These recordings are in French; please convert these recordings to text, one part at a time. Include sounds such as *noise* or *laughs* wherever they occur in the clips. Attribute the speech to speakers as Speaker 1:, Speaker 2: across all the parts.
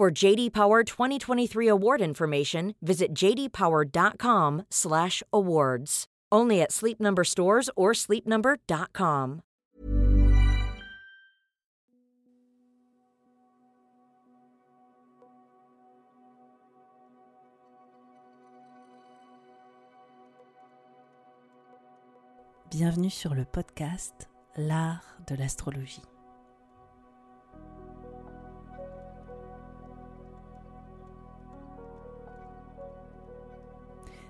Speaker 1: For JD Power 2023 award information, visit jdpower.com/awards. Only at Sleep Number stores or sleepnumber.com.
Speaker 2: Bienvenue sur le podcast L'art de l'astrologie.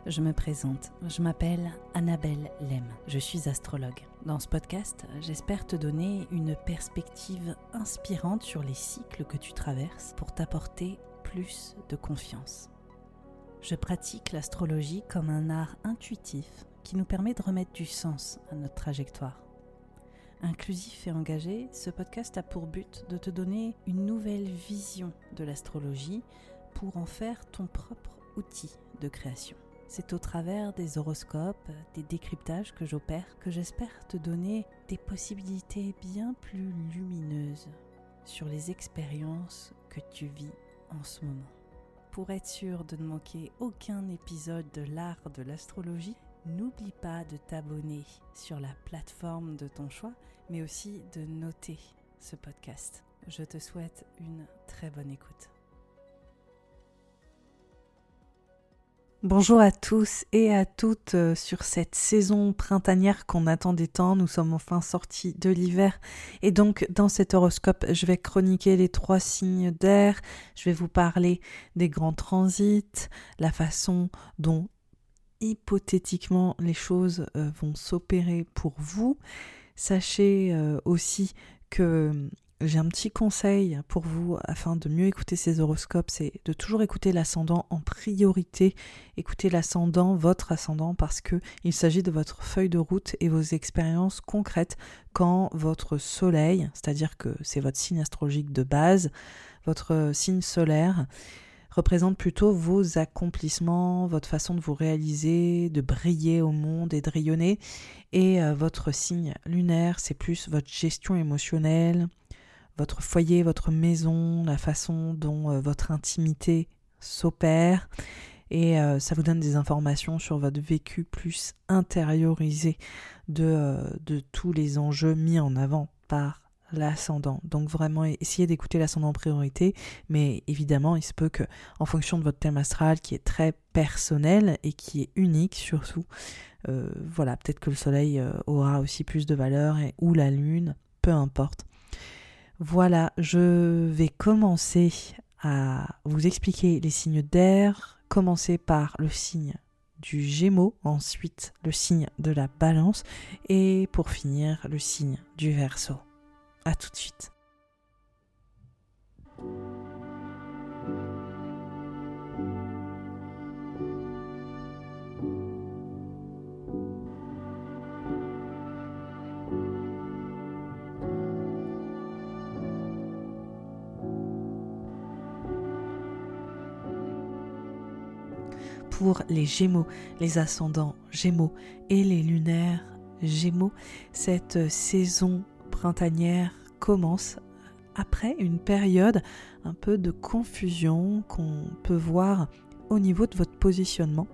Speaker 2: Je me présente, je m'appelle Annabelle Lem, je suis astrologue. Dans ce podcast, j'espère te donner une perspective inspirante sur les cycles que tu traverses pour t'apporter plus de confiance. Je pratique l'astrologie comme un art intuitif qui nous permet de remettre du sens à notre trajectoire. Inclusif et engagé, ce podcast a pour but de te donner une nouvelle vision de l'astrologie pour en faire ton propre outil de création. C'est au travers des horoscopes, des décryptages que j'opère que j'espère te donner des possibilités bien plus lumineuses sur les expériences que tu vis en ce moment. Pour être sûr de ne manquer aucun épisode de l'art de l'astrologie, n'oublie pas de t'abonner sur la plateforme de ton choix, mais aussi de noter ce podcast. Je te souhaite une très bonne écoute. Bonjour à tous et à toutes euh, sur cette saison printanière qu'on attendait tant. Nous sommes enfin sortis de l'hiver et donc dans cet horoscope, je vais chroniquer les trois signes d'air. Je vais vous parler des grands transits, la façon dont hypothétiquement les choses euh, vont s'opérer pour vous. Sachez euh, aussi que j'ai un petit conseil pour vous afin de mieux écouter ces horoscopes, c'est de toujours écouter l'ascendant en priorité. Écoutez l'ascendant, votre ascendant, parce que il s'agit de votre feuille de route et vos expériences concrètes quand votre soleil, c'est-à-dire que c'est votre signe astrologique de base, votre signe solaire, représente plutôt vos accomplissements, votre façon de vous réaliser, de briller au monde et de rayonner. Et euh, votre signe lunaire, c'est plus votre gestion émotionnelle, votre foyer, votre maison, la façon dont euh, votre intimité s'opère. Et euh, ça vous donne des informations sur votre vécu plus intériorisé de, euh, de tous les enjeux mis en avant par l'ascendant. Donc vraiment essayez d'écouter l'ascendant en priorité, mais évidemment il se peut que en fonction de votre thème astral qui est très personnel et qui est unique surtout, voilà peut-être que le soleil aura aussi plus de valeur ou la lune, peu importe. Voilà, je vais commencer à vous expliquer les signes d'air, commencer par le signe du Gémeaux, ensuite le signe de la Balance et pour finir le signe du Verseau. À tout de suite. Pour les Gémeaux, les ascendants Gémeaux et les lunaires Gémeaux. Cette saison printanière commence après une période un peu de confusion qu'on peut voir au niveau de votre positionnement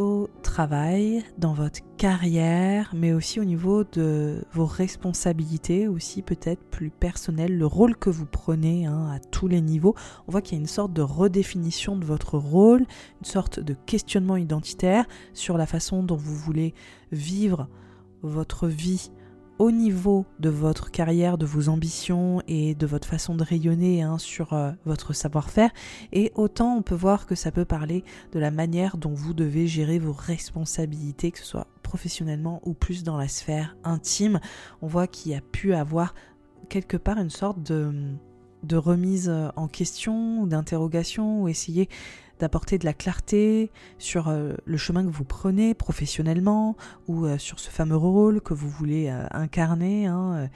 Speaker 2: au travail, dans votre carrière, mais aussi au niveau de vos responsabilités, aussi peut-être plus personnelles, le rôle que vous prenez hein, à tous les niveaux. On voit qu'il y a une sorte de redéfinition de votre rôle, une sorte de questionnement identitaire sur la façon dont vous voulez vivre votre vie au niveau de votre carrière, de vos ambitions et de votre façon de rayonner hein, sur euh, votre savoir-faire. Et autant on peut voir que ça peut parler de la manière dont vous devez gérer vos responsabilités, que ce soit professionnellement ou plus dans la sphère intime. On voit qu'il y a pu avoir quelque part une sorte de, de remise en question ou d'interrogation ou essayer d'apporter de la clarté sur euh, le chemin que vous prenez professionnellement ou euh, sur ce fameux rôle que vous voulez euh, incarner. Hein,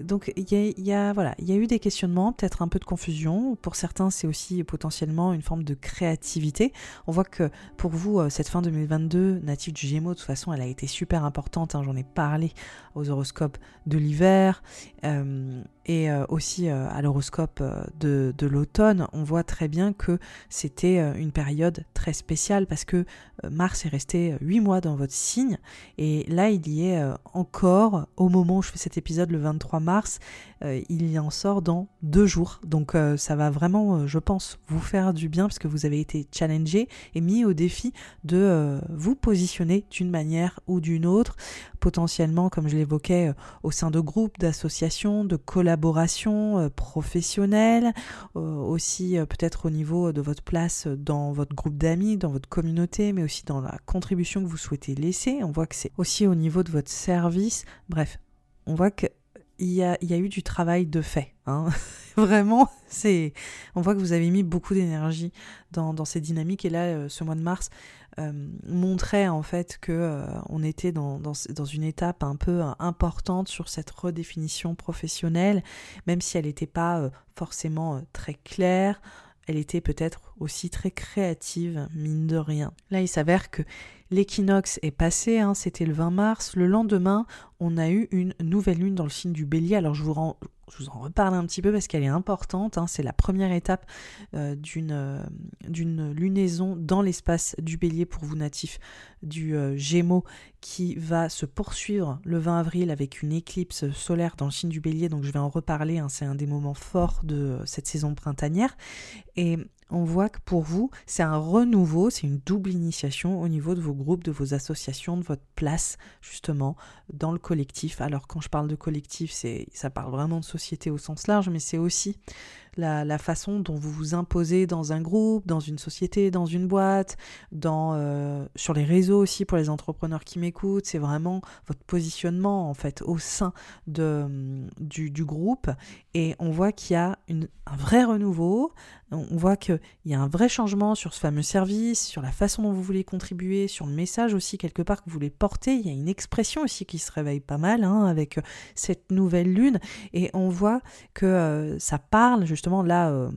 Speaker 2: donc il y a, voilà, il y a eu des questionnements, peut-être un peu de confusion. Pour certains, c'est aussi potentiellement une forme de créativité. On voit que pour vous, cette fin 2022, native du Gémeaux, de toute façon, elle a été super importante. Hein, j'en ai parlé aux horoscopes de l'hiver et euh, aussi euh, à l'horoscope euh, de, l'automne, on voit très bien que c'était une période très spéciale parce que Mars est resté 8 mois dans votre signe. Et là il y est encore au moment où je fais cet épisode le 23 mars, il y en sort dans deux jours. Donc ça va vraiment, je pense, vous faire du bien parce que vous avez été challengé et mis au défi de vous positionner d'une manière ou d'une autre, potentiellement, comme je l'évoquais, au sein de groupes, d'associations, de collaborations collaboration euh, professionnelle, euh, aussi euh, peut-être au niveau de votre place dans votre groupe d'amis, dans votre communauté, mais aussi dans la contribution que vous souhaitez laisser. On voit que c'est aussi au niveau de votre service. Bref, on voit que il y, a, eu du travail de fait. Hein. *laughs* Vraiment, c'est, on voit que vous avez mis beaucoup d'énergie dans, ces dynamiques. Et là, ce mois de mars, euh, montrait en fait que euh, on était dans, une étape un peu euh, importante sur cette redéfinition professionnelle, même si elle n'était pas forcément très claire, elle était peut-être aussi très créative, mine de rien. Là, il s'avère que l'équinoxe est passé, hein, c'était le 20 mars. Le lendemain, on a eu une nouvelle lune dans le signe du bélier. Alors, je vous en reparle un petit peu parce qu'elle est importante. Hein. C'est la première étape euh, euh, d'une lunaison dans l'espace du bélier pour vous natifs du euh, Gémeaux qui va se poursuivre le 20 avril avec une éclipse solaire dans le signe du bélier. Donc je vais en reparler. Hein. C'est un des moments forts de cette saison printanière. Et on voit que pour vous, c'est un renouveau, c'est une double initiation au niveau de vos groupes, de vos associations, de votre place justement dans le collectif. Alors quand je parle de collectif, c'est ça parle vraiment de société au sens large, mais c'est aussi la, façon dont vous vous imposez dans un groupe, dans une société, dans une boîte, dans, euh, sur les réseaux aussi pour les entrepreneurs qui m'écoutent. C'est vraiment votre positionnement en fait au sein de, du, du groupe. Et on voit qu'il y a une, un vrai renouveau, on voit qu'il y a un vrai changement sur ce fameux service, sur la façon dont vous voulez contribuer, sur le message aussi quelque part que vous voulez porter. Il y a une expression aussi qui se réveille pas mal hein, avec cette nouvelle lune. Et on voit que euh, ça parle justement là, euh,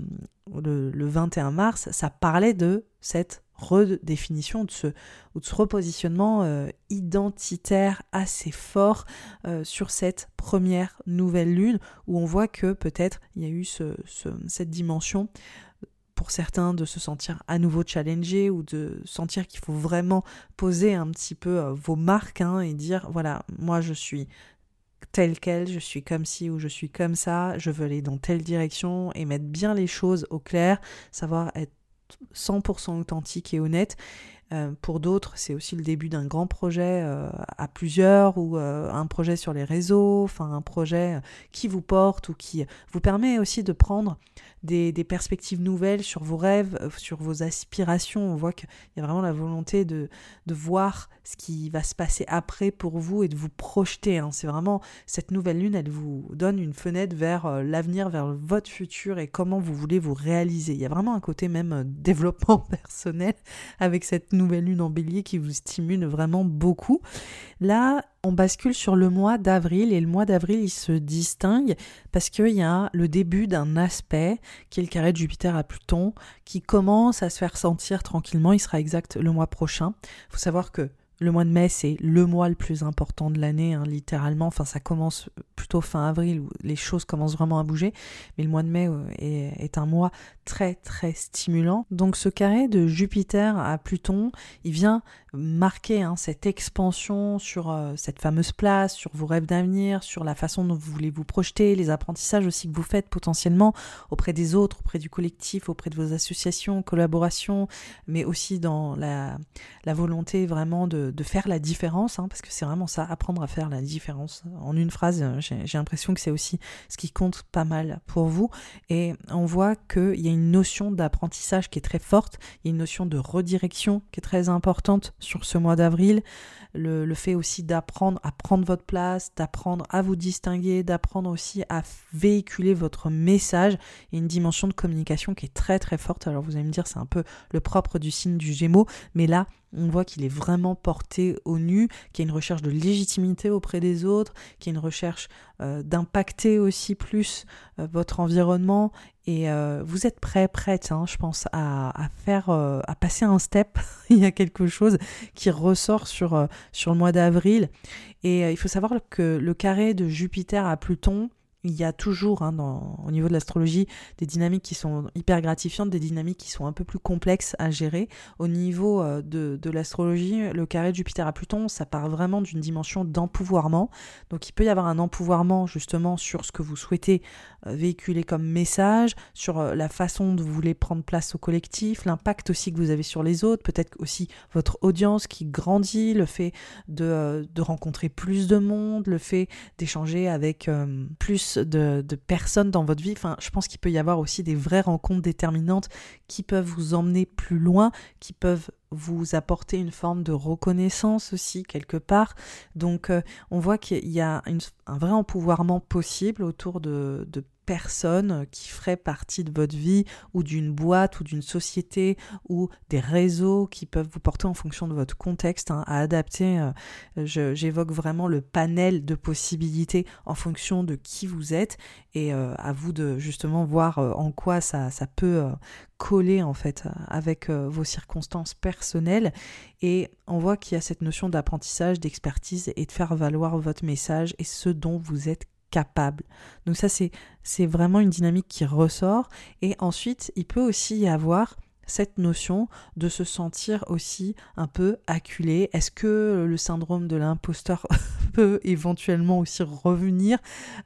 Speaker 2: le, 21 mars, ça parlait de cette redéfinition, de ce, de ce repositionnement euh, identitaire assez fort euh, sur cette première nouvelle lune, où on voit que peut-être il y a eu cette dimension pour certains de se sentir à nouveau challengé ou de sentir qu'il faut vraiment poser un petit peu vos marques hein, et dire voilà moi je suis tel quel, je suis comme ci ou je suis comme ça, je veux aller dans telle direction et mettre bien les choses au clair, savoir être 100% authentique et honnête. Euh, pour d'autres, c'est aussi le début d'un grand projet euh, à plusieurs ou euh, un projet sur les réseaux, enfin un projet qui vous porte ou qui vous permet aussi de prendre des, perspectives nouvelles sur vos rêves, euh, sur vos aspirations. On voit qu'il y a vraiment la volonté de, de voir ce qui va se passer après pour vous et de vous projeter. Hein. C'est vraiment cette nouvelle lune, elle vous donne une fenêtre vers euh, l'avenir, vers votre futur et comment vous voulez vous réaliser. Il y a vraiment un côté même euh, *laughs* développement personnel avec cette nouvelle lune en bélier qui vous stimule vraiment beaucoup. Là, on bascule sur le mois d'avril et le mois d'avril il se distingue parce qu'il y a le début d'un aspect qui est le carré de Jupiter à Pluton qui commence à se faire sentir tranquillement. Il sera exact le mois prochain. Il faut savoir que le mois de mai, c'est le mois le plus important de l'année, hein, littéralement. Enfin, ça commence plutôt fin avril où les choses commencent vraiment à bouger. Mais le mois de mai euh, est, un mois très, très stimulant. Donc, ce carré de Jupiter à Pluton, il vient marquer hein, cette expansion sur euh, cette fameuse place, sur vos rêves d'avenir, sur la façon dont vous voulez vous projeter, les apprentissages aussi que vous faites potentiellement auprès des autres, auprès du collectif, auprès de vos associations, collaborations, mais aussi dans la, la volonté vraiment de de, faire la différence, hein, parce que c'est vraiment ça, apprendre à faire la différence. En une phrase, euh, j'ai l'impression que c'est aussi ce qui compte pas mal pour vous. Et on voit qu'il y a une notion d'apprentissage qui est très forte, une notion de redirection qui est très importante sur ce mois d'avril le, fait aussi d'apprendre à prendre votre place, d'apprendre à vous distinguer, d'apprendre aussi à véhiculer votre message. A une dimension de communication qui est très très forte. Alors vous allez me dire, c'est un peu le propre du signe du Gémeaux, mais là, on voit qu'il est vraiment porté au nu, qu'il y a une recherche de légitimité auprès des autres, qu'il y a une recherche euh, d'impacter aussi plus euh, votre environnement et euh, vous êtes prêt, prête, hein, je pense, à, faire, à passer un step. *laughs* il y a quelque chose qui ressort sur, sur le mois d'avril. Et il faut savoir que le carré de Jupiter à Pluton, il y a toujours hein, au niveau de l'astrologie des dynamiques qui sont hyper gratifiantes, des dynamiques qui sont un peu plus complexes à gérer. Au niveau euh, de, l'astrologie, le carré de Jupiter à Pluton, ça part vraiment d'une dimension d'empouvoirment. Donc il peut y avoir un empouvoirment justement sur ce que vous souhaitez euh, véhiculer comme message, sur euh, la façon dont vous voulez prendre place au collectif, l'impact aussi que vous avez sur les autres, peut-être aussi votre audience qui grandit, le fait de, de rencontrer plus de monde, le fait d'échanger avec plus de, personnes dans votre vie. Enfin, je pense qu'il peut y avoir aussi des vraies rencontres déterminantes qui peuvent vous emmener plus loin, qui peuvent vous apporter une forme de reconnaissance aussi quelque part. Donc euh, on voit qu'il y a un vrai empouvoirment possible autour de, de personnes qui feraient partie de votre vie ou d'une boîte ou d'une société ou des réseaux qui peuvent vous porter en fonction de votre contexte hein, à adapter. Euh, j'évoque vraiment le panel de possibilités en fonction de qui vous êtes et euh, à vous de justement voir euh, en quoi ça, ça peut coller en fait avec vos circonstances personnelles et on voit qu'il y a cette notion d'apprentissage, d'expertise et de faire valoir votre message et ce dont vous êtes capable. Donc ça, c'est, vraiment une dynamique qui ressort. Et ensuite, il peut aussi y avoir cette notion de se sentir aussi un peu acculé. Est-ce que le syndrome de l'imposteur *laughs* peut éventuellement aussi revenir?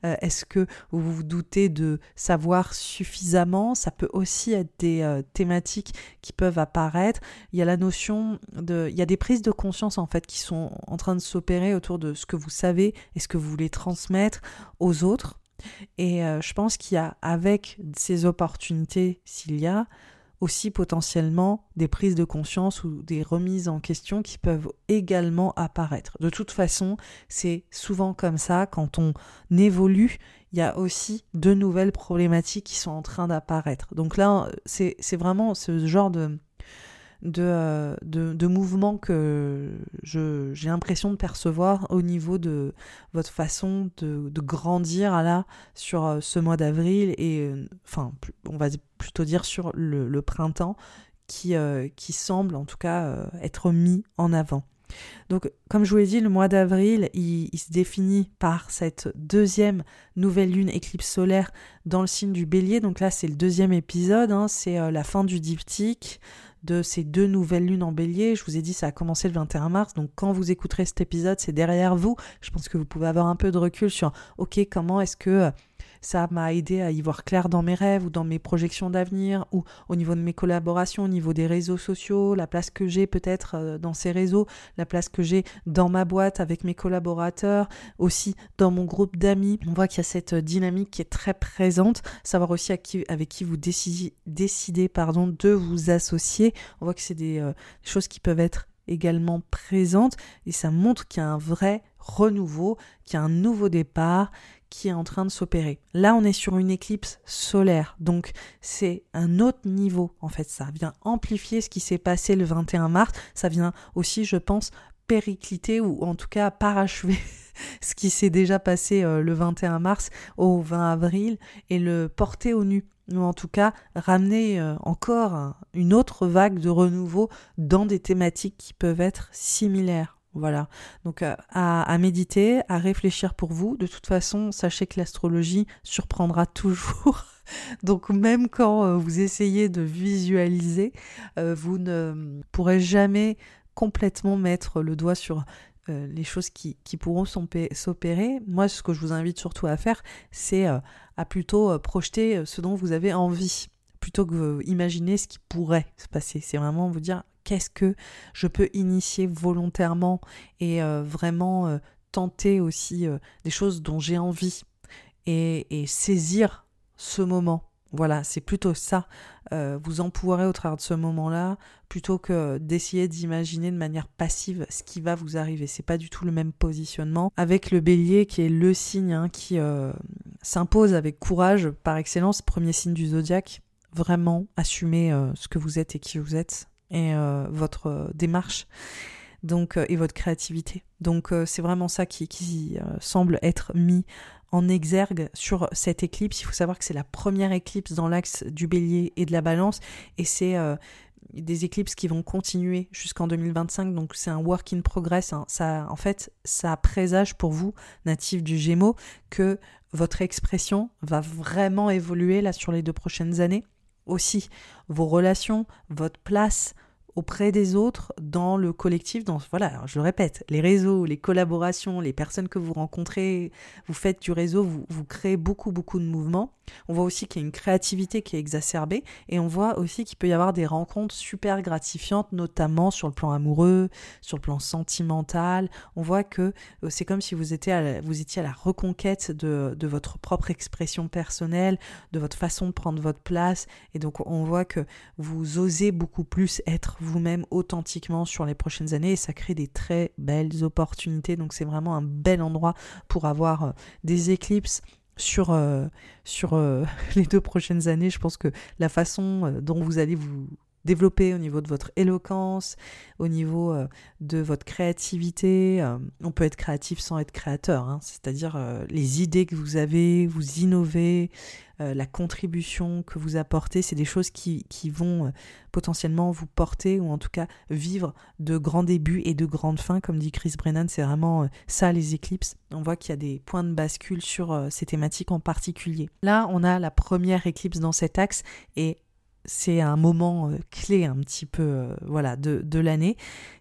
Speaker 2: Euh, Est-ce que vous vous doutez de savoir suffisamment? Ça peut aussi être des euh, thématiques qui peuvent apparaître. Il y a la notion de... Il y a des prises de conscience en fait qui sont en train de s'opérer autour de ce que vous savez et ce que vous voulez transmettre aux autres. Et euh, je pense qu'il y a avec ces opportunités, s'il y a, aussi potentiellement des prises de conscience ou des remises en question qui peuvent également apparaître. De toute façon, c'est souvent comme ça, quand on évolue, il y a aussi de nouvelles problématiques qui sont en train d'apparaître. Donc là, c'est vraiment ce genre de, de, de, de mouvements que j'ai l'impression de percevoir au niveau de votre façon de, de grandir là sur euh, ce mois d'avril et euh, enfin on va plutôt dire sur le, printemps qui, euh, qui semble en tout cas être mis en avant. Donc, comme je vous l'ai dit, le mois d'avril, il, il, se définit par cette deuxième nouvelle lune éclipse solaire dans le signe du bélier. Donc là, c'est le deuxième épisode, hein, c'est la fin du diptyque de ces deux nouvelles lunes en bélier. Je vous ai dit, ça a commencé le 21 mars, donc quand vous écouterez cet épisode, c'est derrière vous. Je pense que vous pouvez avoir un peu de recul sur, ok, comment est-ce que ça m'a aidé à y voir clair dans mes rêves ou dans mes projections d'avenir ou au niveau de mes collaborations, au niveau des réseaux sociaux, la place que j'ai peut-être euh, dans ces réseaux, la place que j'ai dans ma boîte avec mes collaborateurs, aussi dans mon groupe d'amis. On voit qu'il y a cette dynamique qui est très présente, savoir aussi avec qui vous décidez, pardon, de vous associer. On voit que c'est des euh, choses qui peuvent être également présentes et ça montre qu'il y a un vrai renouveau, qu'il y a un nouveau départ, qui est en train de s'opérer. Là, on est sur une éclipse solaire, donc c'est un autre niveau en fait. Ça vient amplifier ce qui s'est passé le 21 mars. Ça vient aussi, je pense, péricliter ou en tout cas parachever *laughs* ce qui s'est déjà passé euh, le 21 mars au 20 avril et le porter au nu ou en tout cas ramener euh, encore une autre vague de renouveau dans des thématiques qui peuvent être similaires. Voilà, donc euh, à, méditer, à réfléchir pour vous. De toute façon, sachez que l'astrologie surprendra toujours. *laughs* donc même quand vous essayez de visualiser, vous ne pourrez jamais complètement mettre le doigt sur euh, les choses qui, pourront s'opérer. Moi, ce que je vous invite surtout à faire, c'est euh, à plutôt euh, projeter ce dont vous avez envie, plutôt que imaginer ce qui pourrait se passer. C'est vraiment vous dire qu'est-ce que je peux initier volontairement et vraiment tenter aussi des choses dont j'ai envie et saisir ce moment voilà, c'est plutôt ça. Euh, vous empouvoirez au travers de ce moment-là, plutôt que d'essayer d'imaginer de manière passive ce qui va vous arriver. C'est pas du tout le même positionnement. Avec le bélier, qui est le signe hein, qui euh, s'impose avec courage par excellence, premier signe du zodiaque, vraiment assumer euh, ce que vous êtes et qui vous êtes, et votre démarche donc et votre créativité. Donc c'est vraiment ça qui, semble être mis en exergue sur cette éclipse. Il faut savoir que c'est la première éclipse dans l'axe du bélier et de la balance, et c'est euh, des éclipses qui vont continuer jusqu'en 2025, donc c'est un work in progress. Hein. Ça, en fait, ça présage pour vous, natif du Gémeaux, que votre expression va vraiment évoluer là sur les deux prochaines années. Aussi, vos relations, votre place, auprès des autres, dans le collectif, dans voilà, je répète, les réseaux, les collaborations, les personnes que vous rencontrez, vous faites du réseau, vous, créez beaucoup beaucoup de mouvements. On voit aussi qu'il y a une créativité qui est exacerbée et on voit aussi qu'il peut y avoir des rencontres super gratifiantes, notamment sur le plan amoureux, sur le plan sentimental. On voit que euh, c'est comme si vous étiez, à la, reconquête de votre propre expression personnelle, de votre façon de prendre votre place et donc on voit que vous osez beaucoup plus être vous-même authentiquement sur les prochaines années et ça crée des très belles opportunités. Donc c'est vraiment un bel endroit pour avoir euh, des éclipses sur, euh, sur euh, *laughs* les deux prochaines années. Je pense que la façon dont vous allez vous développer au niveau de votre éloquence, au niveau de votre créativité. on peut être créatif sans être créateur, hein. c'est-à-dire les idées que vous avez, vous innovez, euh, la contribution que vous apportez, c'est des choses qui, vont euh, potentiellement vous porter ou en tout cas vivre de grands débuts et de grandes fins, comme dit Chris Brennan, c'est vraiment euh, ça les éclipses. On voit qu'il y a des points de bascule sur ces thématiques en particulier. Là, on a la première éclipse dans cet axe et c'est un moment clé un petit peu voilà de, de l'année.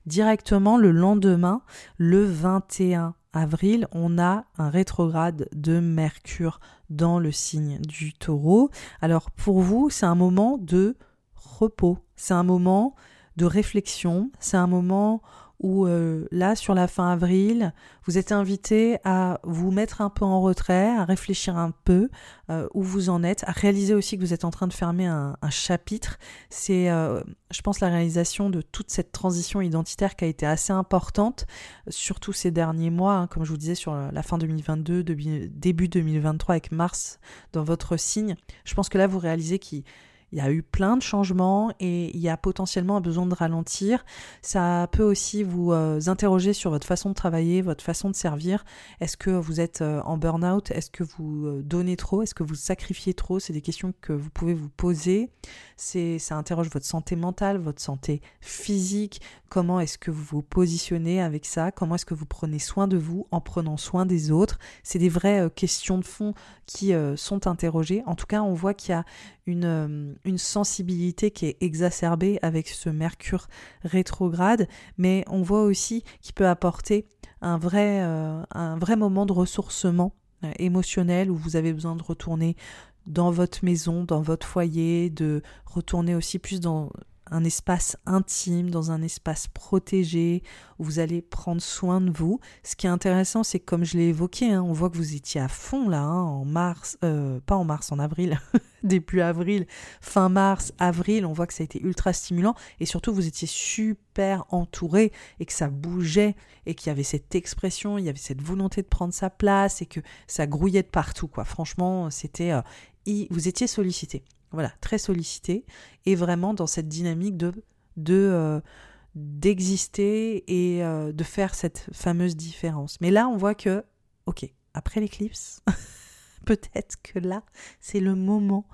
Speaker 2: Directement le lendemain, le 21 avril, on a un rétrograde de Mercure dans le signe du taureau. Alors pour vous, c'est un moment de repos, c'est un moment de réflexion, c'est un moment où euh, là, sur la fin avril, vous êtes invité à vous mettre un peu en retrait, à réfléchir un peu euh, où vous en êtes, à réaliser aussi que vous êtes en train de fermer un, chapitre. C'est, euh, je pense, la réalisation de toute cette transition identitaire qui a été assez importante, surtout ces derniers mois, hein, comme je vous disais, sur la fin 2022, début 2023 avec Mars dans votre signe. Je pense que là, vous réalisez qu'il il y a eu plein de changements et il y a potentiellement un besoin de ralentir. Ça peut aussi vous euh, interroger sur votre façon de travailler, votre façon de servir. Est-ce que vous êtes euh, en burn-out? Est-ce que vous euh, donnez trop? Est-ce que vous sacrifiez trop? C'est des questions que vous pouvez vous poser. Ça interroge votre santé mentale, votre santé physique. Comment est-ce que vous vous positionnez avec ça Comment est-ce que vous prenez soin de vous en prenant soin des autres C'est des vraies questions de fond qui sont interrogées. En tout cas, on voit qu'il y a une une sensibilité qui est exacerbée avec ce Mercure rétrograde, mais on voit aussi qu'il peut apporter un vrai, euh, moment de ressourcement euh, émotionnel où vous avez besoin de retourner dans votre maison, dans votre foyer, de retourner aussi plus dans un espace intime, dans un espace protégé, où vous allez prendre soin de vous. Ce qui est intéressant, c'est comme je l'ai évoqué, hein, on voit que vous étiez à fond là, hein, en mars, euh, pas en mars, en avril, *laughs* début avril, fin mars, avril, on voit que ça a été ultra stimulant, et surtout vous étiez super entouré, et que ça bougeait, et qu'il y avait cette expression, il y avait cette volonté de prendre sa place, et que ça grouillait de partout, quoi. Franchement, c'était... Euh, vous étiez sollicité. Voilà, très sollicité et vraiment dans cette dynamique de, euh, d'exister et euh, de faire cette fameuse différence. Mais là, on voit que, ok, après l'éclipse, *laughs* peut-être que là, c'est le moment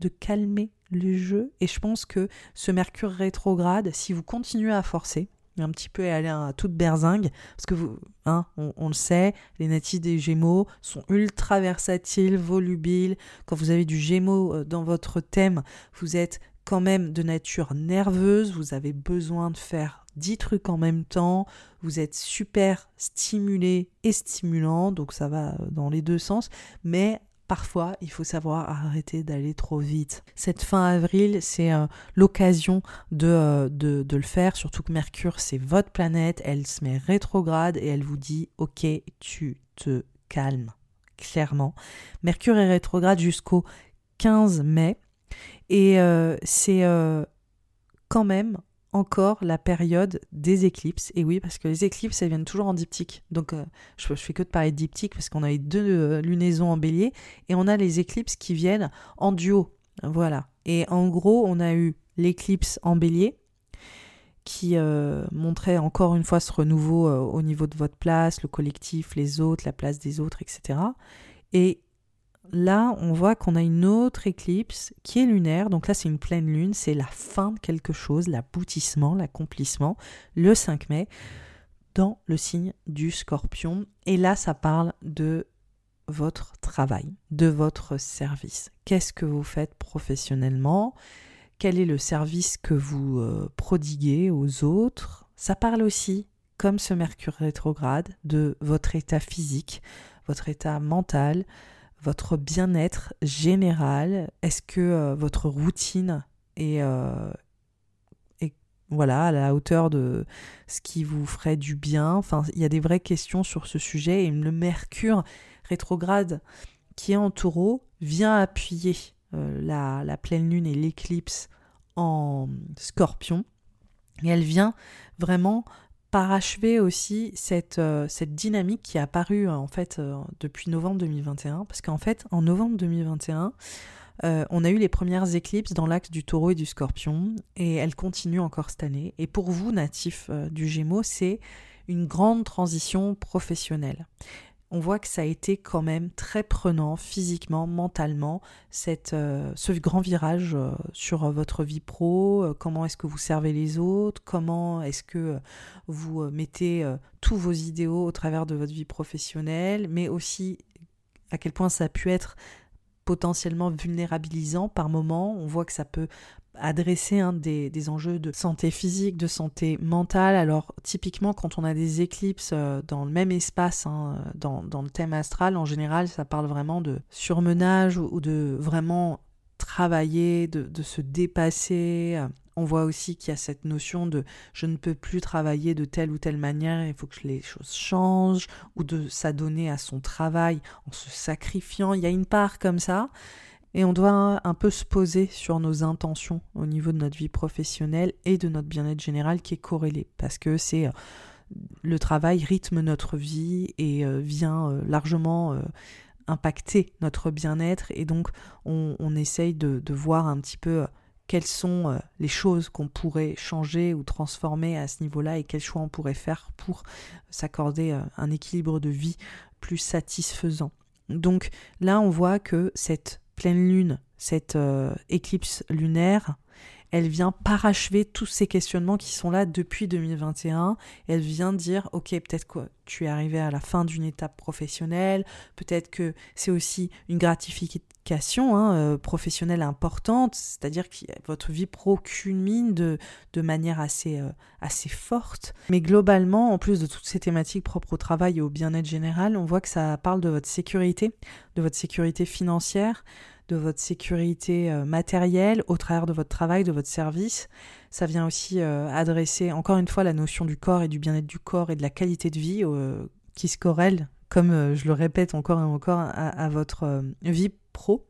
Speaker 2: de calmer le jeu. Et je pense que ce Mercure rétrograde, si vous continuez à forcer, un petit peu aller à toute berzingue, parce que vous, hein, on, le sait, les natifs des Gémeaux sont ultra versatiles, volubiles. Quand vous avez du Gémeaux euh, dans votre thème, vous êtes quand même de nature nerveuse, vous avez besoin de faire dix trucs en même temps, vous êtes super stimulé et stimulant, donc ça va dans les deux sens, mais Parfois, il faut savoir arrêter d'aller trop vite. Cette fin avril, c'est euh, l'occasion euh, de, de, le faire, surtout que Mercure, c'est votre planète, elle se met rétrograde et elle vous dit, ok, tu te calmes, clairement. Mercure est rétrograde jusqu'au 15 mai. Et euh, c'est quand même encore la période des éclipses. Et oui, parce que les éclipses, elles viennent toujours en diptyque. Donc, euh, je, fais que de parler de diptyque parce qu'on a eu deux euh, lunaisons en bélier et on a les éclipses qui viennent en duo. Voilà. Et en gros, on a eu l'éclipse en bélier qui euh, montrait encore une fois ce renouveau au niveau de votre place, le collectif, les autres, la place des autres, etc. Et là, on voit qu'on a une autre éclipse qui est lunaire. Donc là, c'est une pleine lune, c'est la fin de quelque chose, l'aboutissement, l'accomplissement, le 5 mai, dans le signe du scorpion. Et là, ça parle de votre travail, de votre service. Qu'est-ce que vous faites professionnellement? Quel est le service que vous euh, prodiguez aux autres? Ça parle aussi, comme ce Mercure rétrograde, de votre état physique, votre état mental, votre bien-être général Est-ce que euh, votre routine euh, est, voilà, à la hauteur de ce qui vous ferait du bien? Il y a des vraies questions sur ce sujet et le Mercure rétrograde qui est en taureau vient appuyer euh, la, la pleine lune et l'éclipse en scorpion. Et elle vient vraiment parachever aussi cette, euh, cette dynamique qui est apparue en fait euh, depuis novembre 2021 parce qu'en fait en novembre 2021 euh, on a eu les premières éclipses dans l'axe du taureau et du scorpion et elles continuent encore cette année. Et pour vous natifs du gémeaux c'est une grande transition professionnelle on voit que ça a été quand même très prenant physiquement, mentalement, euh, ce grand virage euh, sur euh, votre vie pro, comment est-ce que vous servez les autres, comment est-ce que vous mettez tous vos idéaux au travers de votre vie professionnelle, mais aussi à quel point ça a pu être potentiellement vulnérabilisant par moment. On voit que ça peut adresser hein, des, enjeux de santé physique, de santé mentale. Alors typiquement quand on a des éclipses euh, dans le même espace, hein, dans, le thème astral, en général ça parle vraiment de surmenage ou, de vraiment travailler, de, se dépasser. On voit aussi qu'il y a cette notion de je ne peux plus travailler de telle ou telle manière, il faut que les choses changent, ou de s'adonner à son travail en se sacrifiant. Il y a une part comme ça. Et on doit un peu se poser sur nos intentions au niveau de notre vie professionnelle et de notre bien-être général qui est corrélé. Parce que c'est euh, le travail rythme notre vie et euh, vient euh, largement impacter notre bien-être. Et donc on, essaye de, voir un petit peu quelles sont les choses qu'on pourrait changer ou transformer à ce niveau-là et quels choix on pourrait faire pour s'accorder un équilibre de vie plus satisfaisant. Donc là, on voit que cette pleine lune, cette euh, éclipse lunaire, elle vient parachever tous ces questionnements qui sont là depuis 2021. Elle vient dire, ok, peut-être que tu es arrivé à la fin d'une étape professionnelle, peut-être que c'est aussi une gratification hein, euh, professionnelle importante, c'est-à-dire que votre vie pro culmine de, manière assez, euh, assez forte. Mais globalement, en plus de toutes ces thématiques propres au travail et au bien-être général, on voit que ça parle de votre sécurité, de votre sécurité financière, de votre sécurité euh, matérielle au travers de votre travail, de votre service. Ça vient aussi euh, adresser encore une fois la notion du corps et du bien-être du corps et de la qualité de vie euh, qui se corrèle, comme je le répète encore et encore, à, votre vie pro.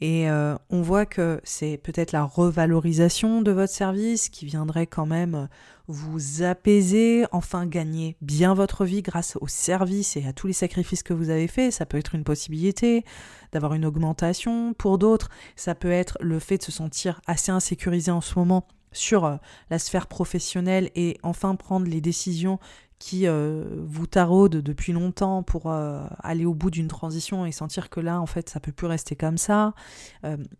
Speaker 2: Et on voit que c'est peut-être la revalorisation de votre service qui viendrait quand même vous apaiser, enfin gagner bien votre vie grâce au service et à tous les sacrifices que vous avez faits. Ça peut être une possibilité d'avoir une augmentation. Pour d'autres, ça peut être le fait de se sentir assez insécurisé en ce moment sur la sphère professionnelle et enfin prendre les décisions qui vous taraudent depuis longtemps pour aller au bout d'une transition et sentir que là, en fait, ça peut plus rester comme ça.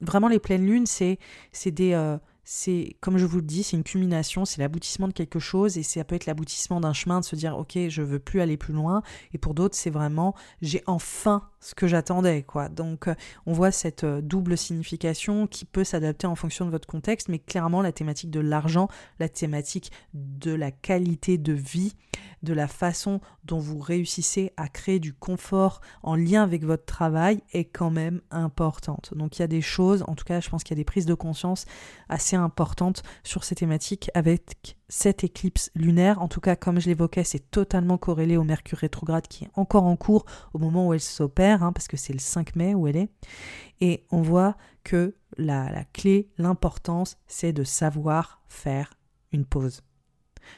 Speaker 2: vraiment, les pleines lunes, c'est des c'est, comme je vous le dis, c'est une culmination, c'est l'aboutissement de quelque chose et ça peut être l'aboutissement d'un chemin de se dire, ok, je veux plus aller plus loin. Et pour d'autres, c'est vraiment, j'ai enfin ce que j'attendais, quoi. Donc, euh, on voit cette euh, double signification qui peut s'adapter en fonction de votre contexte, mais clairement, la thématique de l'argent, la thématique de la qualité de vie, de la façon dont vous réussissez à créer du confort en lien avec votre travail est quand même importante. Donc, il y a des choses, en tout cas, je pense qu'il y a des prises de conscience assez importantes sur ces thématiques avec cette éclipse lunaire. En tout cas, comme je l'évoquais, c'est totalement corrélé au Mercure rétrograde qui est encore en cours au moment où elle s'opère, hein, parce que c'est le 5 mai où elle est. Et on voit que la, la clé, l'importance, c'est de savoir faire une pause.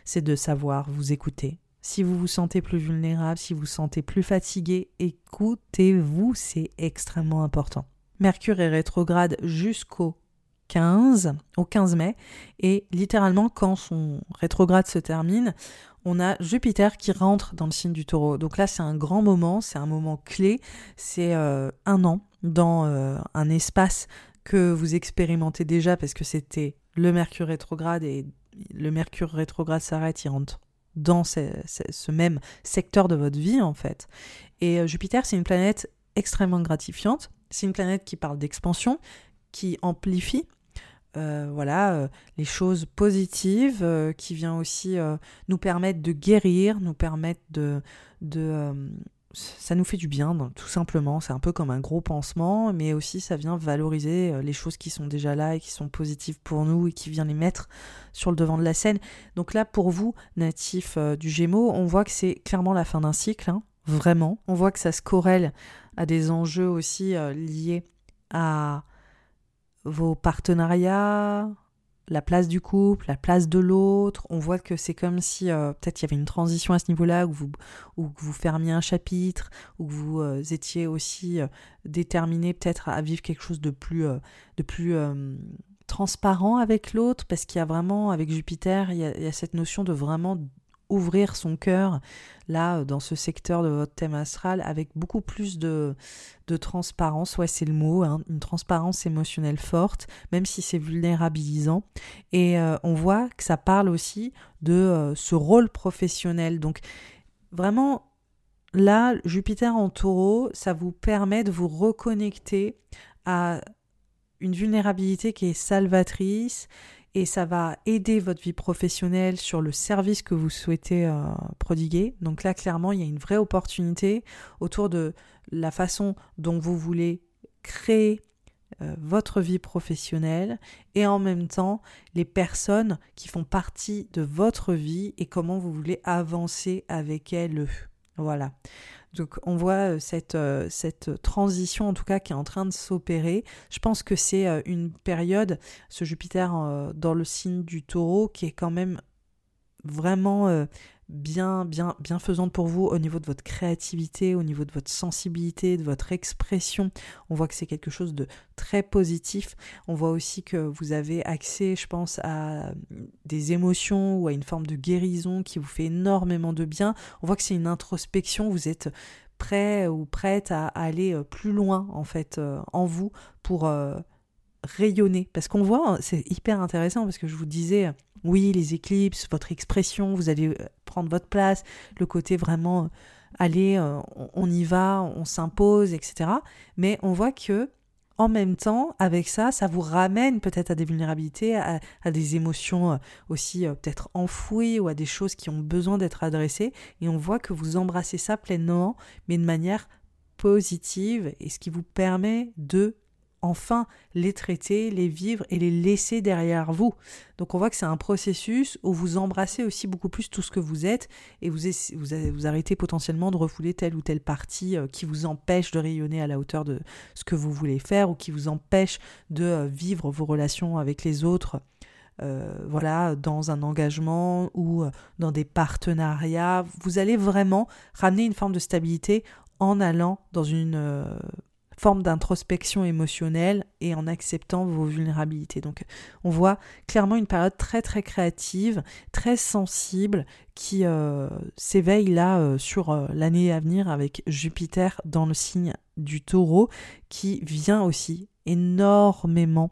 Speaker 2: C'est de savoir vous écouter. Si vous vous sentez plus vulnérable, si vous vous sentez plus fatigué, écoutez-vous, c'est extrêmement important. Mercure est rétrograde jusqu'au 15, au 15 mai, et littéralement quand son rétrograde se termine, on a Jupiter qui rentre dans le signe du taureau. Donc là, c'est un grand moment, c'est un moment clé, c'est euh, un an dans euh, un espace que vous expérimentez déjà parce que c'était le Mercure rétrograde et le Mercure rétrograde s'arrête, il rentre dans ce, même secteur de votre vie en fait. Et euh, Jupiter, c'est une planète extrêmement gratifiante, c'est une planète qui parle d'expansion, qui amplifie euh, voilà, euh, les choses positives euh, qui vient aussi nous permettre de guérir, nous permettre de... ça nous fait du bien, tout simplement. C'est un peu comme un gros pansement, mais aussi ça vient valoriser les choses qui sont déjà là et qui sont positives pour nous et qui vient les mettre sur le devant de la scène. Donc là, pour vous, natif du Gémeaux, on voit que c'est clairement la fin d'un cycle, hein, vraiment. On voit que ça se corrèle à des enjeux aussi liés à vos partenariats, la place du couple, la place de l'autre. On voit que c'est comme si euh, peut-être il y avait une transition à ce niveau-là, où vous, où vous fermiez un chapitre, où vous euh, étiez aussi euh, déterminé peut-être à vivre quelque chose de plus, de plus transparent avec l'autre, parce qu'il y a vraiment, avec Jupiter, il y, a, il y a cette notion de vraiment ouvrir son cœur là dans ce secteur de votre thème astral avec beaucoup plus de, de transparence, ouais c'est le mot, hein, une transparence émotionnelle forte, même si c'est vulnérabilisant. Et euh, on voit que ça parle aussi de euh, ce rôle professionnel. Donc vraiment, là, Jupiter en taureau, ça vous permet de vous reconnecter à une vulnérabilité qui est salvatrice, et ça va aider votre vie professionnelle sur le service que vous souhaitez euh, prodiguer. Donc là, clairement, il y a une vraie opportunité autour de la façon dont vous voulez créer euh, votre vie professionnelle et en même temps les personnes qui font partie de votre vie et comment vous voulez avancer avec elles. Voilà. Donc on voit euh, cette, euh, cette transition en tout cas qui est en train de s'opérer. Je pense que c'est euh, une période, ce Jupiter dans le signe du taureau, qui est quand même vraiment bien, bien, bienfaisante pour vous au niveau de votre créativité, au niveau de votre sensibilité, de votre expression. On voit que c'est quelque chose de très positif. On voit aussi que vous avez accès, je pense, à des émotions ou à une forme de guérison qui vous fait énormément de bien. On voit que c'est une introspection. Vous êtes prêt ou prête à aller euh, plus loin, en fait, euh, en vous pour euh, rayonner. Parce qu'on voit, hein, c'est hyper intéressant parce que je vous disais, oui, les éclipses, votre expression, vous allez euh, prendre votre place, le côté vraiment, euh, allez, euh, on y va, on s'impose, etc. Mais on voit que en même temps, avec ça, ça vous ramène peut-être à des vulnérabilités, à, des émotions aussi peut-être enfouies ou à des choses qui ont besoin d'être adressées. Et on voit que vous embrassez ça pleinement, mais de manière positive, et ce qui vous permet de enfin les traiter, les vivre et les laisser derrière vous. Donc on voit que c'est un processus où vous embrassez aussi beaucoup plus tout ce que vous êtes et vous, vous, arrêtez potentiellement de refouler telle ou telle partie euh, qui vous empêche de rayonner à la hauteur de ce que vous voulez faire ou qui vous empêche de euh, vivre vos relations avec les autres. Euh, voilà, dans un engagement ou dans des partenariats, vous allez vraiment ramener une forme de stabilité en allant dans une forme d'introspection émotionnelle et en acceptant vos vulnérabilités. Donc on voit clairement une période très très créative, très sensible qui euh, s'éveille là euh, sur euh, l'année à venir avec Jupiter dans le signe du taureau qui vient aussi énormément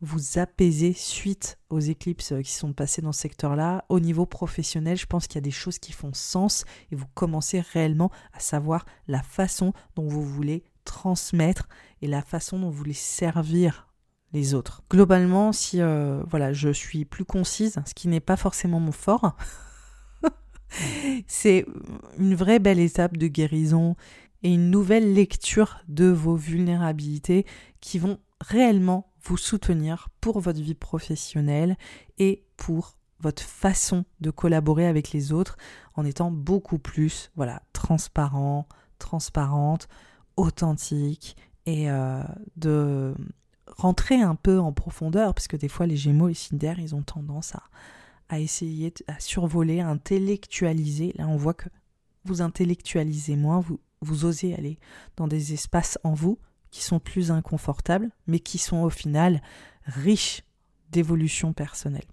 Speaker 2: vous apaiser suite aux éclipses qui sont passées dans ce secteur-là. Au niveau professionnel, je pense qu'il y a des choses qui font sens et vous commencez réellement à savoir la façon dont vous voulez transmettre et la façon dont vous voulez servir les autres. Globalement, si euh, voilà, je suis plus concise, ce qui n'est pas forcément mon fort, *laughs* c'est une vraie belle étape de guérison et une nouvelle lecture de vos vulnérabilités qui vont réellement vous soutenir pour votre vie professionnelle et pour votre façon de collaborer avec les autres en étant beaucoup plus voilà transparent, transparente, authentique et euh, de rentrer un peu en profondeur parce que des fois les Gémeaux, les signes ils ont tendance à, à essayer à survoler, à intellectualiser. Là, on voit que vous intellectualisez moins, vous, vous osez aller dans des espaces en vous qui sont plus inconfortables, mais qui sont au final riches d'évolution personnelle.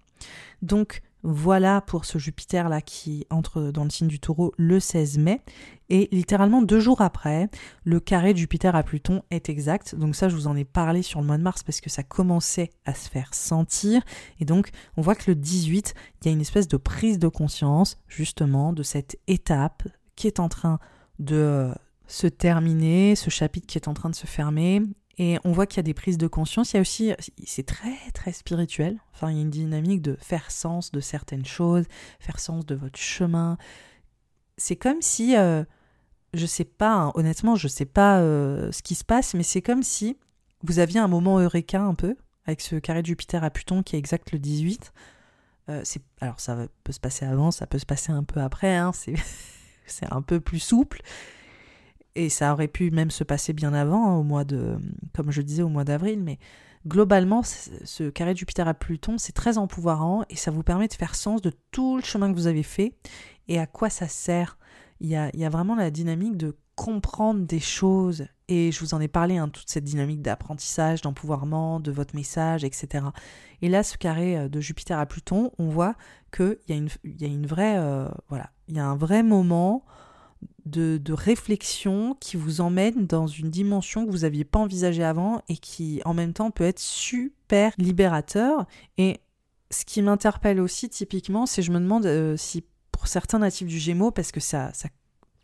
Speaker 2: Donc voilà pour ce Jupiter là qui entre dans le signe du taureau le 16 mai. Et littéralement deux jours après, le carré de Jupiter à Pluton est exact. Donc ça, je vous en ai parlé sur le mois de mars parce que ça commençait à se faire sentir. Et donc, on voit que le 18, il y a une espèce de prise de conscience justement de cette étape qui est en train de se terminer, ce chapitre qui est en train de se fermer. Et on voit qu'il y a des prises de conscience. Il y a aussi, c'est très très spirituel. Enfin, il y a une dynamique de faire sens de certaines choses, faire sens de votre chemin. C'est comme si, euh, je sais pas, hein, honnêtement, je sais pas euh, ce qui se passe, mais c'est comme si vous aviez un moment eureka un peu avec ce carré de Jupiter à Pluton qui est exact le 18. Euh, alors ça peut se passer avant, ça peut se passer un peu après. Hein, c'est *laughs* un peu plus souple et ça aurait pu même se passer bien avant, hein, au mois de, comme je disais, au mois d'avril, mais globalement, ce carré de Jupiter à Pluton, c'est très empouvoirant et ça vous permet de faire sens de tout le chemin que vous avez fait et à quoi ça sert. Il y a, vraiment la dynamique de comprendre des choses et je vous en ai parlé, hein, toute cette dynamique d'apprentissage, d'empouvoirment, de votre message, etc. Et là, ce carré euh, de Jupiter à Pluton, on voit qu'il y, il y a une vraie, euh, voilà, il y a un vrai moment de, réflexion qui vous emmène dans une dimension que vous n'aviez pas envisagée avant et qui en même temps peut être super libérateur. Et ce qui m'interpelle aussi typiquement, c'est je me demande euh, si pour certains natifs du Gémeaux, parce que ça, ça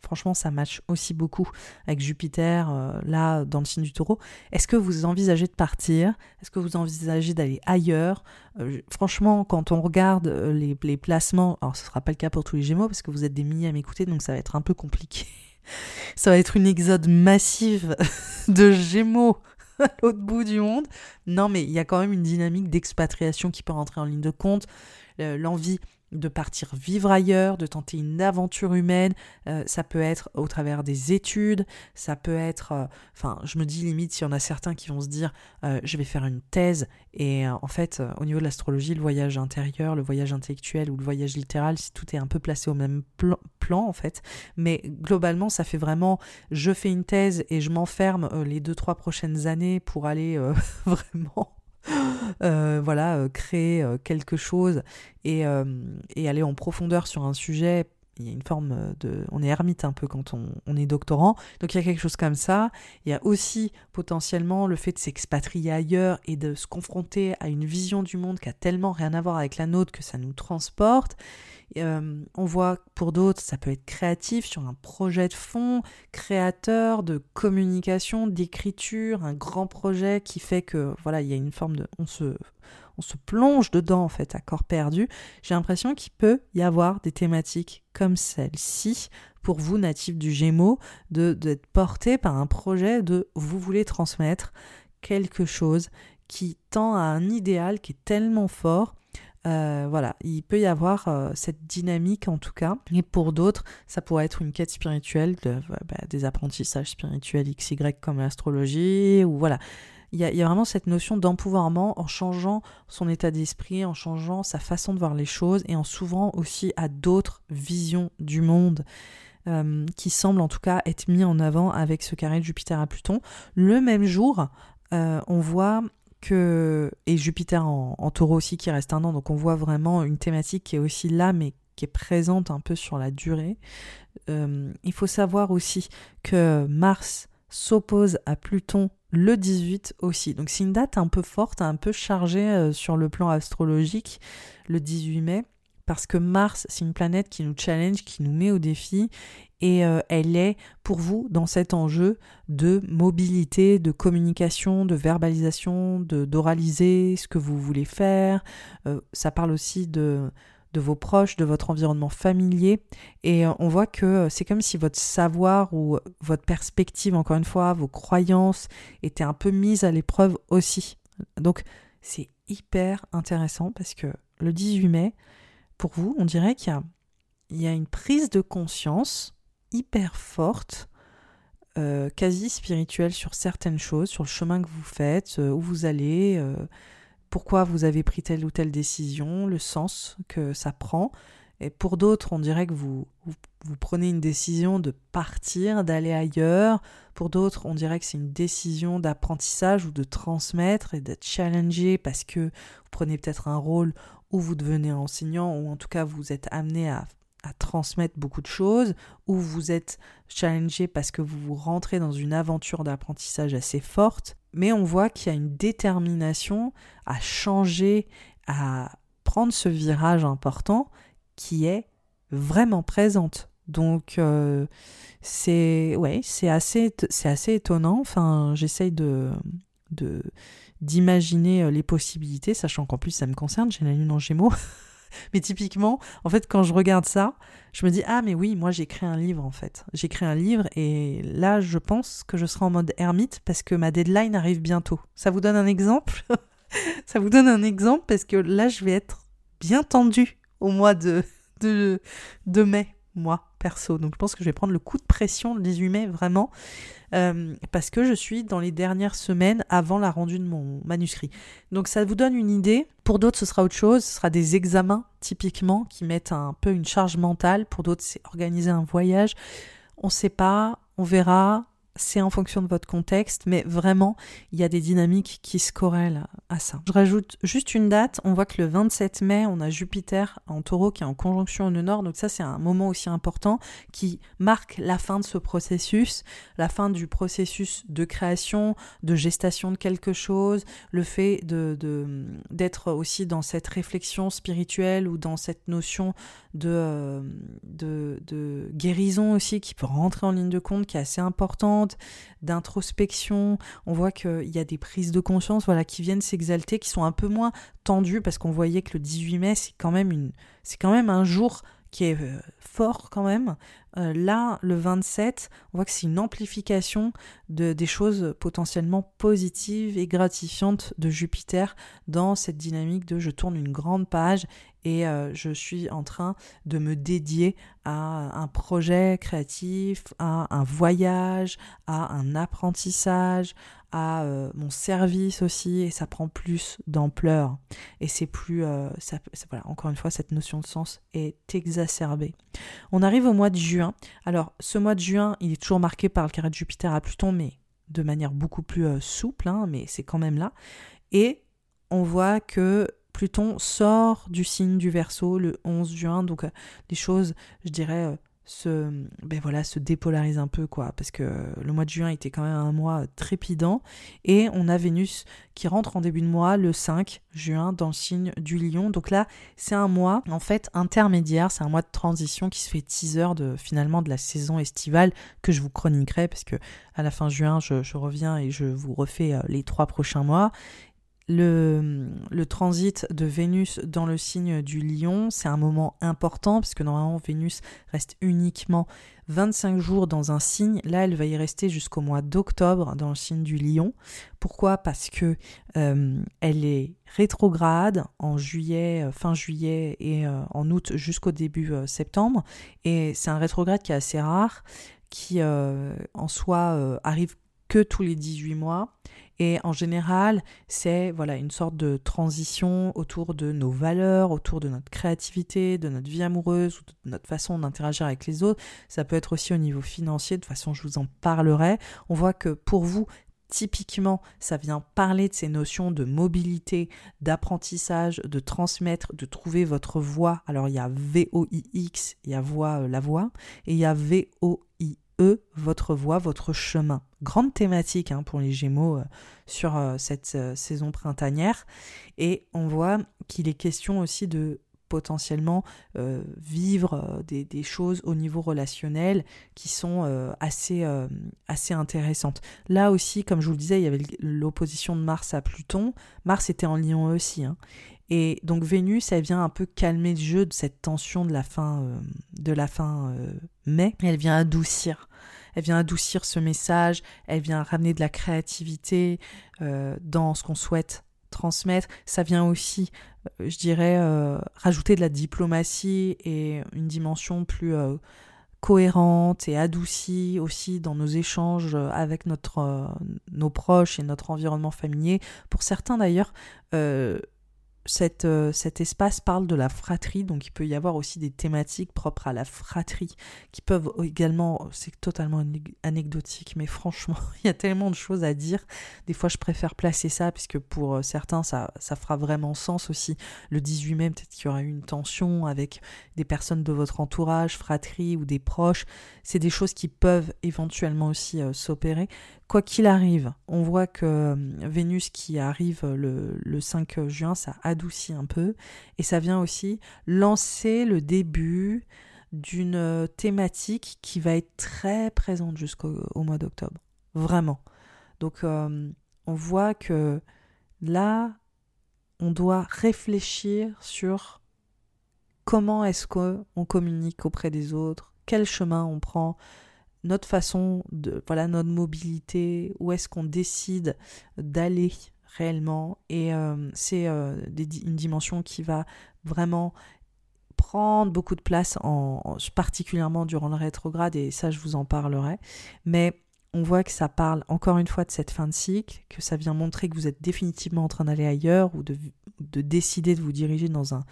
Speaker 2: franchement, ça match aussi beaucoup avec Jupiter, euh, là, dans le signe du taureau. Est-ce que vous envisagez de partir? Est-ce que vous envisagez d'aller ailleurs? Euh, Franchement, quand on regarde euh, les, placements, alors ce ne sera pas le cas pour tous les Gémeaux, parce que vous êtes des milliers à m'écouter, donc ça va être un peu compliqué. *laughs* ça va être une exode massive *laughs* de Gémeaux *laughs* à l'autre bout du monde. Non, mais il y a quand même une dynamique d'expatriation qui peut rentrer en ligne de compte. L'envie de partir vivre ailleurs, de tenter une aventure humaine. Euh, ça peut être au travers des études, ça peut être, euh, enfin, je me dis limite s'il y en a certains qui vont se dire, euh, je vais faire une thèse et en fait, au niveau de l'astrologie, le voyage intérieur, le voyage intellectuel ou le voyage littéral, tout est un peu placé au même plan en fait. Mais globalement, ça fait vraiment, je fais une thèse et je m'enferme les deux trois prochaines années pour aller *laughs* vraiment *gasps* euh, voilà, euh, créer euh, quelque chose et, aller en profondeur sur un sujet. Il y a une forme de... On est ermite un peu quand on, on, est doctorant. Donc il y a quelque chose comme ça. Il y a aussi potentiellement le fait de s'expatrier ailleurs et de se confronter à une vision du monde qui a tellement rien à voir avec la nôtre que ça nous transporte. Euh, on voit pour d'autres, ça peut être créatif sur un projet de fond, créateur de communication, d'écriture, un grand projet qui fait que voilà, il y a une forme de, on se, on se plonge dedans en fait à corps perdu. J'ai l'impression qu'il peut y avoir des thématiques comme celle-ci pour vous natifs du Gémeaux, de d'être porté par un projet de vous voulez transmettre quelque chose qui tend à un idéal qui est tellement fort euh, voilà, il peut y avoir euh, cette dynamique en tout cas. Et pour d'autres, ça pourrait être une quête spirituelle, bah, des apprentissages spirituels XY comme l'astrologie, ou voilà. Il y, a, vraiment cette notion d'empouvoirment en changeant son état d'esprit, en changeant sa façon de voir les choses et en s'ouvrant aussi à d'autres visions du monde. qui semble en tout cas être mis en avant avec ce carré de Jupiter à Pluton. Le même jour, on voit et Jupiter en, taureau aussi qui reste un an, donc on voit vraiment une thématique qui est aussi là, mais qui est présente un peu sur la durée. Euh, il faut savoir aussi que Mars s'oppose à Pluton le 18 aussi. Donc c'est une date un peu forte, un peu chargée euh, sur le plan astrologique, le 18 mai, parce que Mars, c'est une planète qui nous challenge, qui nous met au défi, et euh, elle est pour vous dans cet enjeu de mobilité, de communication, de verbalisation, d'oraliser ce que vous voulez faire. Euh, ça parle aussi de de vos proches, de votre environnement familier. Et euh, on voit que c'est comme si votre savoir ou votre perspective, encore une fois, vos croyances étaient un peu mises à l'épreuve aussi. Donc c'est hyper intéressant parce que le 18 mai, pour vous, on dirait qu'il y a une prise de conscience hyper forte, euh, quasi spirituelle sur certaines choses, sur le chemin que vous faites, euh, où vous allez, euh, pourquoi vous avez pris telle ou telle décision, le sens que ça prend. Et pour d'autres, on dirait que vous, vous, prenez une décision de partir, d'aller ailleurs. Pour d'autres, on dirait que c'est une décision d'apprentissage ou de transmettre et d'être challengé parce que vous prenez peut-être un rôle où vous devenez enseignant ou en tout cas vous êtes amené à à transmettre beaucoup de choses, ou vous êtes challengé parce que vous vous rentrez dans une aventure d'apprentissage assez forte, mais on voit qu'il y a une détermination à changer, à prendre ce virage important qui est vraiment présente. Donc euh, c'est ouais, c'est assez c'est assez étonnant. Enfin, j'essaye de de d'imaginer euh, les possibilités, sachant qu'en plus ça me concerne, j'ai la lune en Gémeaux. *laughs* mais typiquement, en fait, quand je regarde ça, je me dis ah mais oui, moi créé un livre en fait. Créé un livre et là je pense que je serai en mode ermite parce que ma deadline arrive bientôt. Ça vous donne un exemple? *laughs* Ça vous donne un exemple parce que là je vais être bien tendue au mois de, de mai, moi perso. Donc je pense que je vais prendre le coup de pression le 18 mai vraiment euh, parce que je suis dans les dernières semaines avant la rendue de mon manuscrit. Donc ça vous donne une idée. Pour d'autres, ce sera autre chose. Ce sera des examens, typiquement, qui mettent un peu une charge mentale. Pour d'autres, c'est organiser un voyage. On ne sait pas, on verra c'est en fonction de votre contexte, mais vraiment, il y a des dynamiques qui se corrèlent à ça. Je rajoute juste une date, on voit que le 27 mai, on a Jupiter en taureau qui est en conjonction au nord, donc ça c'est un moment aussi important qui marque la fin de ce processus, la fin du processus de création, de gestation de quelque chose, le fait de d'être aussi dans cette réflexion spirituelle ou dans cette notion de, euh, de guérison aussi qui peut rentrer en ligne de compte, qui est assez importante d'introspection. On voit qu'il y a des prises de conscience voilà, qui viennent s'exalter, qui sont un peu moins tendues, parce qu'on voyait que le 18 mai, c'est quand même, un jour qui est euh, fort quand même. Euh, là, le 27, on voit que c'est une amplification de, des choses potentiellement positives et gratifiantes de Jupiter dans cette dynamique de je tourne une grande page et euh, je suis en train de me dédier à un projet créatif, à un voyage, à un apprentissage, à euh, mon service aussi, et ça prend plus d'ampleur. Et c'est plus... voilà, encore une fois, cette notion de sens est exacerbée. On arrive au mois de juin alors, ce mois de juin, il est toujours marqué par le carré de Jupiter à Pluton, mais de manière beaucoup plus euh, souple, hein, mais c'est quand même là. Et on voit que Pluton sort du signe du Verseau le 11 juin, donc euh, les choses, je dirais, euh, se, ben se dépolarise un peu, quoi, parce que le mois de juin était quand même un mois trépidant, et on a Vénus qui rentre en début de mois le 5 juin dans le signe du lion. Donc là, c'est un mois, en fait, intermédiaire, c'est un mois de transition qui se fait teaser de, finalement, de la saison estivale que je vous chroniquerai, parce que à la fin juin, je, reviens et je vous refais euh, les trois prochains mois. Le, transit de Vénus dans le signe du lion, c'est un moment important puisque normalement Vénus reste uniquement 25 jours dans un signe. Là, elle va y rester jusqu'au mois d'octobre dans le signe du lion. Pourquoi? Parce que euh, elle est rétrograde en juillet, euh, fin juillet et euh, en août jusqu'au début septembre. Et c'est un rétrograde qui est assez rare, qui en soi arrive que tous les 18 mois Et en général, c'est voilà une sorte de transition autour de nos valeurs, autour de notre créativité, de notre vie amoureuse, ou de notre façon d'interagir avec les autres. Ça peut être aussi au niveau financier, de toute façon je vous en parlerai. On voit que pour vous, Typiquement, ça vient parler de ces notions de mobilité, d'apprentissage, de transmettre, de trouver votre voix. Alors il y a V-O-I-X, il y a voix, euh, la voix, et il y a V-O-I-E, votre voix, votre chemin. Grande thématique hein, pour les Gémeaux euh, sur euh, cette saison printanière. Et on voit qu'il est question aussi de potentiellement euh, vivre euh, des, choses au niveau relationnel qui sont euh, assez, assez intéressantes. Là aussi, comme je vous le disais, il y avait l'opposition de Mars à Pluton. Mars était en Lion aussi. Hein. Et donc Vénus, elle vient un peu calmer le jeu de cette tension de la fin, de la fin mai. Elle vient adoucir. Elle vient adoucir ce message, elle vient ramener de la créativité dans ce qu'on souhaite transmettre. Ça vient aussi, euh, je dirais, euh, rajouter de la diplomatie et une dimension plus euh, cohérente et adoucie aussi dans nos échanges avec notre, nos proches et notre environnement familier. Pour certains d'ailleurs, euh, cet espace parle de la fratrie, donc il peut y avoir aussi des thématiques propres à la fratrie qui peuvent également, c'est totalement anecdotique, mais franchement, *laughs* il y a tellement de choses à dire. Des fois, je préfère placer ça, puisque pour euh, certains, ça, ça fera vraiment sens aussi. Le 18 mai, peut-être qu'il y aura une tension avec des personnes de votre entourage, fratrie ou des proches. C'est des choses qui peuvent éventuellement aussi euh, s'opérer. Quoi qu'il arrive, on voit que Vénus qui arrive le, le, 5 juin, ça un peu et ça vient aussi lancer le début d'une euh, thématique qui va être très présente jusqu'au mois d'octobre. Vraiment. Donc euh, on voit que là, on doit réfléchir sur comment est-ce qu'on communique auprès des autres, quel chemin on prend, notre façon de, voilà, notre mobilité, où est-ce qu'on décide d'aller réellement. Et euh, c'est euh, une dimension qui va vraiment prendre beaucoup de place, en, particulièrement durant le rétrograde, et ça je vous en parlerai. Mais on voit que ça parle encore une fois de cette fin de cycle, que ça vient montrer que vous êtes définitivement en train d'aller ailleurs ou de, de décider de vous diriger dans un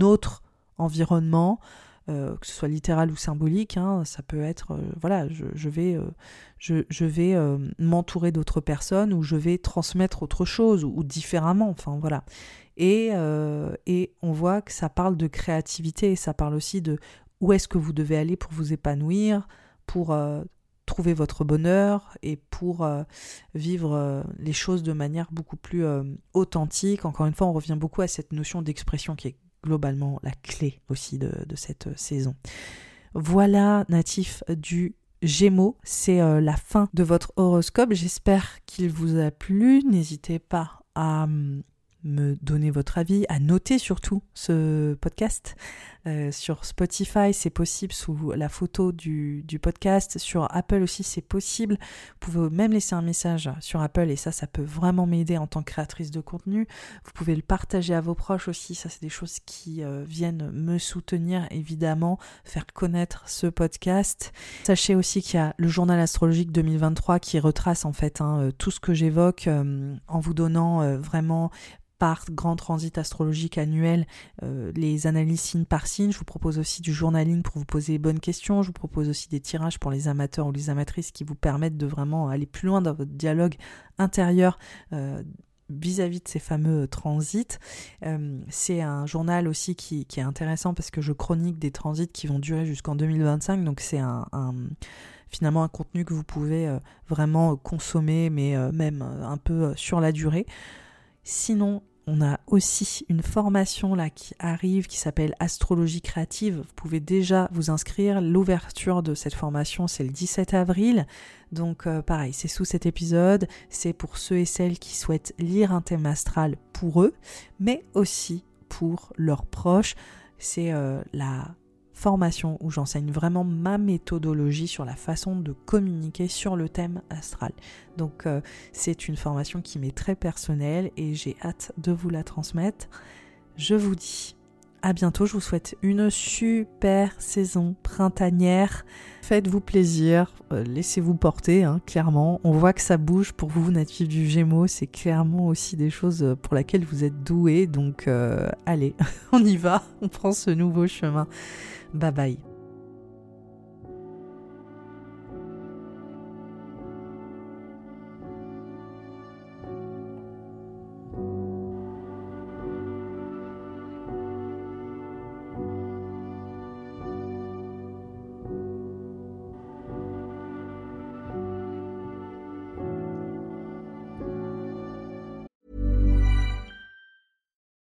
Speaker 2: autre environnement, euh, que ce soit littéral ou symbolique, hein, ça peut être, euh, voilà, je, vais, euh, je, vais m'entourer d'autres personnes ou je vais transmettre autre chose ou, différemment, enfin voilà. Et, et on voit que ça parle de créativité ça parle aussi de où est-ce que vous devez aller pour vous épanouir, pour trouver votre bonheur et pour vivre les choses de manière beaucoup plus authentique. Encore une fois, on revient beaucoup à cette notion d'expression qui est globalement la clé aussi de, cette saison. Voilà, natif du Gémeaux, c'est euh, la fin de votre horoscope. J'espère qu'il vous a plu. N'hésitez pas à hum, me donner votre avis, à noter surtout ce podcast. Euh, sur Spotify, c'est possible sous la photo du, du, podcast. Sur Apple aussi, c'est possible. Vous pouvez même laisser un message sur Apple et ça, ça peut vraiment m'aider en tant que créatrice de contenu. Vous pouvez le partager à vos proches aussi. Ça, c'est des choses qui euh, viennent me soutenir, évidemment, faire connaître ce podcast. Sachez aussi qu'il y a le journal astrologique 2023 qui retrace en fait hein, euh, tout ce que j'évoque en vous donnant vraiment par grand transit astrologique annuel, euh, les analyses signe par signe. Je vous propose aussi du journaling pour vous poser les bonnes questions. Je vous propose aussi des tirages pour les amateurs ou les amatrices qui vous permettent de vraiment aller plus loin dans votre dialogue intérieur. Euh, vis-à-vis de ces fameux transits. Euh, c'est un journal aussi qui, est intéressant parce que je chronique des transits qui vont durer jusqu'en 2025. Donc c'est finalement un contenu que vous pouvez vraiment consommer, mais même un peu sur la durée. Sinon, on a aussi une formation là qui arrive qui s'appelle Astrologie créative. Vous pouvez déjà vous inscrire. L'ouverture de cette formation, c'est le 17 avril. Donc euh, pareil, c'est sous cet épisode. C'est pour ceux et celles qui souhaitent lire un thème astral pour eux, mais aussi pour leurs proches. C'est euh, la formation où j'enseigne vraiment ma méthodologie sur la façon de communiquer sur le thème astral. Donc euh, c'est une formation qui m'est très personnelle et j'ai hâte de vous la transmettre. Je vous dis à bientôt. Je vous souhaite une super saison printanière. Faites-vous plaisir, euh, laissez-vous porter, hein, clairement. On voit que ça bouge pour vous, natifs du Gémeaux. C'est clairement aussi des choses pour lesquelles vous êtes doués. Donc, euh, allez, *laughs* on y va. On prend ce nouveau chemin. Bye bye.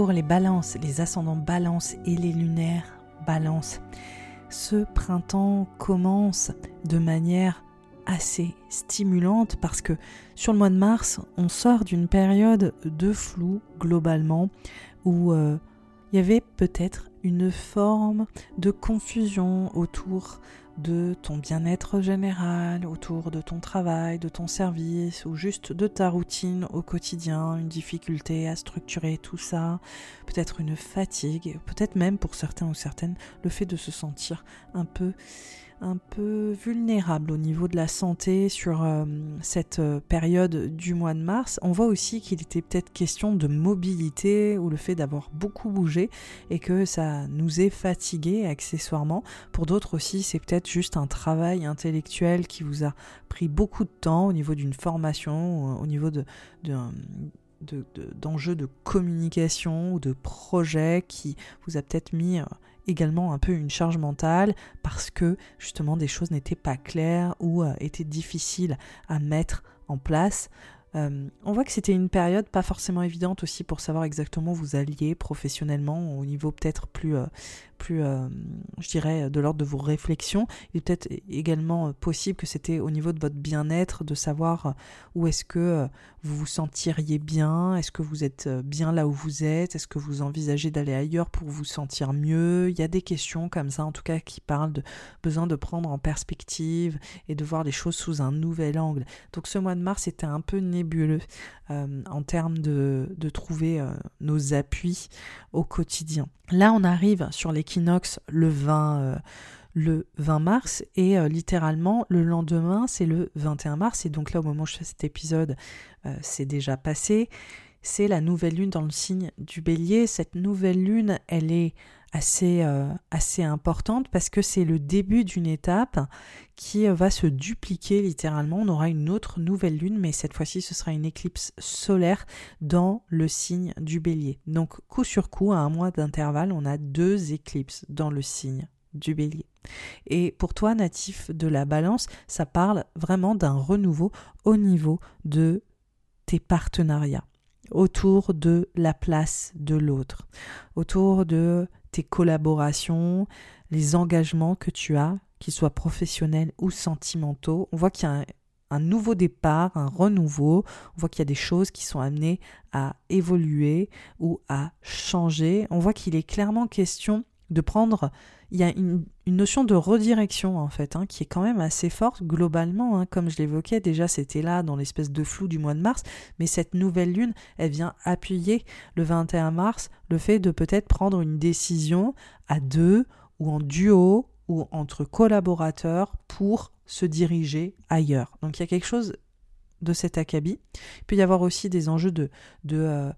Speaker 2: les balances, les ascendants balance et les lunaires balance. Ce printemps commence de manière assez stimulante parce que sur le mois de mars, on sort d'une période de flou globalement où euh, il y avait peut-être une forme de confusion autour de ton bien-être général, autour de ton travail, de ton service, ou juste de ta routine au quotidien, une difficulté à structurer tout ça, peut-être une fatigue, peut-être même pour certains ou certaines le fait de se sentir un peu un peu vulnérable au niveau de la santé sur euh, cette euh, période du mois de mars. On voit aussi qu'il était peut-être question de mobilité ou le fait d'avoir beaucoup bougé et que ça nous est fatigué accessoirement. Pour d'autres aussi, c'est peut-être juste un travail intellectuel qui vous a pris beaucoup de temps au niveau d'une formation, au niveau de, d'enjeux de, communication ou de projets qui vous a peut-être mis euh, également un peu une charge mentale parce que justement des choses n'étaient pas claires ou euh, étaient difficiles à mettre en place. Euh, on voit que c'était une période pas forcément évidente aussi pour savoir exactement où vous alliez professionnellement au niveau peut-être plus, plus, euh, je dirais, de l'ordre de vos réflexions. Il est peut-être également euh, possible que c'était au niveau de votre bien-être, de savoir euh, où est-ce que vous vous sentiriez bien, est-ce que vous êtes bien là où vous êtes, est-ce que vous envisagez d'aller ailleurs pour vous sentir mieux? Il y a des questions comme ça, en tout cas, qui parlent de besoin de prendre en perspective et de voir les choses sous un nouvel angle. Donc ce mois de mars était un peu nébuleux en termes de, trouver nos appuis au quotidien. Là, on arrive sur le 20, euh, le 20 mars et euh, littéralement le lendemain, c'est le 21 mars. Et donc là, au moment où je fais cet épisode, euh, c'est déjà passé. C'est la nouvelle lune dans le signe du bélier. Cette nouvelle lune, elle est assez, assez importante parce que c'est le début d'une étape qui va se dupliquer littéralement. On aura une autre nouvelle lune, mais cette fois-ci ce sera une éclipse solaire dans le signe du bélier. Donc coup sur coup, à un mois d'intervalle, on a deux éclipses dans le signe du bélier. Et pour toi, natif de la balance, ça parle vraiment d'un renouveau au niveau de tes partenariats, autour de la place de l'autre, autour de tes collaborations, les engagements que tu as, qu'ils soient professionnels ou sentimentaux. On voit qu'il y a un, nouveau départ, un renouveau. On voit qu'il y a des choses qui sont amenées à évoluer ou à changer. On voit qu'il est clairement question de prendre il y a une, notion de redirection en fait, hein, qui est quand même assez forte globalement, hein, comme je l'évoquais déjà, c'était là dans l'espèce de flou du mois de mars, mais cette nouvelle lune, elle vient appuyer le 21 mars le fait de peut-être prendre une décision à deux ou en duo ou entre collaborateurs pour se diriger ailleurs. Donc il y a quelque chose de cet acabit. Il y avoir aussi des enjeux de, de euh,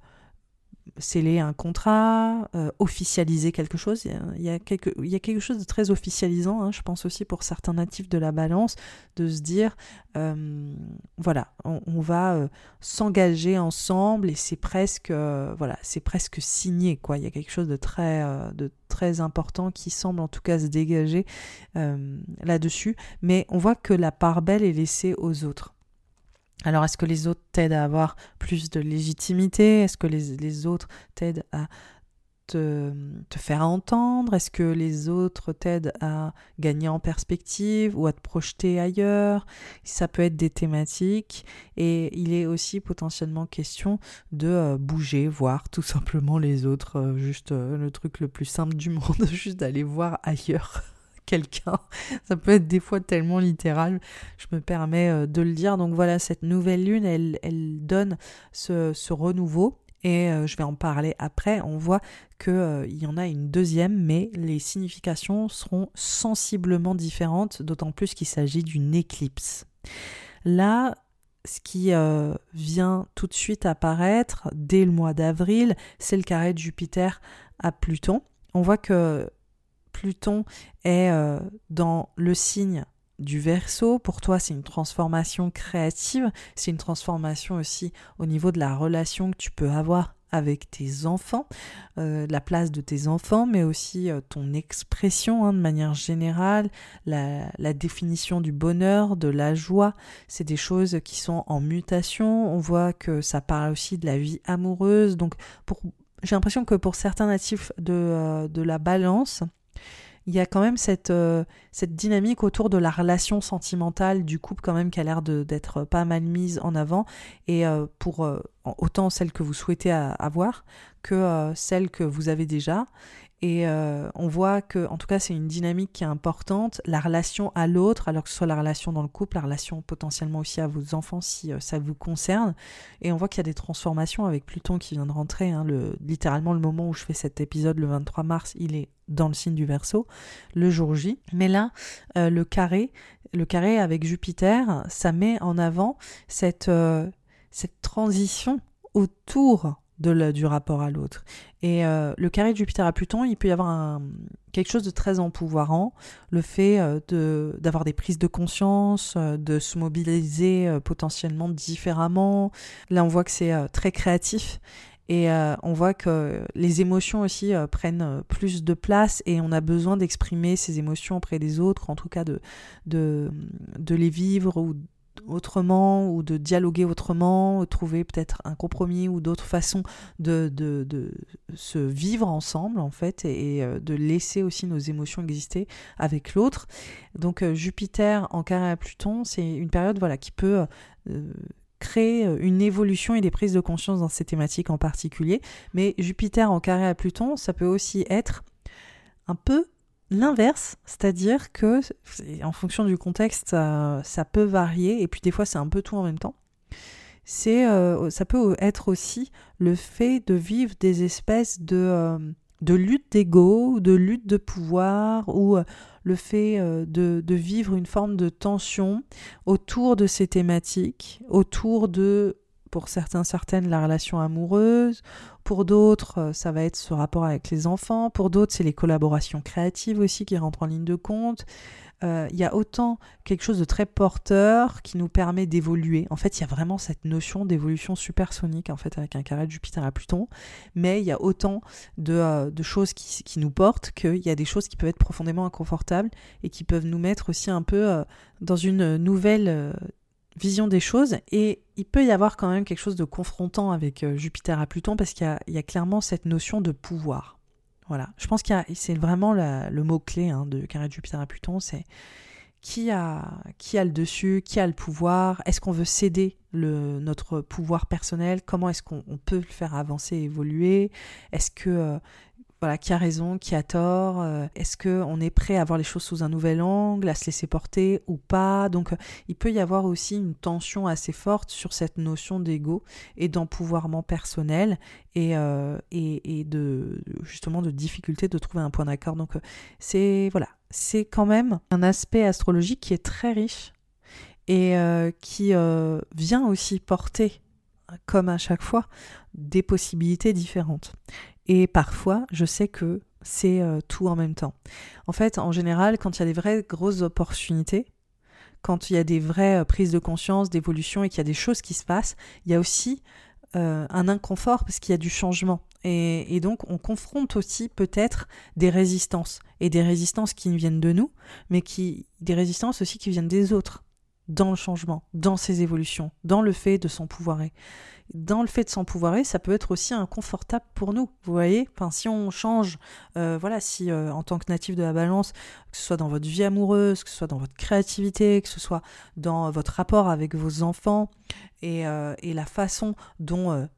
Speaker 2: sceller un contrat, euh, officialiser quelque chose. Il y, a, quelque, il y a quelque chose de très officialisant, hein, je pense aussi pour certains natifs de la balance, de se dire, euh, voilà, on, va euh, s'engager ensemble et c'est presque, voilà, c'est presque signé, quoi. Il y a quelque chose de très, de très important qui semble en tout cas se dégager là-dessus. Mais on voit que la part belle est laissée aux autres. Alors, est-ce que les autres t'aident à avoir plus de légitimité? Est-ce que les, autres t'aident à te, faire entendre? Est-ce que les autres t'aident à gagner en perspective ou à te projeter ailleurs? Ça peut être des thématiques et il est aussi potentiellement question de euh, bouger, voir tout simplement les autres, euh, juste euh, le truc le plus simple du monde, *laughs* juste d'aller voir ailleurs quelqu'un. *laughs* Ça peut être des fois tellement littéral, je me permets euh, de le dire. Donc voilà, cette nouvelle lune, elle, donne ce, renouveau. Et euh, je vais en parler après. On voit qu'il euh, y en a une deuxième, mais les significations seront sensiblement différentes, d'autant plus qu'il s'agit d'une éclipse. Là, ce qui vient tout de suite apparaître dès le mois d'avril, c'est le carré de Jupiter à Pluton. On voit que Pluton est euh, dans le signe du verso, pour toi c'est une transformation créative, c'est une transformation aussi au niveau de la relation que tu peux avoir avec tes enfants, euh, la place de tes enfants, mais aussi euh, ton expression hein, de manière générale, la, définition du bonheur, de la joie, c'est des choses qui sont en mutation. On voit que ça parle aussi de la vie amoureuse. Donc j'ai l'impression que pour certains natifs de la balance, il y a quand même cette, euh, cette dynamique autour de la relation sentimentale du couple quand même qui a l'air d'être pas mal mise en avant et euh, pour euh, autant celle que vous souhaitez avoir que celle que vous avez déjà et on voit que, en tout cas, c'est une dynamique qui est importante. La relation à l'autre, alors que ce soit la relation dans le couple, la relation potentiellement aussi à vos enfants si ça vous concerne. Et on voit qu'il y a des transformations avec Pluton qui vient de rentrer. Hein, le, littéralement, le moment où je fais cet épisode, le 23 mars, il est dans le signe du Verseau, le jour J. Mais là, euh, le carré, le carré avec Jupiter, ça met en avant cette, cette transition autour de du rapport à l'autre. Et euh, le carré de Jupiter à Pluton, il peut y avoir quelque chose de très empouvoirant, le fait euh, de d'avoir des prises de conscience, euh, de se mobiliser potentiellement différemment. Là, on voit que c'est très créatif. Et on voit que les émotions aussi prennent plus de place et on a besoin d'exprimer ces émotions auprès des autres, en tout cas de, les vivre autrement ou de dialoguer autrement, trouver peut-être un compromis ou d'autres façons de, se vivre ensemble en fait et, euh, de laisser aussi nos émotions exister avec l'autre. Donc euh, Jupiter en carré à Pluton, c'est une période voilà qui peut euh, créer une évolution et des prises de conscience dans ces thématiques en particulier. Mais Jupiter en carré à Pluton, ça peut aussi être un peu l'inverse, c'est-à-dire que en fonction du contexte, ça, peut varier, et puis des fois c'est un peu tout en même temps. C'est, euh, ça peut être aussi le fait de vivre des espèces de, euh, de lutte d'ego, de lutte de pouvoir, ou euh, le fait de, de, vivre une forme de tension autour de ces thématiques, autour de, pour certains, certaines, la relation amoureuse, pour d'autres, euh, ça va être ce rapport avec les enfants. Pour d'autres, c'est les collaborations créatives aussi qui rentrent en ligne de compte. Euh, il y a autant quelque chose de très porteur qui nous permet d'évoluer. En fait, il y a vraiment cette notion d'évolution supersonique en fait avec un carré de Jupiter à Pluton. Mais il y a autant de, euh, choses qui, nous portent qu'il y a des choses qui peuvent être profondément inconfortables et qui peuvent nous mettre aussi un peu dans une nouvelle vision des choses et il peut y avoir quand même quelque chose de confrontant avec euh, Jupiter à Pluton parce qu'il y, a clairement cette notion de pouvoir. Voilà, je pense que c'est vraiment le mot-clé hein, de carré de Jupiter à Pluton, c'est qui a, qui a le dessus, qui a le pouvoir, est-ce qu'on veut céder notre pouvoir personnel, comment est-ce qu'on peut le faire avancer, évoluer, est-ce que euh, voilà, qui a raison, qui a tort, euh, est-ce qu'on est prêt à voir les choses sous un nouvel angle, à se laisser porter ou pas? Donc euh, il peut y avoir aussi une tension assez forte sur cette notion d'ego et d'empouvoirment personnel et, euh, de justement de difficulté de trouver un point d'accord. Donc c'est quand même un aspect astrologique qui est très riche et qui vient aussi porter comme à chaque fois, des possibilités différentes. Et parfois, je sais que c'est euh, tout en même temps. En fait, en général, quand il y a des vraies grosses opportunités, quand il y a des vraies euh, prises de conscience, d'évolution et qu'il y a des choses qui se passent, il y a aussi euh, un inconfort parce qu'il y a du changement. Et, et, donc, on confronte aussi peut-être des résistances. Et des résistances qui viennent de nous, mais qui, des résistances aussi qui viennent des autres dans le changement, dans ces évolutions, dans le fait de s'empouvoirer. Dans le fait de s'empouvoirer, ça peut être aussi inconfortable pour nous, vous voyez? Si on change, euh, voilà, si euh, en tant que natif de la balance, que ce soit dans votre vie amoureuse, que ce soit dans votre créativité, que ce soit dans votre rapport avec vos enfants et, euh, et la façon dont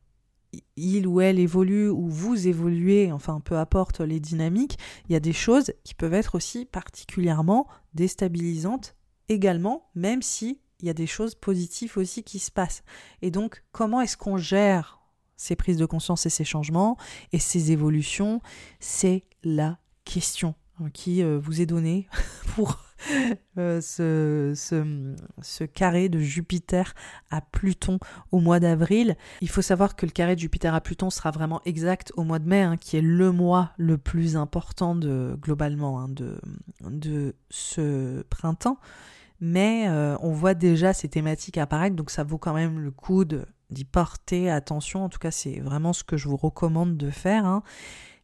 Speaker 2: il ou elle évolue ou vous évoluez, enfin peu importe les dynamiques, il y a des choses qui peuvent être aussi particulièrement déstabilisantes également, même si il y a des choses positives aussi qui se passent. Et donc, comment est-ce qu'on gère ces prises de conscience et ces changements et ces évolutions? C'est la question hein, qui euh, vous est donnée *laughs* pour euh, ce, carré de Jupiter à Pluton au mois d'avril. Il faut savoir que le carré de Jupiter à Pluton sera vraiment exact au mois de mai, hein, qui est le mois le plus important globalement hein, de ce printemps mais euh, on voit déjà ces thématiques apparaître, donc ça vaut quand même le coup d'y porter attention. En tout cas, c'est vraiment ce que je vous recommande de faire. Hein.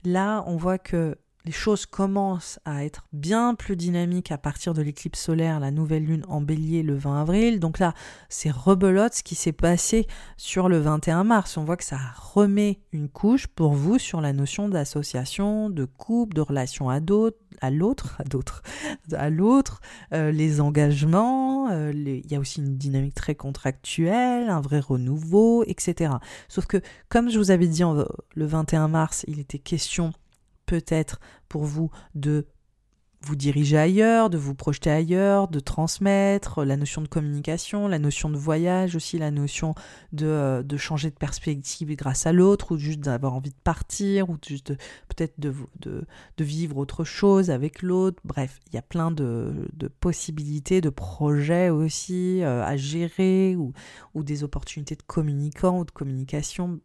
Speaker 2: Là, on voit que les choses commencent à être bien plus dynamiques à partir de l'éclipse solaire, la nouvelle lune en bélier le 20 avril. Donc là, c'est rebelote ce qui s'est passé sur le 21 mars. On voit que ça remet une couche pour vous sur la notion d'association, de couple, de relation à d'autres, à l'autre, à d'autres, à l'autre, euh, les engagements, euh, il y a aussi une dynamique très contractuelle, un vrai renouveau, etc. Sauf que, comme je vous avais dit le 21 mars, il était question peut-être pour vous de vous diriger ailleurs, de vous projeter ailleurs, de transmettre, la notion de communication, la notion de voyage aussi, la notion de, euh, de changer de perspective grâce à l'autre, ou juste d'avoir envie de partir, ou juste peut-être de, vivre autre chose avec l'autre. Bref, il y a plein de, possibilités, de projets aussi euh, à gérer, ou, des opportunités de communicants ou de communication.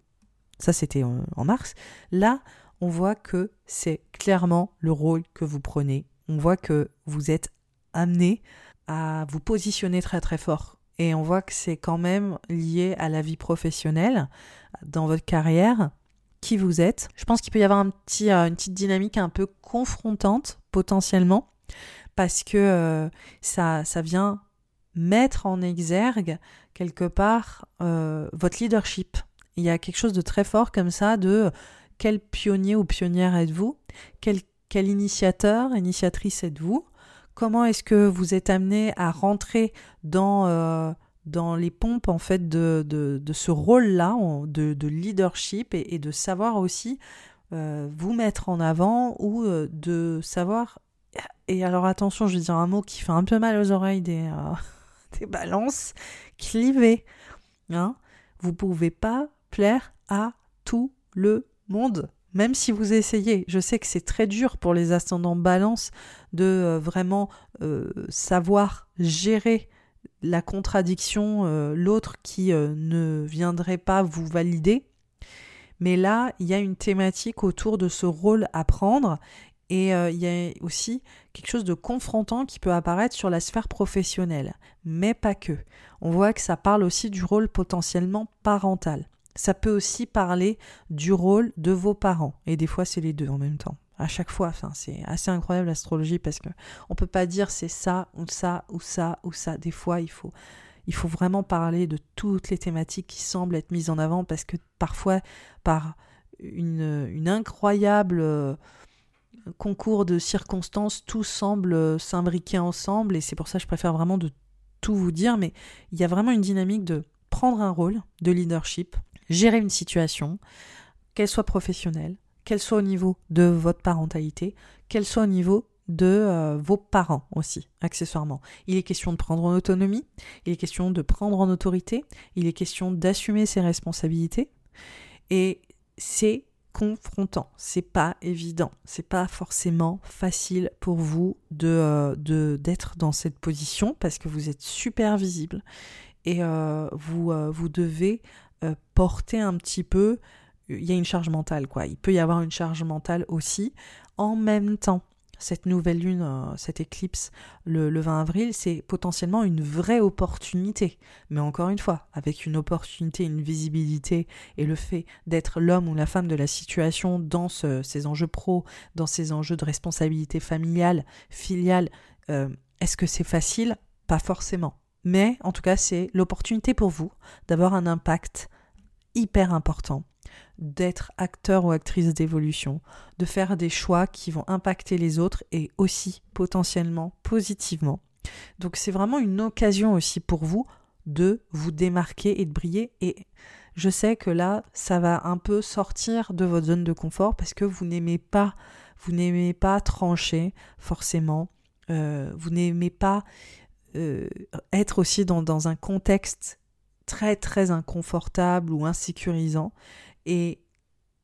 Speaker 2: Ça, c'était en mars. Là, on voit que c'est clairement le rôle que vous prenez. On voit que vous êtes amené à vous positionner très très fort. Et on voit que c'est quand même lié à la vie professionnelle, dans votre carrière, qui vous êtes. Je pense qu'il peut y avoir un petit, euh, une petite dynamique un peu confrontante potentiellement, parce que euh, ça, ça vient mettre en exergue quelque part euh, votre leadership. Il y a quelque chose de très fort comme ça de quel pionnier ou pionnière êtes-vous? Quel, initiateur, initiatrice êtes-vous? Comment est-ce que vous êtes amené à rentrer dans, euh, les pompes en fait de, ce rôle-là de, de, leadership et, de savoir aussi euh, vous mettre en avant ou euh, de savoir et alors attention, je vais dire un mot qui fait un peu mal aux oreilles des, *laughs* des balances, cliver. Hein vous pouvez pas plaire à tout le monde, même si vous essayez. Je sais que c'est très dur pour les ascendants balance de euh, vraiment euh, savoir gérer la contradiction, euh, l'autre qui ne viendrait pas vous valider. Mais là, il y a une thématique autour de ce rôle à prendre et il y a aussi quelque chose de confrontant qui peut apparaître sur la sphère professionnelle, mais pas que. On voit que ça parle aussi du rôle potentiellement parental. Ça peut aussi parler du rôle de vos parents. Et des fois, c'est les deux en même temps. À chaque fois, c'est assez incroyable l'astrologie parce que on peut pas dire c'est ça ou ça ou ça ou ça. Des fois, il faut, il faut vraiment parler de toutes les thématiques qui semblent être mises en avant parce que parfois, par une, une incroyable euh, concours de circonstances, tout semble s'imbriquer ensemble et c'est pour ça que je préfère vraiment de tout vous dire, mais il y a vraiment une dynamique de prendre un rôle de leadership, gérer une situation, qu'elle soit professionnelle, qu'elle soit au niveau de votre parentalité, qu'elle soit au niveau de euh, vos parents aussi, accessoirement. Il est question de prendre en autonomie, il est question de prendre en autorité, il est question d'assumer ses responsabilités, et c'est confrontant, c'est pas évident, c'est pas forcément facile pour vous de euh, d'être dans cette position parce que vous êtes super visible et euh, vous vous devez porter un petit peu il y a une charge mentale quoi, il peut y avoir une charge mentale aussi en même temps cette nouvelle lune, euh, cette éclipse le, 20 avril, c'est potentiellement une vraie opportunité. Mais encore une fois, avec une opportunité, une visibilité et le fait d'être l'homme ou la femme de la situation dans ces enjeux pro, dans ces enjeux de responsabilité familiale, filiale, euh, est-ce que c'est facile? Pas forcément. Mais en tout cas, c'est l'opportunité pour vous d'avoir un impact hyper important d'être acteur ou actrice d'évolution, de faire des choix qui vont impacter les autres et aussi potentiellement positivement. Donc c'est vraiment une occasion aussi pour vous de vous démarquer et de briller. Et je sais que là, ça va un peu sortir de votre zone de confort parce que vous n'aimez pas, vous n'aimez pas trancher forcément. Euh, vous n'aimez pas euh, être aussi dans, dans un contexte très très inconfortable ou insécurisant. Et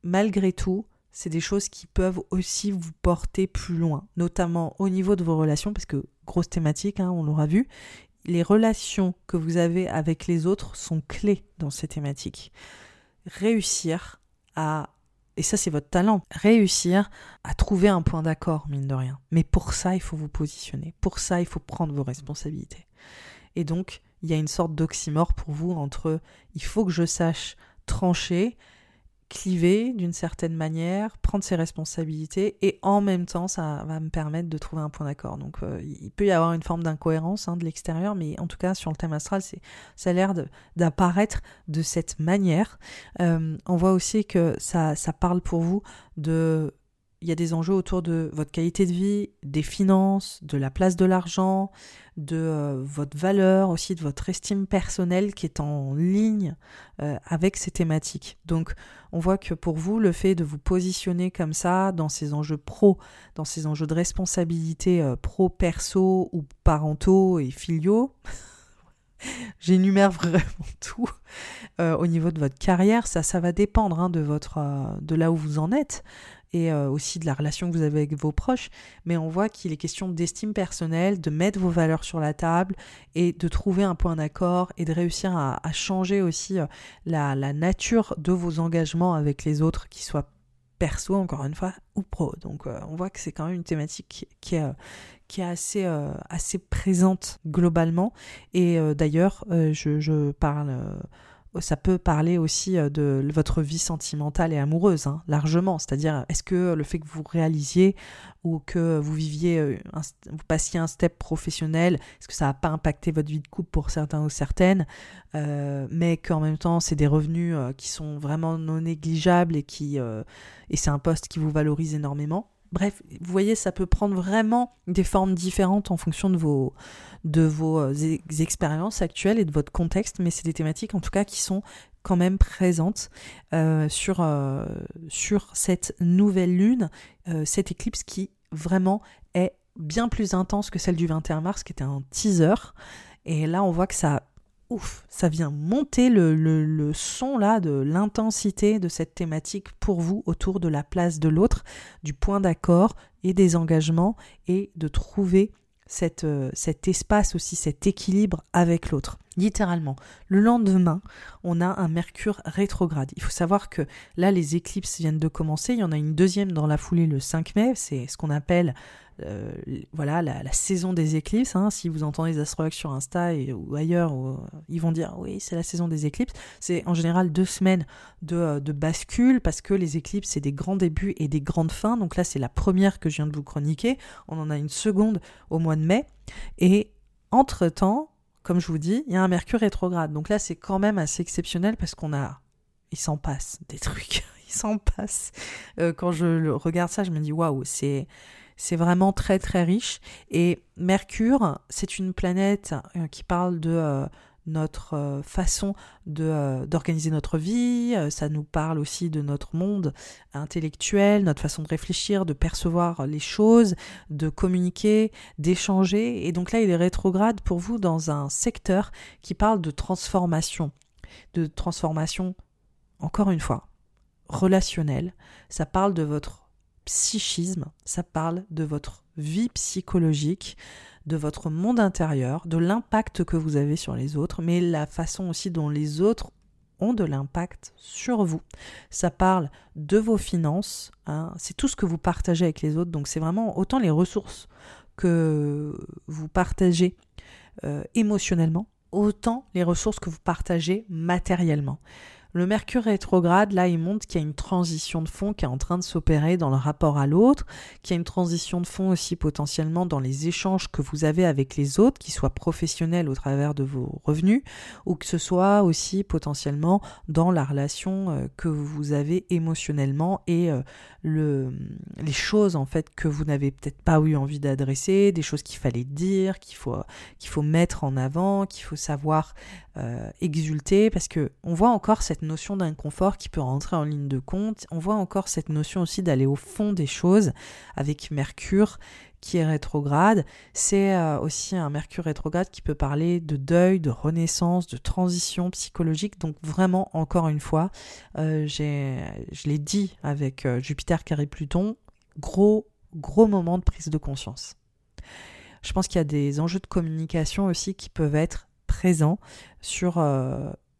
Speaker 2: malgré tout, c'est des choses qui peuvent aussi vous porter plus loin, notamment au niveau de vos relations, parce que grosse thématique, hein, on l'aura vu, les relations que vous avez avec les autres sont clés dans ces thématiques. Réussir à, et ça c'est votre talent, réussir à trouver un point d'accord, mine de rien. Mais pour ça, il faut vous positionner. Pour ça, il faut prendre vos responsabilités. Et donc, il y a une sorte d'oxymore pour vous entre il faut que je sache trancher cliver d'une certaine manière, prendre ses responsabilités et en même temps ça va me permettre de trouver un point d'accord. Donc euh, il peut y avoir une forme d'incohérence hein, de l'extérieur, mais en tout cas sur le thème astral, c'est, ça a l'air d'apparaître de, cette manière. Euh, on voit aussi que ça, ça parle pour vous de il y a des enjeux autour de votre qualité de vie, des finances, de la place de l'argent, de euh, votre valeur, aussi de votre estime personnelle qui est en ligne euh, avec ces thématiques. Donc on voit que pour vous, le fait de vous positionner comme ça dans ces enjeux pro, dans ces enjeux de responsabilité euh, pro-perso ou parentaux et filiaux, *laughs* j'énumère vraiment *laughs* tout au niveau de votre carrière, ça, ça va dépendre hein, de, votre, de là où vous en êtes et euh, aussi de la relation que vous avez avec vos proches, mais on voit qu'il est question d'estime personnelle, de mettre vos valeurs sur la table et de trouver un point d'accord et de réussir à, changer aussi euh, la, nature de vos engagements avec les autres, qui soient perso encore une fois ou pro. Donc euh, on voit que c'est quand même une thématique qui, est, qui est assez, assez présente globalement. Et d'ailleurs, je, je, parle ça peut parler aussi euh, de votre vie sentimentale et amoureuse, hein, largement. C'est-à-dire, est-ce que le fait que vous réalisiez ou que vous viviez, euh, vous passiez un step professionnel, est-ce que ça n'a pas impacté votre vie de couple pour certains ou certaines, euh, mais qu'en même temps, c'est des revenus qui sont vraiment non négligeables et et c'est un poste qui vous valorise énormément? Bref, vous voyez, ça peut prendre vraiment des formes différentes en fonction de vos, euh, expériences actuelles et de votre contexte, mais c'est des thématiques en tout cas qui sont quand même présentes euh, sur, euh, sur cette nouvelle lune, cette éclipse qui vraiment est bien plus intense que celle du 21 mars, qui était un teaser. Et là, on voit que ça ouf, ça vient monter le, son là de l'intensité de cette thématique pour vous autour de la place de l'autre, du point d'accord et des engagements et de trouver euh, cet espace aussi, cet équilibre avec l'autre. Littéralement, le lendemain, on a un Mercure rétrograde. Il faut savoir que là, les éclipses viennent de commencer. Il y en a une deuxième dans la foulée le 5 mai. C'est ce qu'on appelle euh, voilà la, saison des éclipses. Hein. Si vous entendez les astrologues sur Insta ou ailleurs, ils vont dire oui, c'est la saison des éclipses. C'est en général deux semaines de, euh, de, bascule parce que les éclipses, c'est des grands débuts et des grandes fins. Donc là, c'est la première que je viens de vous chroniquer. On en a une seconde au mois de mai. Et entre-temps, comme je vous dis, il y a un Mercure rétrograde. Donc là, c'est quand même assez exceptionnel parce qu'on a, il s'en passe des trucs, *laughs* il s'en passe. Euh, quand je regarde ça, je me dis waouh, c'est c'est vraiment très très riche. Et Mercure, c'est une planète euh, qui parle de euh, notre euh, façon de, d'organiser notre vie, ça nous parle aussi de notre monde intellectuel, notre façon de réfléchir, de percevoir les choses, de communiquer, d'échanger. Et donc là, il est rétrograde pour vous dans un secteur qui parle de transformation, de transformation, encore une fois, relationnelle. Ça parle de votre psychisme, ça parle de votre vie psychologique, de votre monde intérieur, de l'impact que vous avez sur les autres, mais la façon aussi dont les autres ont de l'impact sur vous. Ça parle de vos finances, hein, c'est tout ce que vous partagez avec les autres, donc c'est vraiment autant les ressources que vous partagez euh, émotionnellement, autant les ressources que vous partagez matériellement. Le Mercure rétrograde, là, il montre qu'il y a une transition de fond qui est en train de s'opérer dans le rapport à l'autre, qu'il y a une transition de fond aussi potentiellement dans les échanges que vous avez avec les autres, qu'ils soient professionnels au travers de vos revenus, ou que ce soit aussi potentiellement dans la relation euh, que vous avez émotionnellement et euh, le, les choses en fait que vous n'avez peut-être pas eu envie d'adresser, des choses qu'il fallait dire, qu'il faut mettre en avant, qu'il faut savoir euh, exulter, parce que on voit encore cette notion d'inconfort qui peut rentrer en ligne de compte, on voit encore cette notion aussi d'aller au fond des choses avec Mercure qui est rétrograde. C'est euh, aussi un Mercure rétrograde qui peut parler de deuil, de renaissance, de transition psychologique. Donc vraiment, encore une fois, euh, je l'ai dit avec euh, Jupiter carré Pluton, gros, gros moment de prise de conscience. Je pense qu'il y a des enjeux de communication aussi qui peuvent être sur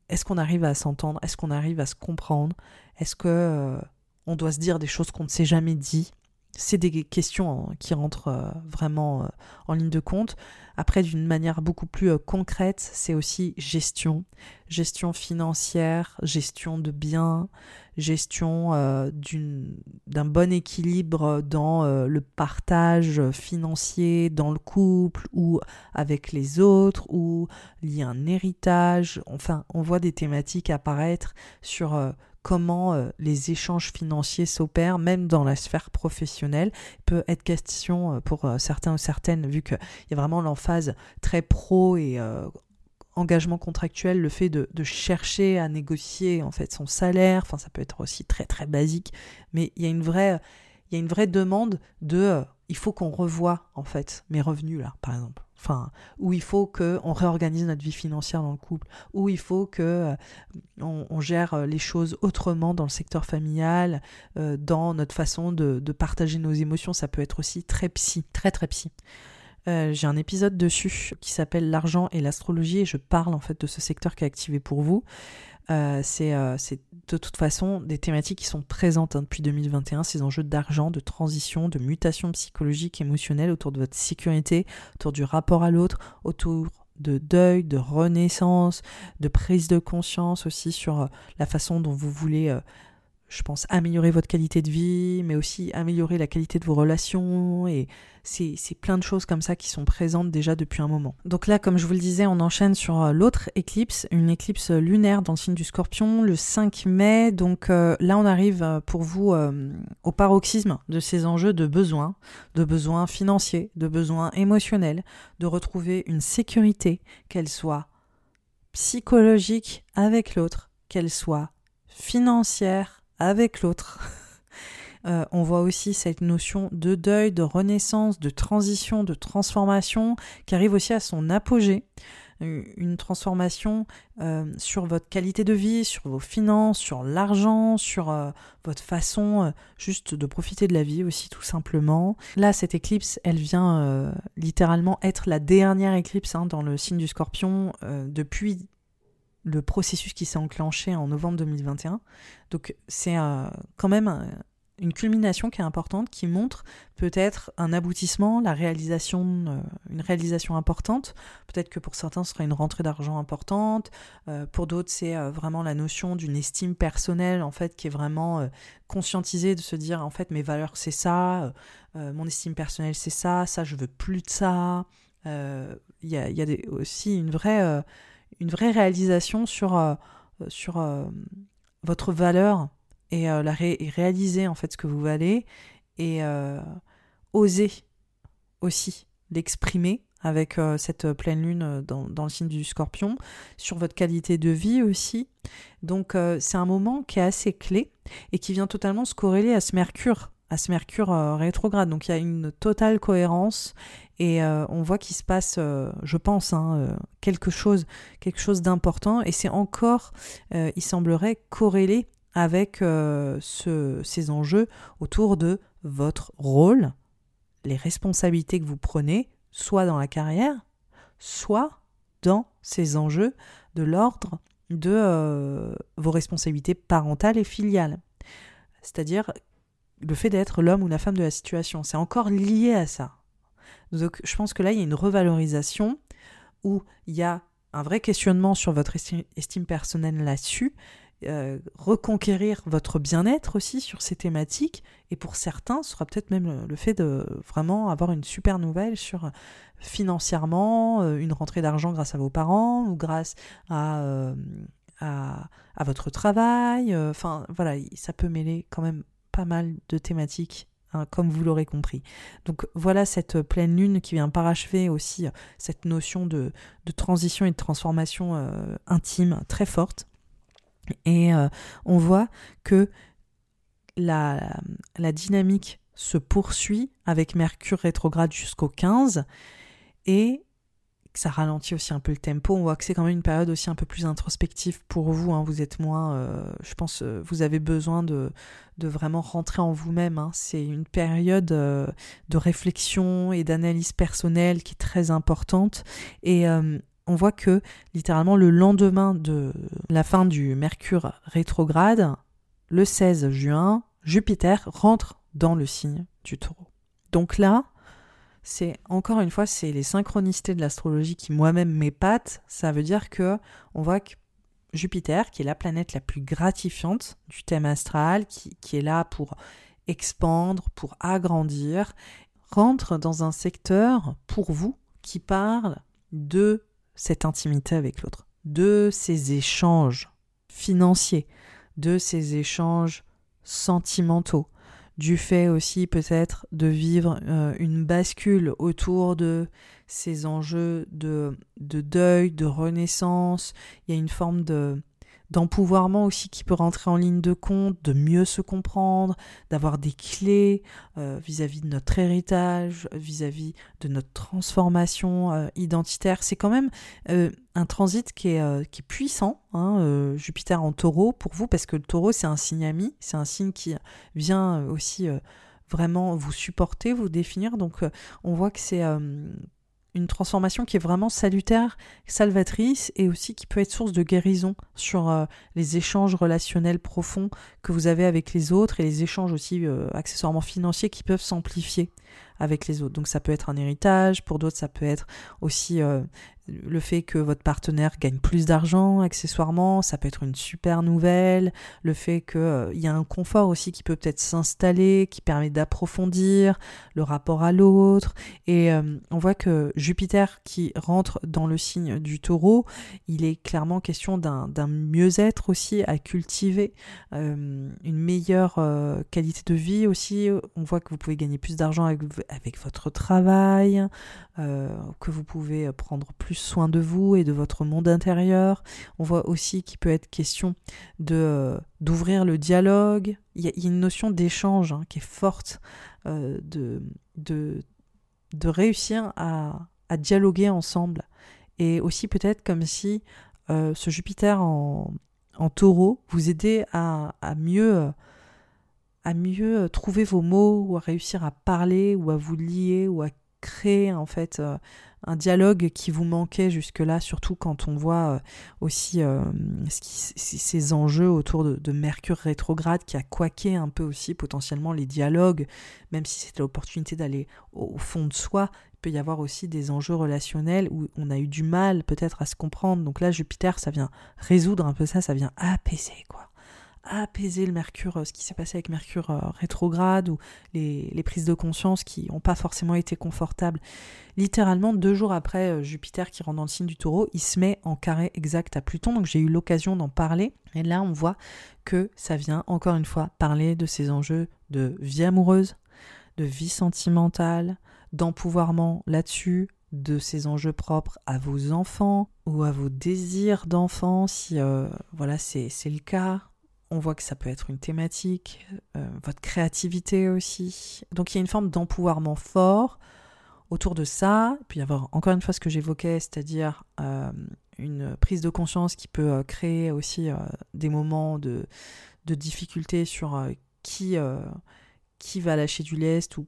Speaker 2: est-ce qu'on arrive à s'entendre, est-ce qu'on arrive à se comprendre, est-ce que on doit se dire des choses qu'on ne s'est jamais dit? C'est des questions hein, qui rentrent euh, vraiment euh, en ligne de compte. Après, d'une manière beaucoup plus euh, concrète, c'est aussi gestion, gestion financière, gestion de biens, gestion d'un bon équilibre dans le partage financier dans le couple ou avec les autres ou lié à un héritage. Enfin, on voit des thématiques apparaître sur comment euh, les échanges financiers s'opèrent, même dans la sphère professionnelle. Il peut être question euh, pour euh, certains ou certaines, vu qu'il y a vraiment l'emphase très pro et engagement contractuel, le fait de, chercher à négocier en fait son salaire, enfin ça peut être aussi très très basique, mais il y a une vraie, il y a une vraie demande de, il faut qu'on revoie en fait mes revenus là, par exemple enfin, où il faut qu'on réorganise notre vie financière dans le couple, où il faut que euh, on, gère euh, les choses autrement dans le secteur familial, euh, dans notre façon de, partager nos émotions. Ça peut être aussi très psy, très très psy. j'ai un épisode dessus qui s'appelle L'argent et l'astrologie et je parle en fait de ce secteur qui est activé pour vous. Euh, euh, c'est de toute façon des thématiques qui sont présentes hein, depuis 2021, ces enjeux d'argent, de transition, de mutation psychologique, émotionnelle autour de votre sécurité, autour du rapport à l'autre, autour de deuil, de renaissance, de prise de conscience aussi sur euh, la façon dont vous voulez je pense, améliorer votre qualité de vie, mais aussi améliorer la qualité de vos relations. Et c'est plein de choses comme ça qui sont présentes déjà depuis un moment. Donc là, comme je vous le disais, on enchaîne sur euh, l'autre éclipse, une éclipse lunaire dans le signe du scorpion, le 5 mai. Donc euh, là, on arrive euh, pour vous au paroxysme de ces enjeux de besoins, de besoins financiers, de besoins émotionnels, de retrouver une sécurité, qu'elle soit psychologique avec l'autre, qu'elle soit financière avec l'autre. *laughs* Euh, on voit aussi cette notion de deuil, de renaissance, de transition, de transformation qui arrive aussi à son apogée. Euh, une transformation euh, sur votre qualité de vie, sur vos finances, sur l'argent, sur votre façon juste de profiter de la vie aussi tout simplement. Là, cette éclipse, elle vient littéralement être la dernière éclipse hein, dans le signe du scorpion depuis le processus qui s'est enclenché en novembre 2021. Donc c'est euh, quand même une culmination qui est importante, qui montre peut-être un aboutissement, la réalisation, euh, une réalisation importante. Peut-être que pour certains, ce sera une rentrée d'argent importante. Euh, pour d'autres, c'est vraiment la notion d'une estime personnelle, en fait, qui est vraiment conscientisée de se dire, en fait, mes valeurs, c'est ça, mon estime personnelle, c'est ça, ça, je veux plus de ça. il y a aussi une vraie, une vraie réalisation sur, sur votre valeur et, la réaliser en fait ce que vous valez et oser aussi l'exprimer avec euh, cette pleine lune euh, dans, le signe du scorpion, sur votre qualité de vie aussi. Donc euh, c'est un moment qui est assez clé et qui vient totalement se corréler à ce Mercure, à ce Mercure rétrograde. Donc il y a une totale cohérence et on voit qu'il se passe, je pense, hein, quelque chose, quelque chose d'important et c'est encore, il semblerait, corrélé avec ce, ces enjeux autour de votre rôle, les responsabilités que vous prenez, soit dans la carrière, soit dans ces enjeux de l'ordre de euh, vos responsabilités parentales et filiales. C'est-à-dire le fait d'être l'homme ou la femme de la situation. C'est encore lié à ça. Donc je pense que là, il y a une revalorisation où il y a un vrai questionnement sur votre estime personnelle là-dessus, euh, reconquérir votre bien-être aussi sur ces thématiques. Et pour certains, ce sera peut-être même le, fait de vraiment avoir une super nouvelle sur financièrement, euh, une rentrée d'argent grâce à vos parents ou grâce à, euh, à, votre travail. Enfin, voilà, ça peut mêler quand même pas mal de thématiques hein, comme vous l'aurez compris. Donc voilà cette pleine lune qui vient parachever aussi cette notion de, transition et de transformation intime très forte. Et euh, on voit que la, la, dynamique se poursuit avec Mercure rétrograde jusqu'au 15 et ça ralentit aussi un peu le tempo. On voit que c'est quand même une période aussi un peu plus introspective pour vous. Hein. Vous êtes moins, euh, je pense, euh, vous avez besoin de, vraiment rentrer en vous-même. Hein. C'est une période de réflexion et d'analyse personnelle qui est très importante. Et on voit que littéralement le lendemain de la fin du Mercure rétrograde, le 16 juin, Jupiter rentre dans le signe du taureau. Donc là, c'est encore une fois, c'est les synchronicités de l'astrologie qui moi-même m'épatent. Ça veut dire que on voit que Jupiter, qui est la planète la plus gratifiante du thème astral, qui, qui est là pour expandre, pour agrandir, rentre dans un secteur pour vous qui parle de cette intimité avec l'autre, de ces échanges financiers, de ces échanges sentimentaux, du fait aussi peut-être de vivre euh, une bascule autour de ces enjeux de, de deuil, de renaissance. Il y a une forme de, d'empouvoirment aussi qui peut rentrer en ligne de compte, de mieux se comprendre, d'avoir des clés euh, vis-à-vis de notre héritage, vis-à-vis de notre transformation euh, identitaire. C'est quand même euh, un transit qui est, qui est puissant, hein, Jupiter en taureau pour vous, parce que le taureau c'est un signe ami, c'est un signe qui vient aussi vraiment vous supporter, vous définir. Donc on voit que c'est une transformation qui est vraiment salutaire, salvatrice et aussi qui peut être source de guérison sur euh, les échanges relationnels profonds que vous avez avec les autres et les échanges aussi euh, accessoirement financiers qui peuvent s'amplifier avec les autres. Donc ça peut être un héritage, pour d'autres ça peut être aussi euh, le fait que votre partenaire gagne plus d'argent accessoirement, ça peut être une super nouvelle, le fait qu'il euh, y a un confort aussi qui peut peut-être s'installer, qui permet d'approfondir le rapport à l'autre, et euh, on voit que Jupiter qui rentre dans le signe du taureau, il est clairement question d'un mieux-être aussi à cultiver, une meilleure qualité de vie aussi, on voit que vous pouvez gagner plus d'argent avec, avec, votre travail, que vous pouvez prendre plus soin de vous et de votre monde intérieur. On voit aussi qu'il peut être question de euh, d'ouvrir le dialogue. Il y, a, une notion d'échange hein, qui est forte, euh, de, de, de réussir à, à, dialoguer ensemble. Et aussi peut-être comme si euh, ce Jupiter en, en, taureau vous aidait à, à mieux à mieux trouver vos mots ou à réussir à parler ou à vous lier ou à créer en fait un dialogue qui vous manquait jusque-là, surtout quand on voit euh, aussi euh, ces enjeux autour de, Mercure rétrograde qui a quaqué un peu aussi potentiellement les dialogues, même si c'était l'opportunité d'aller au, fond de soi, il peut y avoir aussi des enjeux relationnels où on a eu du mal peut-être à se comprendre. Donc là, Jupiter, ça vient résoudre un peu ça, ça vient apaiser apaiser le Mercure, ce qui s'est passé avec Mercure rétrograde ou les, prises de conscience qui n'ont pas forcément été confortables. Littéralement, deux jours après Jupiter qui rentre dans le signe du taureau, il se met en carré exact à Pluton, donc j'ai eu l'occasion d'en parler. Et là, on voit que ça vient encore une fois parler de ces enjeux de vie amoureuse, de vie sentimentale, d'empouvoirment là-dessus, de ces enjeux propres à vos enfants ou à vos désirs d'enfants, si euh, voilà c'est le cas. On voit que ça peut être une thématique, euh, votre créativité aussi. Donc il y a une forme d'empouvoirment fort autour de ça. Puis il encore une fois ce que j'évoquais, c'est-à-dire euh, une prise de conscience qui peut créer aussi des moments de, de difficulté sur qui, qui va lâcher du lest ou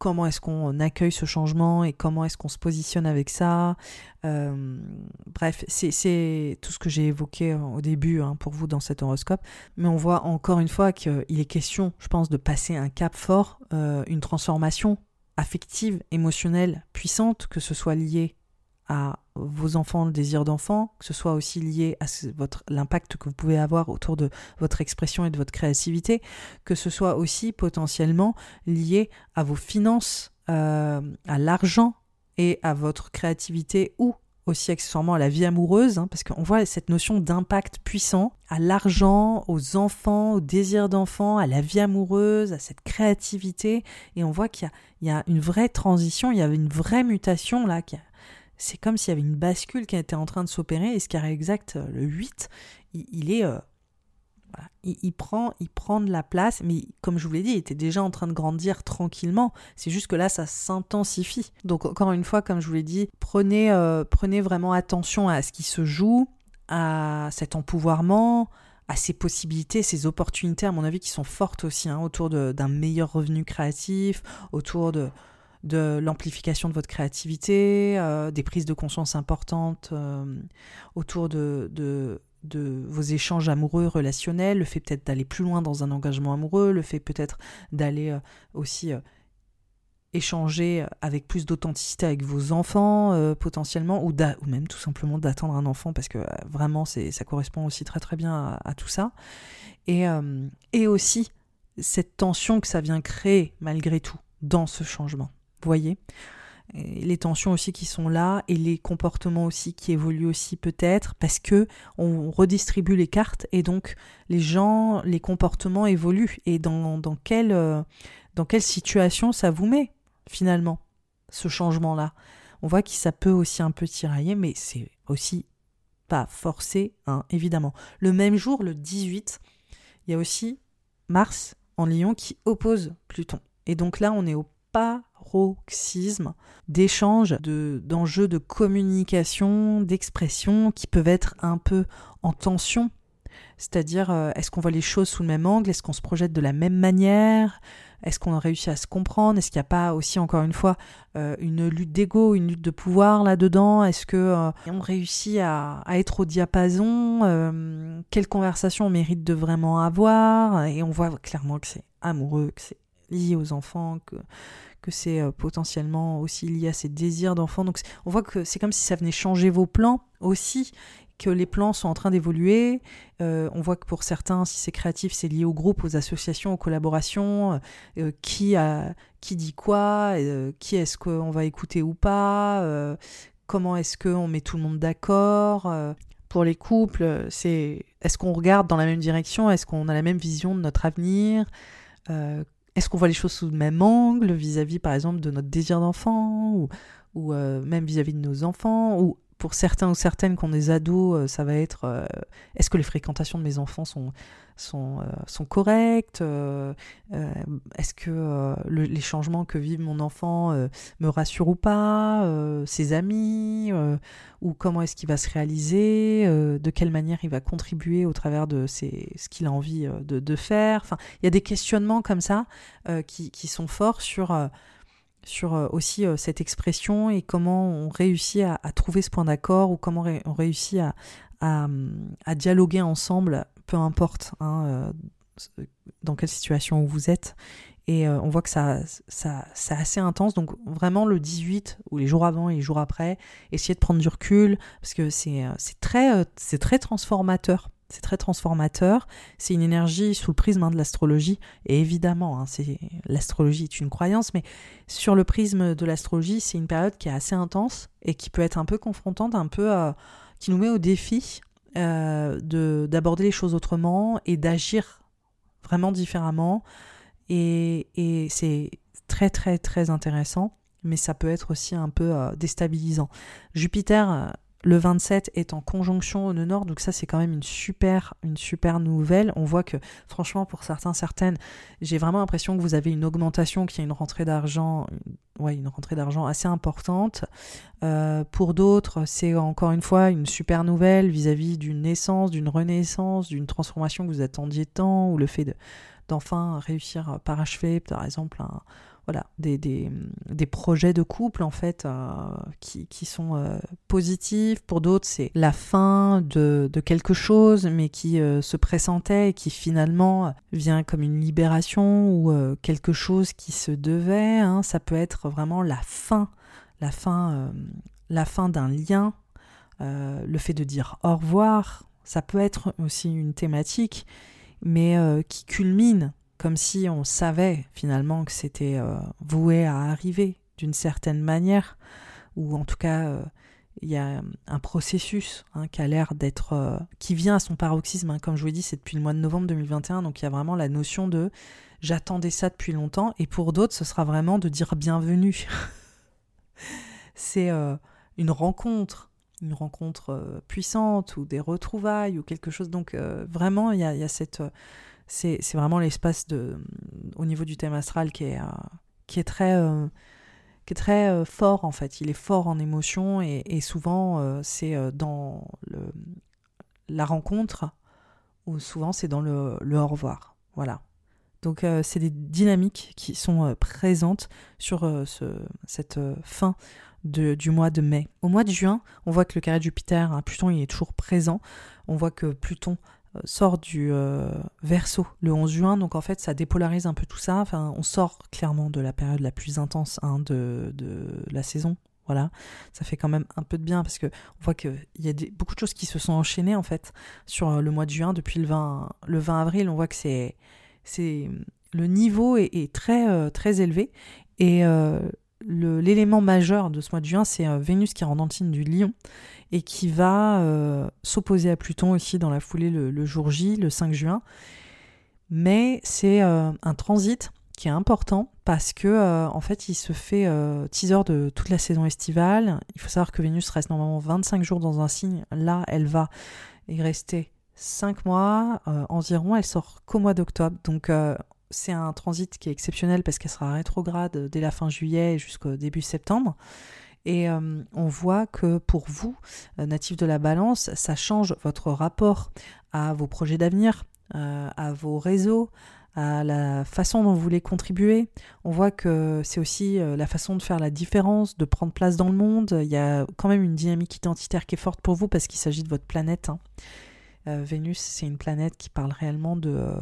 Speaker 2: comment est-ce qu'on accueille ce changement et comment est-ce qu'on se positionne avec ça. Euh, bref, c'est tout ce que j'ai évoqué au début hein, pour vous dans cet horoscope. Mais on voit encore une fois qu'il est question, je pense, de passer un cap fort, euh, une transformation affective, émotionnelle, puissante, que ce soit lié à vos enfants, le désir d'enfant, que ce soit aussi lié à l'impact que vous pouvez avoir autour de votre expression et de votre créativité, que ce soit aussi potentiellement lié à vos finances, euh, à l'argent et à votre créativité ou aussi accessoirement à la vie amoureuse, hein, parce qu'on voit cette notion d'impact puissant à l'argent, aux enfants, au désir d'enfant, à la vie amoureuse, à cette créativité, et on voit qu'il y, y, a une vraie transition, il y a une vraie mutation là qui c'est comme s'il y avait une bascule qui était en train de s'opérer et ce carré exact, euh, le 8, il, est... Euh, il, prend, il prend de la place, mais comme je vous l'ai dit, il était déjà en train de grandir tranquillement. C'est juste que là, ça s'intensifie. Donc encore une fois, comme je vous l'ai dit, prenez, euh, prenez vraiment attention à ce qui se joue, à cet empouvoirment, à ces possibilités, ces opportunités, à mon avis, qui sont fortes aussi, hein, autour d'un meilleur revenu créatif, autour de, de l'amplification de votre créativité, euh, des prises de conscience importantes euh, autour de, vos échanges amoureux, relationnels, le fait peut-être d'aller plus loin dans un engagement amoureux, le fait peut-être d'aller euh, aussi échanger avec plus d'authenticité avec vos enfants potentiellement, ou, même tout simplement d'attendre un enfant, parce que vraiment ça correspond aussi très très bien à, tout ça. Et aussi cette tension que ça vient créer malgré tout dans ce changement voyez les tensions aussi qui sont là et les comportements aussi qui évoluent aussi peut-être parce que on redistribue les cartes et donc les gens, les comportements évoluent et dans, dans, quelle, euh, dans quelle situation ça vous met finalement ce changement-là? On voit que ça peut aussi un peu tirailler mais c'est aussi pas forcé hein, évidemment. Le même jour, le 18, il y a aussi Mars en Lion qui oppose Pluton. Et donc là, on est au paroxysme d'échanges, d'enjeux de, communication, d'expression qui peuvent être un peu en tension. C'est-à-dire, euh, est-ce qu'on voit les choses sous le même angle? Est-ce qu'on se projette de la même manière? Est-ce qu'on a réussi à se comprendre? Est-ce qu'il n'y a pas aussi, encore une fois, euh, une lutte d'ego, une lutte de pouvoir là-dedans? Est-ce que euh, on réussit à, à, être au diapason? Quelle conversation on mérite de vraiment avoir? Et on voit clairement que c'est amoureux, que c'est lié aux enfants, que, que c'est euh, potentiellement aussi lié à ces désirs d'enfants. Donc on voit que c'est comme si ça venait changer vos plans aussi, que les plans sont en train d'évoluer. Euh, on voit que pour certains, si c'est créatif, c'est lié au groupe, aux associations, aux collaborations, euh, qui, a, qui dit quoi, qui est-ce qu'on va écouter ou pas, comment est-ce qu'on met tout le monde d'accord. pour les couples, c'est est-ce qu'on regarde dans la même direction, est-ce qu'on a la même vision de notre avenir, est-ce qu'on voit les choses sous le même angle vis-à-vis, par exemple, de notre désir d'enfant ou, euh, même vis-à-vis de nos enfants pour certains ou certaines qui ont des ados, euh, ça va être euh, est-ce que les fréquentations de mes enfants sont, sont, sont correctes Est-ce que les changements que vit mon enfant me rassurent ou pas Ses amis Ou comment est-ce qu'il va se réaliser De quelle manière il va contribuer au travers de ses, ce qu'il a envie de, de faire. Enfin, il y a des questionnements comme ça qui, qui, sont forts sur sur euh, aussi euh, cette expression et comment on réussit à, trouver ce point d'accord ou comment on réussit à, à, dialoguer ensemble, peu importe hein, euh, dans quelle situation vous êtes. Et on voit que ça, ça, c'est assez intense. Donc vraiment le 18 ou les jours avant et les jours après, essayez de prendre du recul parce que c'est, c'est, très, c'est très transformateur c'est très transformateur. C'est une énergie sous le prisme hein, de l'astrologie. Et évidemment, hein, l'astrologie est une croyance, mais sur le prisme de l'astrologie, c'est une période qui est assez intense et qui peut être un peu confrontante, un peu euh, qui nous met au défi euh, de d'aborder les choses autrement et d'agir vraiment différemment. Et, c'est très très très intéressant, mais ça peut être aussi un peu euh, déstabilisant. Jupiter le 27 est en conjonction au nord, donc ça c'est quand même une super, une super nouvelle. On voit que franchement pour certains, certaines, j'ai vraiment l'impression que vous avez une augmentation, qu'il y a une rentrée d'argent, ouais, une rentrée d'argent assez importante. Euh, pour d'autres, c'est encore une fois une super nouvelle vis-à-vis d'une naissance, d'une renaissance, d'une transformation que vous attendiez tant, ou le fait de, d'enfin réussir à parachever, par exemple, un voilà, des, des, des, projets de couple en fait euh, qui, qui, sont euh, positifs. Pour d'autres, c'est la fin de, de, quelque chose, mais qui euh, se pressentait et qui finalement vient comme une libération ou quelque chose qui se devait. Hein. Ça peut être vraiment la fin, la fin, la fin d'un lien, le fait de dire au revoir. Ça peut être aussi une thématique, mais qui culmine comme si on savait finalement que c'était euh, voué à arriver d'une certaine manière, ou en tout cas euh, il y a un processus hein, qui a l'air d'être euh, qui vient à son paroxysme. Hein. comme je vous l'ai dit, c'est depuis le mois de novembre 2021, donc il y a vraiment la notion de j'attendais ça depuis longtemps, et pour d'autres, ce sera vraiment de dire bienvenue. *laughs* c'est une rencontre, une rencontre puissante ou des retrouvailles ou quelque chose. Donc vraiment, il y a, cette c'est vraiment l'espace de au niveau du thème astral qui est, euh, qui est très, euh, qui est très euh, fort en fait. Il est fort en émotion et, souvent c'est dans le, la rencontre ou souvent c'est dans le, le, au revoir. Voilà. Donc c'est des dynamiques qui sont présentes sur ce, cette fin de, du mois de mai. Au mois de juin, on voit que le carré de Jupiter, hein, Pluton, il est toujours présent. On voit que Pluton sort du euh, verso le 11 juin, donc en fait ça dépolarise un peu tout ça. Enfin, on sort clairement de la période la plus intense hein, de, de, la saison. Voilà, ça fait quand même un peu de bien parce que on voit qu'il y a beaucoup de choses qui se sont enchaînées en fait sur euh, le mois de juin depuis le 20, le 20 avril. On voit que c'est, c'est le niveau est, très très élevé et l'élément majeur de ce mois de juin c'est Vénus qui rentre dans le du Lion et qui va euh, s'opposer à Pluton aussi dans la foulée le, jour J, le 5 juin. Mais c'est euh, un transit qui est important parce que euh, en fait il se fait teaser de toute la saison estivale. Il faut savoir que Vénus reste normalement 25 jours dans un signe. Là, elle va y rester 5 mois environ. Elle sort qu'au mois d'octobre. Donc c'est un transit qui est exceptionnel parce qu'elle sera rétrograde dès la fin juillet jusqu'au début septembre. Et euh, on voit que pour vous, euh, natif de la balance, ça change votre rapport à vos projets d'avenir, euh, à vos réseaux, à la façon dont vous voulez contribuer. On voit que c'est aussi la façon de faire la différence, de prendre place dans le monde. Il y a quand même une dynamique identitaire qui est forte pour vous parce qu'il s'agit de votre planète. Hein. Vénus, c'est une planète qui parle réellement de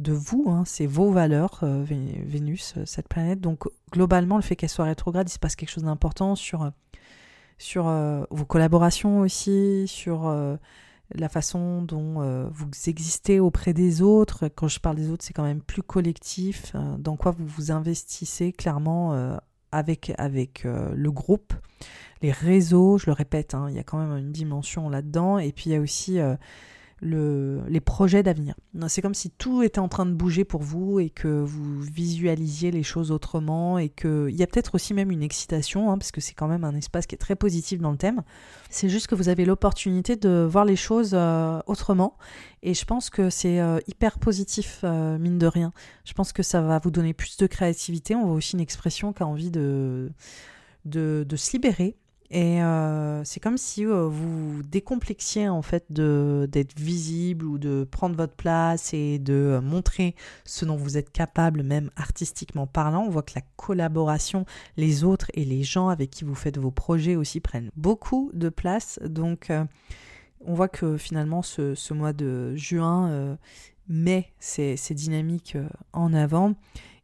Speaker 2: de vous, hein, c'est vos valeurs, euh, Vénus, euh, cette planète. Donc globalement, le fait qu'elle soit rétrograde, il se passe quelque chose d'important sur, euh, sur vos collaborations aussi, sur la façon dont vous existez auprès des autres. Quand je parle des autres, c'est quand même plus collectif, dans quoi vous vous investissez clairement avec, avec le groupe. Les réseaux, je le répète, hein, il y a quand même une dimension là-dedans. Et puis il y a aussi le, les projets d'avenir. C'est comme si tout était en train de bouger pour vous et que vous visualisiez les choses autrement et qu'il y a peut-être aussi même une excitation, hein, parce que c'est quand même un espace qui est très positif dans le thème. C'est juste que vous avez l'opportunité de voir les choses euh, autrement et je pense que c'est euh, hyper positif, euh, mine de rien. Je pense que ça va vous donner plus de créativité. On voit aussi une expression qui a envie de, de se libérer et euh, c'est comme si euh, vous décomplexiez en fait d'être visible ou de prendre votre place et de euh, montrer ce dont vous êtes capable, même artistiquement parlant. On voit que la collaboration, les autres et les gens avec qui vous faites vos projets aussi prennent beaucoup de place. Donc on voit que finalement ce, mois de juin met ces dynamiques en avant.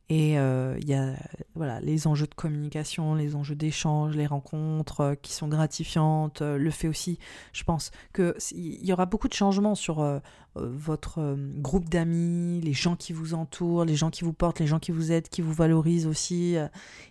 Speaker 2: Et euh, il y a voilà, les enjeux de communication, les enjeux d'échange, les rencontres euh, qui sont gratifiantes, euh, le fait aussi, je pense, qu'il y aura beaucoup de changements sur votre groupe d'amis, les gens qui vous entourent, les gens qui vous portent, les gens qui vous aident, qui vous valorisent aussi.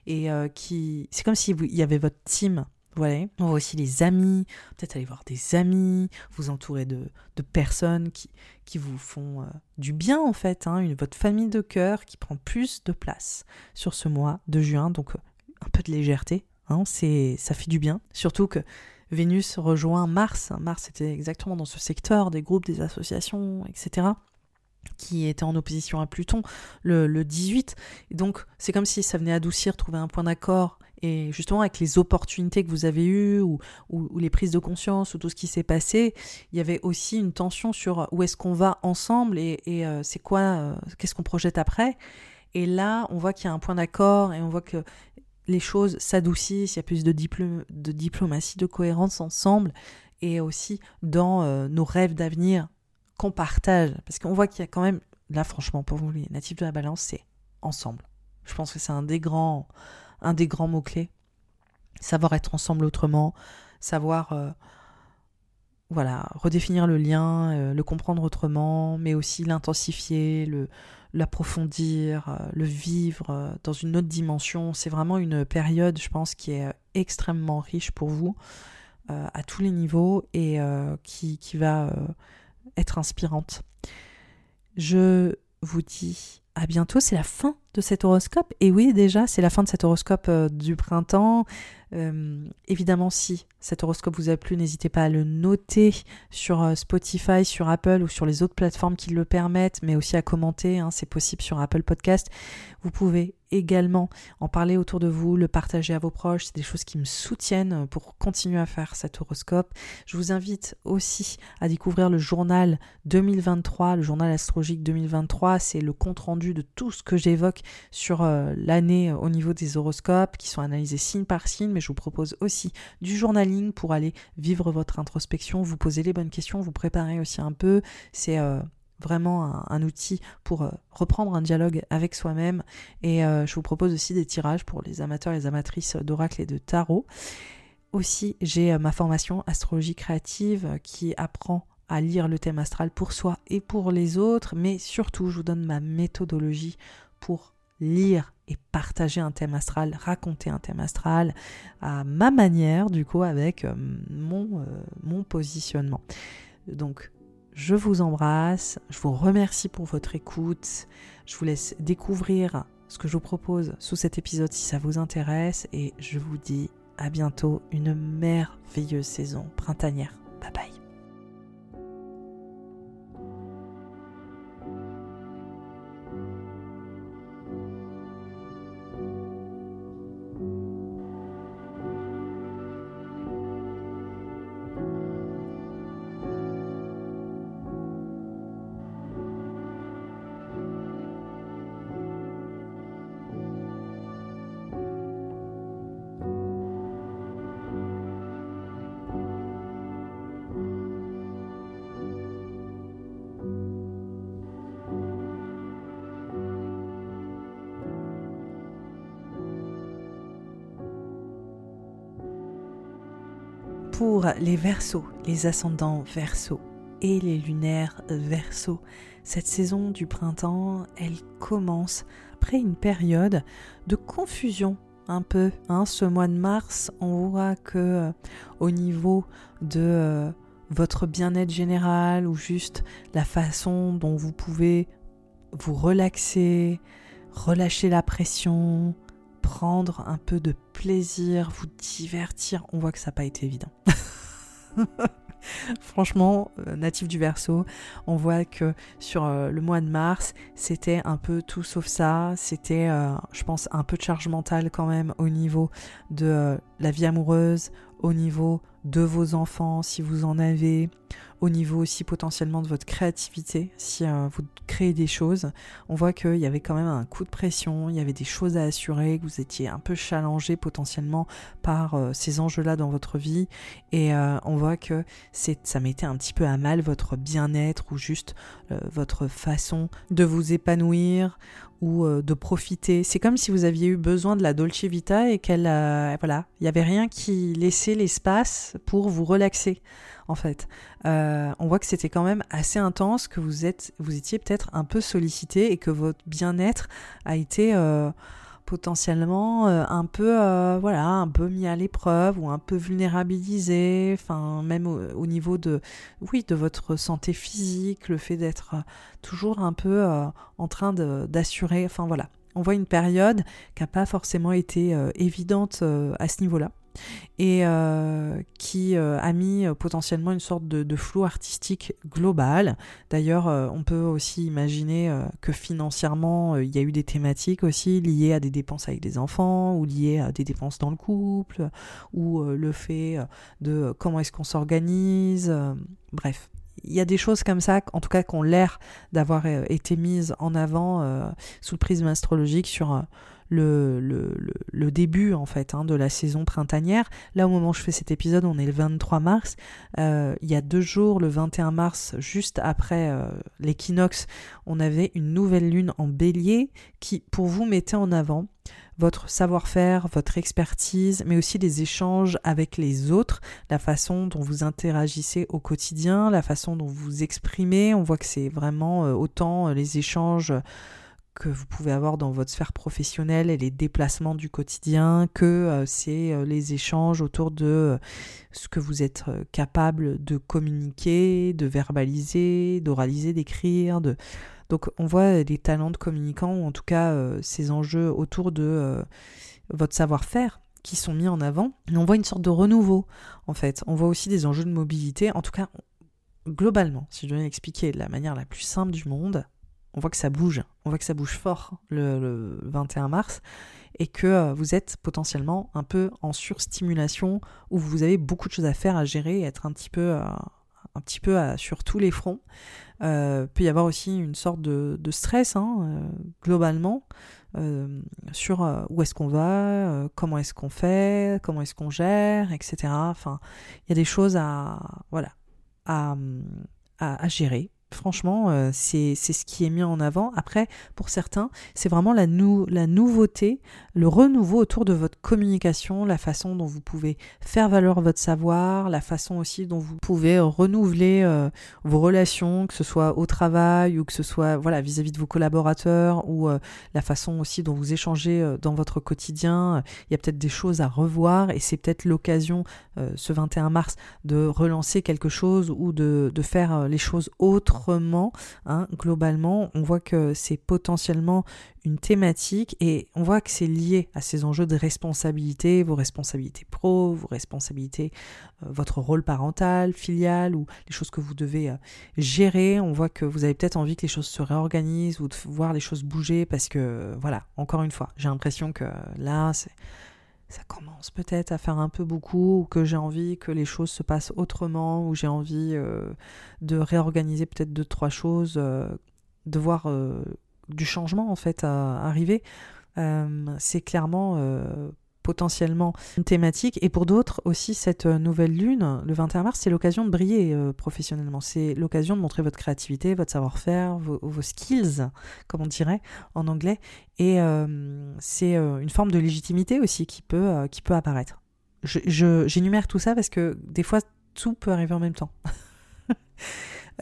Speaker 2: et qui. C'est comme s'il y avait votre team voilà. On voit aussi les amis, peut-être aller voir des amis, vous entourer de, personnes qui, qui vous font euh, du bien en fait, hein, une, votre famille de cœur qui prend plus de place sur ce mois de juin, donc euh, un peu de légèreté, hein, c'est, ça fait du bien, surtout que Vénus rejoint Mars, Mars était exactement dans ce secteur des groupes, des associations, etc qui était en opposition à Pluton le, le 18. Et donc c'est comme si ça venait adoucir, trouver un point d'accord et justement, avec les opportunités que vous avez eues, ou, les prises de conscience, ou tout ce qui s'est passé, il y avait aussi une tension sur où est-ce qu'on va ensemble et, euh, c'est quoi, euh, qu'est-ce qu'on projette après. Et là, on voit qu'il y a un point d'accord et on voit que les choses s'adoucissent, il y a plus de, de diplomatie, de cohérence ensemble, et aussi dans euh, nos rêves d'avenir qu'on partage. Parce qu'on voit qu'il y a quand même, là franchement, pour vous les natifs de la balance, c'est ensemble. Je pense que c'est un des grands un des grands mots-clés. Savoir être ensemble autrement, savoir euh, voilà, redéfinir le lien, euh, le comprendre autrement, mais aussi l'intensifier, l'approfondir, euh, le vivre dans une autre dimension. C'est vraiment une période, je pense, qui est extrêmement riche pour vous à tous les niveaux et qui va être inspirante. Je vous dis à bientôt, c'est la fin de cet horoscope. Et oui, déjà, c'est la fin de cet horoscope euh, du printemps. Euh, évidemment, si cet horoscope vous a plu, n'hésitez pas à le noter sur euh, Spotify, sur Apple ou sur les autres plateformes qui le permettent, mais aussi à commenter. Hein, c'est possible sur Apple Podcast. Vous pouvez également en parler autour de vous, le partager à vos proches. C'est des choses qui me soutiennent pour continuer à faire cet horoscope. Je vous invite aussi à découvrir le journal 2023, le journal astrologique 2023. C'est le compte rendu de tout ce que j'évoque sur euh, l'année au niveau des horoscopes qui sont analysés signe par signe, mais je vous propose aussi du journaling pour aller vivre votre introspection, vous poser les bonnes questions, vous préparer aussi un peu. C'est euh, vraiment un, outil pour euh, reprendre un dialogue avec soi-même. Et je vous propose aussi des tirages pour les amateurs et les amatrices d'oracle et de tarot. Aussi, j'ai ma formation astrologie créative qui apprend à lire le thème astral pour soi et pour les autres, mais surtout, je vous donne ma méthodologie pour lire et partager un thème astral, raconter un thème astral à ma manière, du coup, avec euh, mon, euh, mon positionnement. Donc, je vous embrasse, je vous remercie pour votre écoute, je vous laisse découvrir ce que je vous propose sous cet épisode si ça vous intéresse et je vous dis à bientôt une merveilleuse saison printanière. Bye bye. Les versos, les ascendants versos et les lunaires versos. Cette saison du printemps, elle commence après une période de confusion un peu. Hein. Ce mois de mars, on voit que euh, au niveau de euh, votre bien-être général ou juste la façon dont vous pouvez vous relaxer, relâcher la pression, prendre un peu de plaisir, vous divertir, on voit que ça n'a pas été évident. *laughs* *laughs* Franchement, euh, natif du verso, on voit que sur euh, le mois de mars, c'était un peu tout sauf ça. C'était, euh, je pense, un peu de charge mentale quand même au niveau de la vie amoureuse, au niveau de vos enfants si vous en avez, au niveau aussi potentiellement de votre créativité. Si vous créez des choses, on voit qu'il y avait quand même un coup de pression, il y avait des choses à assurer, que vous étiez un peu challengé potentiellement par ces enjeux-là dans votre vie. Et on voit que ça mettait un petit peu à mal votre bien-être ou juste votre façon de vous épanouir ou euh, de profiter. C'est comme si vous aviez eu besoin de la Dolce Vita et qu'elle, voilà, il n'y avait rien qui laissait l'espace pour vous relaxer. En fait, euh, on voit que c'était quand même assez intense, que vous êtes, vous étiez peut-être un peu sollicité et que votre bien-être a été euh, potentiellement euh, un peu voilà un peu mis à l'épreuve ou un peu vulnérabilisé. Enfin même au, niveau de oui de votre santé physique le fait d'être toujours un peu en train d'assurer. Enfin voilà. On voit une période qui n'a pas forcément été évidente à ce niveau là et euh, qui euh, a mis euh, potentiellement une sorte de, flou artistique global. D'ailleurs, on peut aussi imaginer que financièrement, il y a eu des thématiques aussi liées à des dépenses avec des enfants ou liées à des dépenses dans le couple ou le fait de comment est-ce qu'on s'organise. bref, il y a des choses comme ça, en tout cas, qui ont l'air d'avoir été mises en avant sous le prisme astrologique sur le, le, début en fait hein, de la saison printanière. Là au moment où je fais cet épisode, on est le 23 mars. Euh, il y a deux jours, le 21 mars, juste après euh, l'équinoxe, on avait une nouvelle lune en bélier qui pour vous mettait en avant votre savoir-faire, votre expertise, mais aussi les échanges avec les autres, la façon dont vous interagissez au quotidien, la façon dont vous exprimez. On voit que c'est vraiment euh, autant les échanges que vous pouvez avoir dans votre sphère professionnelle et les déplacements du quotidien, que euh, c'est euh, les échanges autour de euh, ce que vous êtes capable de communiquer, de verbaliser, d'oraliser, d'écrire. Donc on voit des talents de communicants, ou en tout cas ces enjeux autour de votre savoir-faire qui sont mis en avant. on voit une sorte de renouveau, en fait. On voit aussi des enjeux de mobilité. En tout cas, globalement, si je dois expliquer de la manière la plus simple du monde, on voit que ça bouge, on voit que ça bouge fort le, 21 mars et que euh, vous êtes potentiellement un peu en surstimulation où vous avez beaucoup de choses à faire, à gérer, être un petit peu, euh, un petit peu sur tous les fronts. Euh, peut y avoir aussi une sorte de, stress hein, euh, globalement sur où est-ce qu'on va, comment est-ce qu'on fait, comment est-ce qu'on gère, etc. Enfin, il y a des choses à voilà à, à gérer Franchement, euh, c'est ce qui est mis en avant. Après, pour certains, c'est vraiment la, nouveauté, le renouveau autour de votre communication, la façon dont vous pouvez faire valoir votre savoir, la façon aussi dont vous pouvez renouveler euh, vos relations, que ce soit au travail ou que ce soit vis-à-vis de vos collaborateurs ou euh, la façon aussi dont vous échangez dans votre quotidien. Il y a peut-être des choses à revoir et c'est peut-être l'occasion ce 21 mars de relancer quelque chose ou de faire les choses autres Hein, globalement, on voit que c'est potentiellement une thématique et on voit que c'est lié à ces enjeux de responsabilité, vos responsabilités pro, vos responsabilités, euh, votre rôle parental, filial ou les choses que vous devez euh, gérer. On voit que vous avez peut-être envie que les choses se réorganisent ou de voir les choses bouger parce que, voilà, encore une fois, j'ai l'impression que là, c'est ça commence peut-être à faire un peu beaucoup, ou que j'ai envie que les choses se passent autrement, ou j'ai envie euh, de réorganiser peut-être deux, trois choses, euh, de voir euh, du changement en fait arriver. c'est clairement potentiellement une thématique. Et pour d'autres aussi, cette euh, nouvelle lune, le 21 mars, c'est l'occasion de briller euh, professionnellement. C'est l'occasion de montrer votre créativité, votre savoir-faire, vos, skills, comme on dirait en anglais. Et euh, c'est une forme de légitimité aussi qui peut, qui peut apparaître. J'énumère je, tout ça parce que des fois, tout peut arriver en même temps.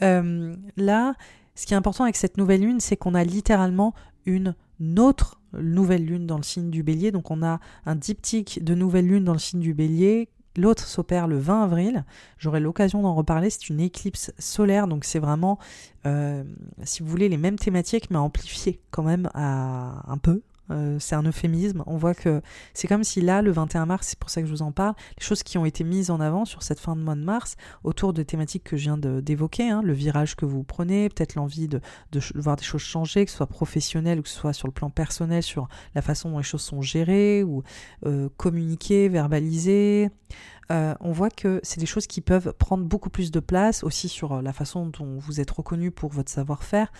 Speaker 2: *laughs* là, ce qui est important avec cette nouvelle lune, c'est qu'on a littéralement une autre nouvelle lune dans le signe du bélier. Donc on a un diptyque de nouvelle lune dans le signe du bélier. L'autre s'opère le 20 avril. J'aurai l'occasion d'en reparler. C'est une éclipse solaire, donc c'est vraiment, euh, si vous voulez, les mêmes thématiques, mais amplifiées quand même un peu, euh, c'est un euphémisme. On voit que c'est comme si là, le 21 mars, c'est pour ça que je vous en parle, les choses qui ont été mises en avant sur cette fin de mois de mars, autour de thématiques que je viens d'évoquer, hein, le virage que vous prenez, peut-être l'envie de, voir des choses changer, que ce soit professionnel ou que ce soit sur le plan personnel, sur la façon dont les choses sont gérées ou euh, communiquées, verbalisées. Euh, on voit que c'est des choses qui peuvent prendre beaucoup plus de place aussi sur la façon dont vous êtes reconnu pour votre savoir-faire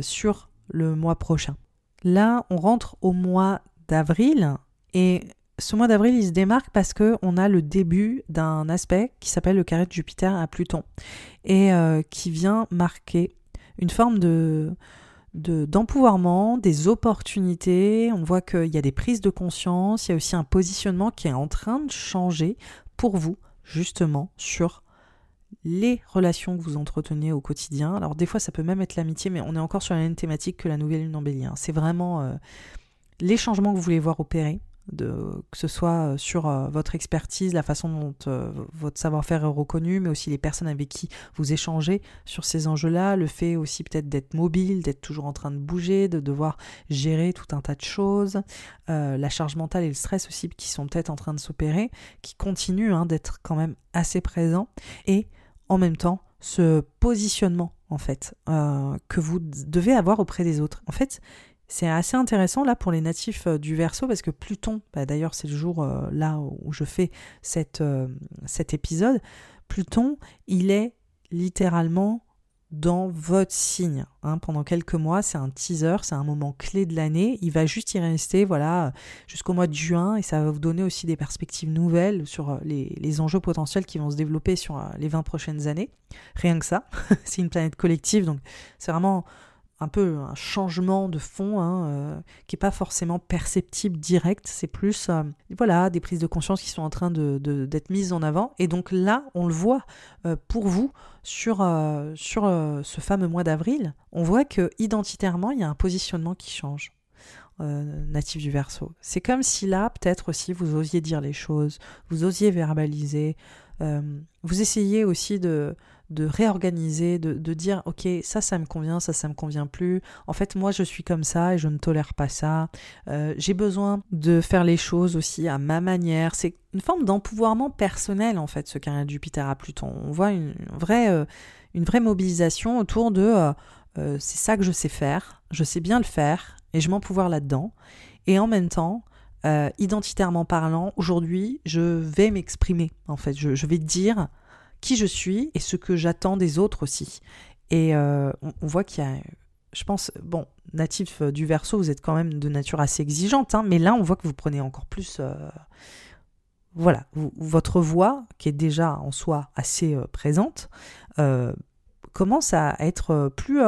Speaker 2: sur le mois prochain. Là, on rentre au mois d'avril et ce mois d'avril, il se démarque parce qu'on a le début d'un aspect qui s'appelle le carré de Jupiter à Pluton et euh, qui vient marquer une forme de d'empouvoirment, des opportunités. On voit qu'il y a des prises de conscience, il y a aussi un positionnement qui est en train de changer pour vous, justement, sur les relations que vous entretenez au quotidien. Alors des fois ça peut même être l'amitié, mais on est encore sur la même thématique que la nouvelle lune en. Hein. C'est vraiment euh, les changements que vous voulez voir opérer, que ce soit euh, sur euh, votre expertise, la façon dont votre savoir-faire est reconnu, mais aussi les personnes avec qui vous échangez sur ces enjeux-là, le fait aussi peut-être d'être mobile, d'être toujours en train de bouger, de devoir gérer tout un tas de choses, la charge mentale et le stress aussi qui sont peut-être en train de s'opérer, qui continuent hein, d'être quand même assez présents, et en même temps ce positionnement en fait euh, que vous devez avoir auprès des autres. En fait, c'est assez intéressant là pour les natifs euh, du Verseau parce que Pluton, bah, d'ailleurs c'est le jour euh, là où je fais cet épisode, Pluton, il est littéralement dans votre signe hein, pendant quelques mois. C'est un teaser, c'est un moment clé de l'année. Il va juste y rester voilà, jusqu'au mois de juin et ça va vous donner aussi des perspectives nouvelles sur euh, les, les enjeux potentiels qui vont se développer sur euh, les 20 prochaines années. Rien que ça. *laughs* c'est une planète collective, donc c'est vraiment un peu un changement de fond hein, euh, qui n'est pas forcément perceptible direct, c'est plus euh, voilà des prises de conscience qui sont en train de, d'être mises en avant. Et donc là, on le voit euh, pour vous sur, sur ce fameux mois d'avril, on voit que identitairement, il y a un positionnement qui change. natif du verso. C'est comme si là, peut-être aussi, vous osiez dire les choses, vous osiez verbaliser, vous essayez aussi de, de réorganiser, de, dire ok ça ça me convient, ça ça me convient plus. En fait moi je suis comme ça et je ne tolère pas ça. Euh, j'ai besoin de faire les choses aussi à ma manière. C'est une forme d'empouvoirment personnel en fait ce carré de Jupiter à Pluton. On voit une vraie, euh, une vraie mobilisation autour de euh, c'est ça que je sais faire, je sais bien le faire et je m'empouvoir là-dedans. Et en même temps, identitairement parlant, aujourd'hui, je vais m'exprimer. En fait, je, je vais dire qui je suis et ce que j'attends des autres aussi. Et euh, on, voit qu'il y a, je pense, bon, natif euh, du verso, vous êtes quand même de nature assez exigeante, hein, mais là, on voit que vous prenez encore plus. Euh, voilà, votre voix, qui est déjà en soi assez présente, commence à être plus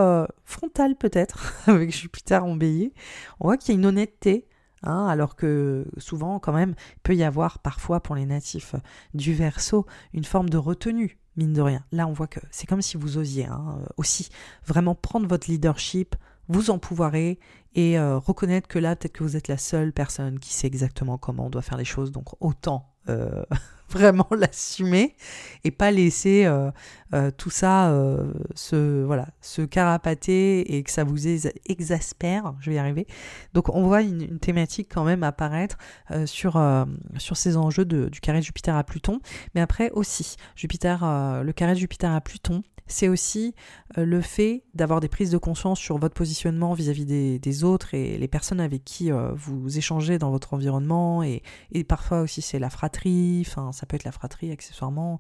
Speaker 2: frontale peut-être, *laughs* avec Jupiter en bélier. On voit qu'il y a une honnêteté, Hein, alors que souvent, quand même, il peut y avoir parfois pour les natifs du verso une forme de retenue, mine de rien. Là, on voit que c'est comme si vous osiez hein, aussi vraiment prendre votre leadership, vous empouvoirer et euh, reconnaître que là, peut-être que vous êtes la seule personne qui sait exactement comment on doit faire les choses, donc autant euh, *laughs* *laughs* vraiment l'assumer et pas laisser euh, euh, tout ça se voilà se carapater et que ça vous exaspère. Je vais y arriver. Donc on voit une, thématique quand même apparaître sur sur ces enjeux du carré de Jupiter à Pluton. Mais après aussi Jupiter le carré de Jupiter à Pluton c'est aussi euh, le fait d'avoir des prises de conscience sur votre positionnement vis-à-vis des, autres et les personnes avec qui euh, vous échangez dans votre environnement et, parfois aussi c'est la fratrie, enfin ça peut être la fratrie accessoirement,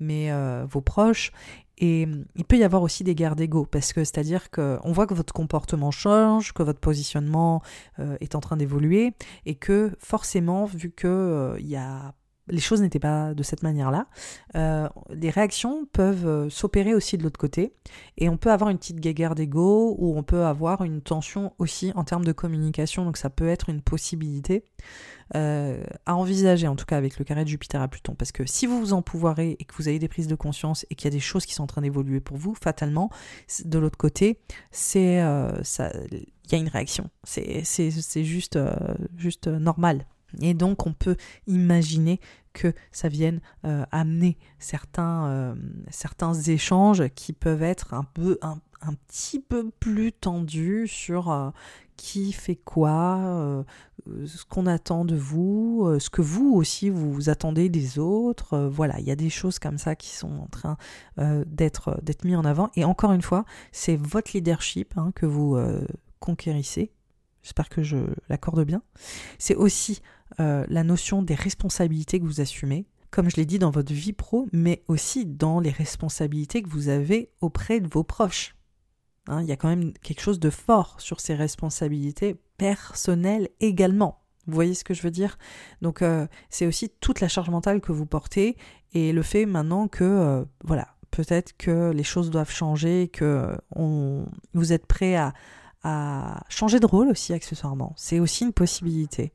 Speaker 2: mais euh, vos proches. Et il peut y avoir aussi des guerres d'ego, parce que c'est-à-dire qu'on voit que votre comportement change, que votre positionnement est en train d'évoluer, et que forcément, vu qu'il il y a les choses n'étaient pas de cette manière-là. Euh, les réactions peuvent euh, s'opérer aussi de l'autre côté, et on peut avoir une petite guéguerre d'ego, ou on peut avoir une tension aussi en termes de communication, donc ça peut être une possibilité euh, à envisager, en tout cas avec le carré de Jupiter à Pluton, parce que si vous vous empouvoirez et que vous avez des prises de conscience et qu'il y a des choses qui sont en train d'évoluer pour vous, fatalement, de l'autre côté, c'est il y a une réaction. C'est juste normal. Et donc on peut imaginer que ça vienne euh, amener certains, euh, certains échanges qui peuvent être un peu, un, un petit peu plus tendu sur euh, qui fait quoi, ce qu'on attend de vous, ce que vous aussi vous attendez des autres. voilà, il y a des choses comme ça qui sont en train d'être d'être mis en avant. Et encore une fois, c'est votre leadership hein, que vous conquérissez. J'espère que je l'accorde bien. C'est aussi la notion des responsabilités que vous assumez comme je l'ai dit, dans votre vie pro, mais aussi dans les responsabilités que vous avez auprès de vos proches. Hein, il y a quand même quelque chose de fort sur ces responsabilités personnelles également. Vous voyez ce que je veux dire? Donc euh, c'est aussi toute la charge mentale que vous portez et le fait maintenant que euh, voilà peut-être que les choses doivent changer, que vous êtes prêt à, changer de rôle aussi accessoirement. C'est aussi une possibilité.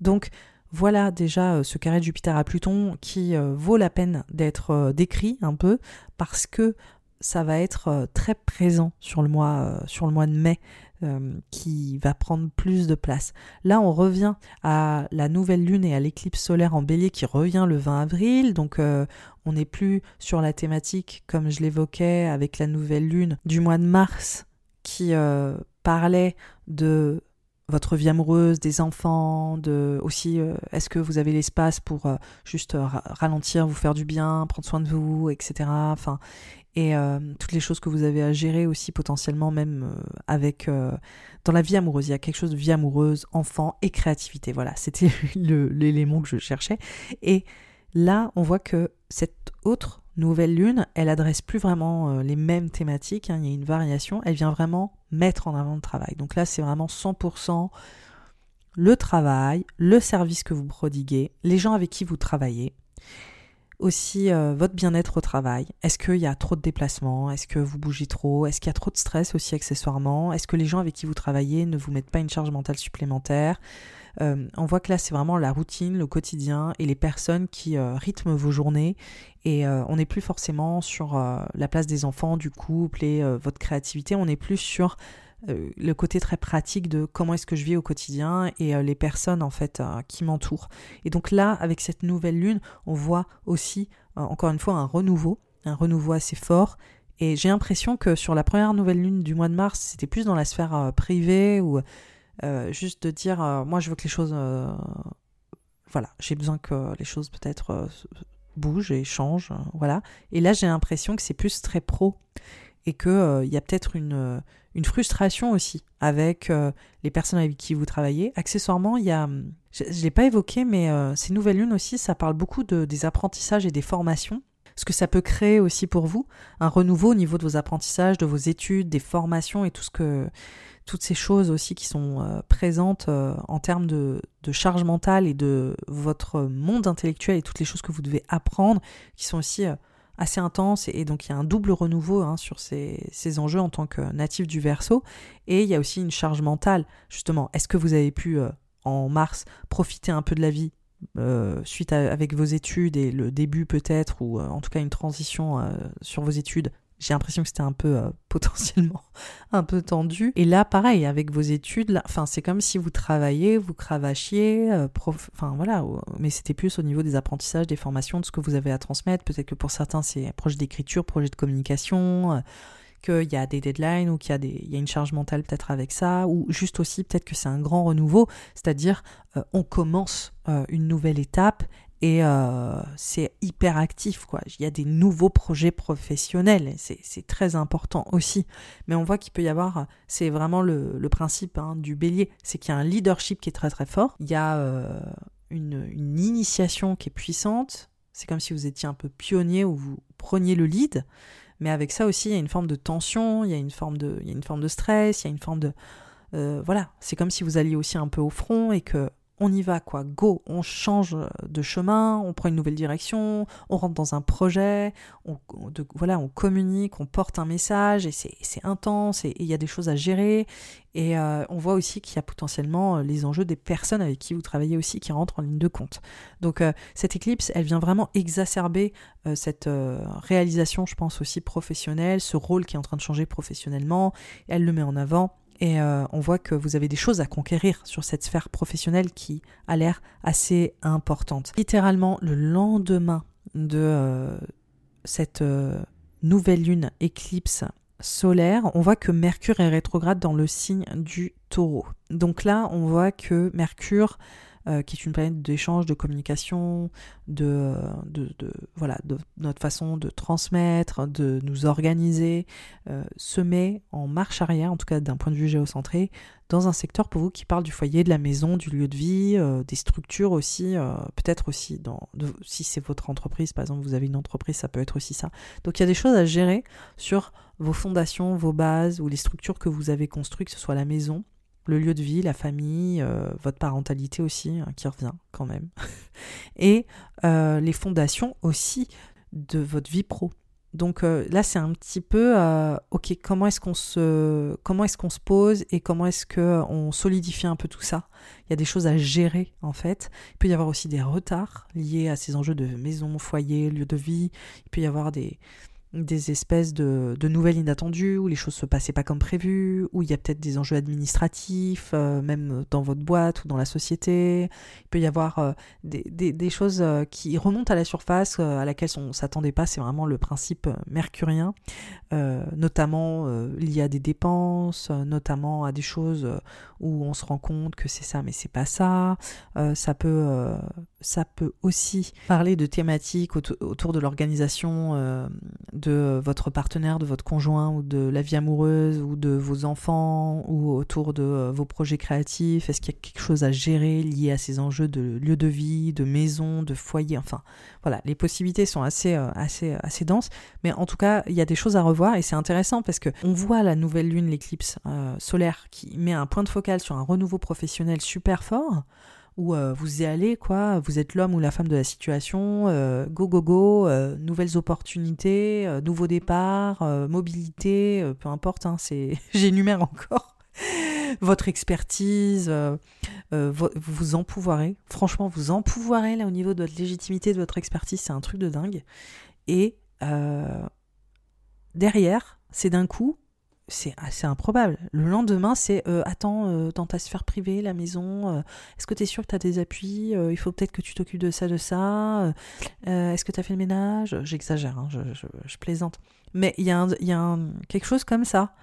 Speaker 2: Donc voilà déjà euh, ce carré de Jupiter à Pluton qui euh, vaut la peine d'être euh, décrit un peu parce que ça va être très présent sur le mois, sur le mois de mai. qui va prendre plus de place. Là, on revient à la nouvelle lune et à l'éclipse solaire en bélier qui revient le 20 avril. Donc, on n'est plus sur la thématique, comme je l'évoquais, avec la nouvelle lune du mois de mars qui parlait de votre vie amoureuse, des enfants, de aussi euh, est-ce que vous avez l'espace pour euh, juste euh, ralentir, vous faire du bien, prendre soin de vous, etc. Enfin, et toutes les choses que vous avez à gérer aussi potentiellement même avec dans la vie amoureuse. Il y a quelque chose de vie amoureuse, enfant et créativité. Voilà, c'était *laughs* l'élément que je cherchais. Et là, on voit que cette autre nouvelle lune, elle adresse plus vraiment euh, les mêmes thématiques, hein, il y a une variation, elle vient vraiment mettre en avant le travail. Donc là, c'est vraiment 100% le travail, le service que vous prodiguez, les gens avec qui vous travaillez, aussi euh, votre bien-être au travail. Est-ce qu'il y a trop de déplacements? Est-ce que vous bougez trop? Est-ce qu'il y a trop de stress aussi accessoirement? Est-ce que les gens avec qui vous travaillez ne vous mettent pas une charge mentale supplémentaire? Euh, on voit que là, c'est vraiment la routine, le quotidien et les personnes qui euh, rythment vos journées. Et euh, on n'est plus forcément sur la place des enfants, du couple et votre créativité. On est plus sur le côté très pratique de comment est-ce que je vis au quotidien et les personnes en fait qui m'entourent. Et donc là, avec cette nouvelle lune, on voit aussi encore une fois un renouveau, un renouveau assez fort. Et j'ai l'impression que sur la première nouvelle lune du mois de mars, c'était plus dans la sphère privée ou euh, juste de dire, euh, moi je veux que les choses... Euh, voilà, j'ai besoin que les choses peut-être bougent et changent, voilà. Et là j'ai l'impression que c'est plus très pro et qu'il il y a peut-être une, une frustration aussi avec les personnes avec qui vous travaillez. Accessoirement, il y a, je ne l'ai pas évoqué, mais ces nouvelles lunes aussi, ça parle beaucoup de, des apprentissages et des formations ce que ça peut créer aussi pour vous, un renouveau au niveau de vos apprentissages, de vos études, des formations et tout ce que toutes ces choses aussi qui sont euh, présentes euh, en termes de, charge mentale et de votre monde intellectuel et toutes les choses que vous devez apprendre qui sont aussi euh, assez intenses. Et, donc il y a un double renouveau hein, sur ces, enjeux en tant que natif du verso. Et il y a aussi une charge mentale. Justement est-ce que vous avez pu en mars profiter un peu de la vie suite avec vos études et le début peut-être ou en tout cas une transition sur vos études j'ai l'impression que c'était un peu euh, *laughs* potentiellement un peu tendu. Et là, pareil, avec vos études, c'est comme si vous travailliez, vous cravachiez, euh, voilà, mais c'était plus au niveau des apprentissages, des formations, de ce que vous avez à transmettre. Peut-être que pour certains, c'est projet d'écriture, projet de communication. Euh, qu'il y a des deadlines ou qu'il y, a y a une charge mentale peut-être avec ça, ou juste aussi peut-être que c'est un grand renouveau, c'est-à-dire on commence une nouvelle étape et euh, c'est hyper actif, quoi. Il y a des nouveaux projets professionnels, c'est très important aussi. Mais on voit qu'il peut y avoir, c'est vraiment le, principe hein, du bélier, c'est qu'il y a un leadership qui est très très fort. Il y a euh, une, initiation qui est puissante. C'est comme si vous étiez un peu pionnier ou vous preniez le lead. Mais avec ça aussi, il y a une forme de tension, il y a une forme de, il y a une forme de stress, il y a une forme de... Euh, voilà, c'est comme si vous alliez aussi un peu au front et que on y va quoi, go, on change de chemin, on prend une nouvelle direction, on rentre dans un projet, on, voilà, on communique, on porte un message et c'est intense et il y a des choses à gérer. Et euh, on voit aussi qu'il y a potentiellement euh, les enjeux des personnes avec qui vous travaillez aussi qui rentrent en ligne de compte. Donc euh, cette éclipse, elle vient vraiment exacerber cette réalisation, je pense aussi professionnelle, ce rôle qui est en train de changer professionnellement, elle le met en avant et euh, on voit que vous avez des choses à conquérir sur cette sphère professionnelle qui a l'air assez importante. Littéralement, le lendemain de euh, cette euh, nouvelle lune éclipse solaire, on voit que Mercure est rétrograde dans le signe du taureau. Donc là, on voit que Mercure euh, qui est une planète d'échange, de communication, de, de, voilà, de notre façon de transmettre, de nous organiser, euh, se met en marche arrière, en tout cas d'un point de vue géocentré, dans un secteur pour vous qui parle du foyer, de la maison, du lieu de vie, euh, des structures aussi, peut-être aussi dans, si c'est votre entreprise, par exemple, vous avez une entreprise, ça peut être aussi ça. Donc il y a des choses à gérer sur vos fondations, vos bases ou les structures que vous avez construites, que ce soit la maison, le lieu de vie, la famille, euh, votre parentalité aussi, hein, qui revient quand même, *laughs* et euh, les fondations aussi de votre vie pro. Donc euh, là, c'est un petit peu, ok, comment est-ce qu'on se, comment est-ce qu'on se pose et comment est-ce que on solidifie un peu tout ça? Il y a des choses à gérer en fait. Il peut y avoir aussi des retards liés à ces enjeux de maison, foyer, lieu de vie. Il peut y avoir des, des espèces de, nouvelles inattendues où les choses se passaient pas comme prévu, où il y a peut-être des enjeux administratifs, euh, même dans votre boîte ou dans la société. Il peut y avoir euh, des, choses euh, qui remontent à la surface, à laquelle on s'attendait pas. C'est vraiment le principe mercurien, notamment lié à des dépenses, notamment à des choses où on se rend compte que c'est ça, mais c'est pas ça. ça peut, ça peut aussi parler de thématiques autour de l'organisation de votre partenaire, de votre conjoint ou de la vie amoureuse ou de vos enfants ou autour de euh, vos projets créatifs? Est-ce qu'il y a quelque chose à gérer lié à ces enjeux de lieu de vie, de maison, de foyer Enfin, voilà, les possibilités sont assez, euh, assez, assez denses, mais en tout cas, il y a des choses à revoir et c'est intéressant parce que on voit la nouvelle lune, l'éclipse euh, solaire, qui met un point de focal sur un renouveau professionnel super fort où euh, vous y allez, quoi, vous êtes l'homme ou la femme de la situation, euh, go, go, go, euh, nouvelles opportunités, nouveaux départs, mobilité, peu importe, hein, c'est... *laughs* j'énumère encore. Votre expertise, vous vous empouvoirez. Franchement, vous empouvoirez là au niveau de votre légitimité, de votre expertise, c'est un truc de dingue. Et derrière, c'est d'un coup, c'est assez improbable. Le lendemain, c'est euh, attends, euh, dans ta sphère privée, la maison, euh, est-ce que tu es sûr que tu as des appuis Il faut peut-être que tu t'occupes de ça, de ça. est-ce que tu as fait le ménage? J'exagère, hein, je, plaisante. Mais il y a, y a quelque chose comme ça.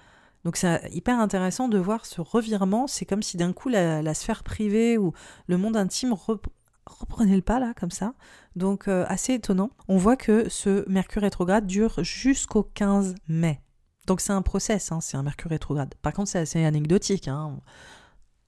Speaker 2: Donc c'est hyper intéressant de voir ce revirement. C'est comme si d'un coup la, sphère privée ou le monde intime reprenait le pas là, comme ça. Donc assez étonnant. On voit que ce Mercure rétrograde dure jusqu'au 15 mai. Donc c'est un process, hein, c'est un Mercure rétrograde. Par contre, c'est assez anecdotique. Hein.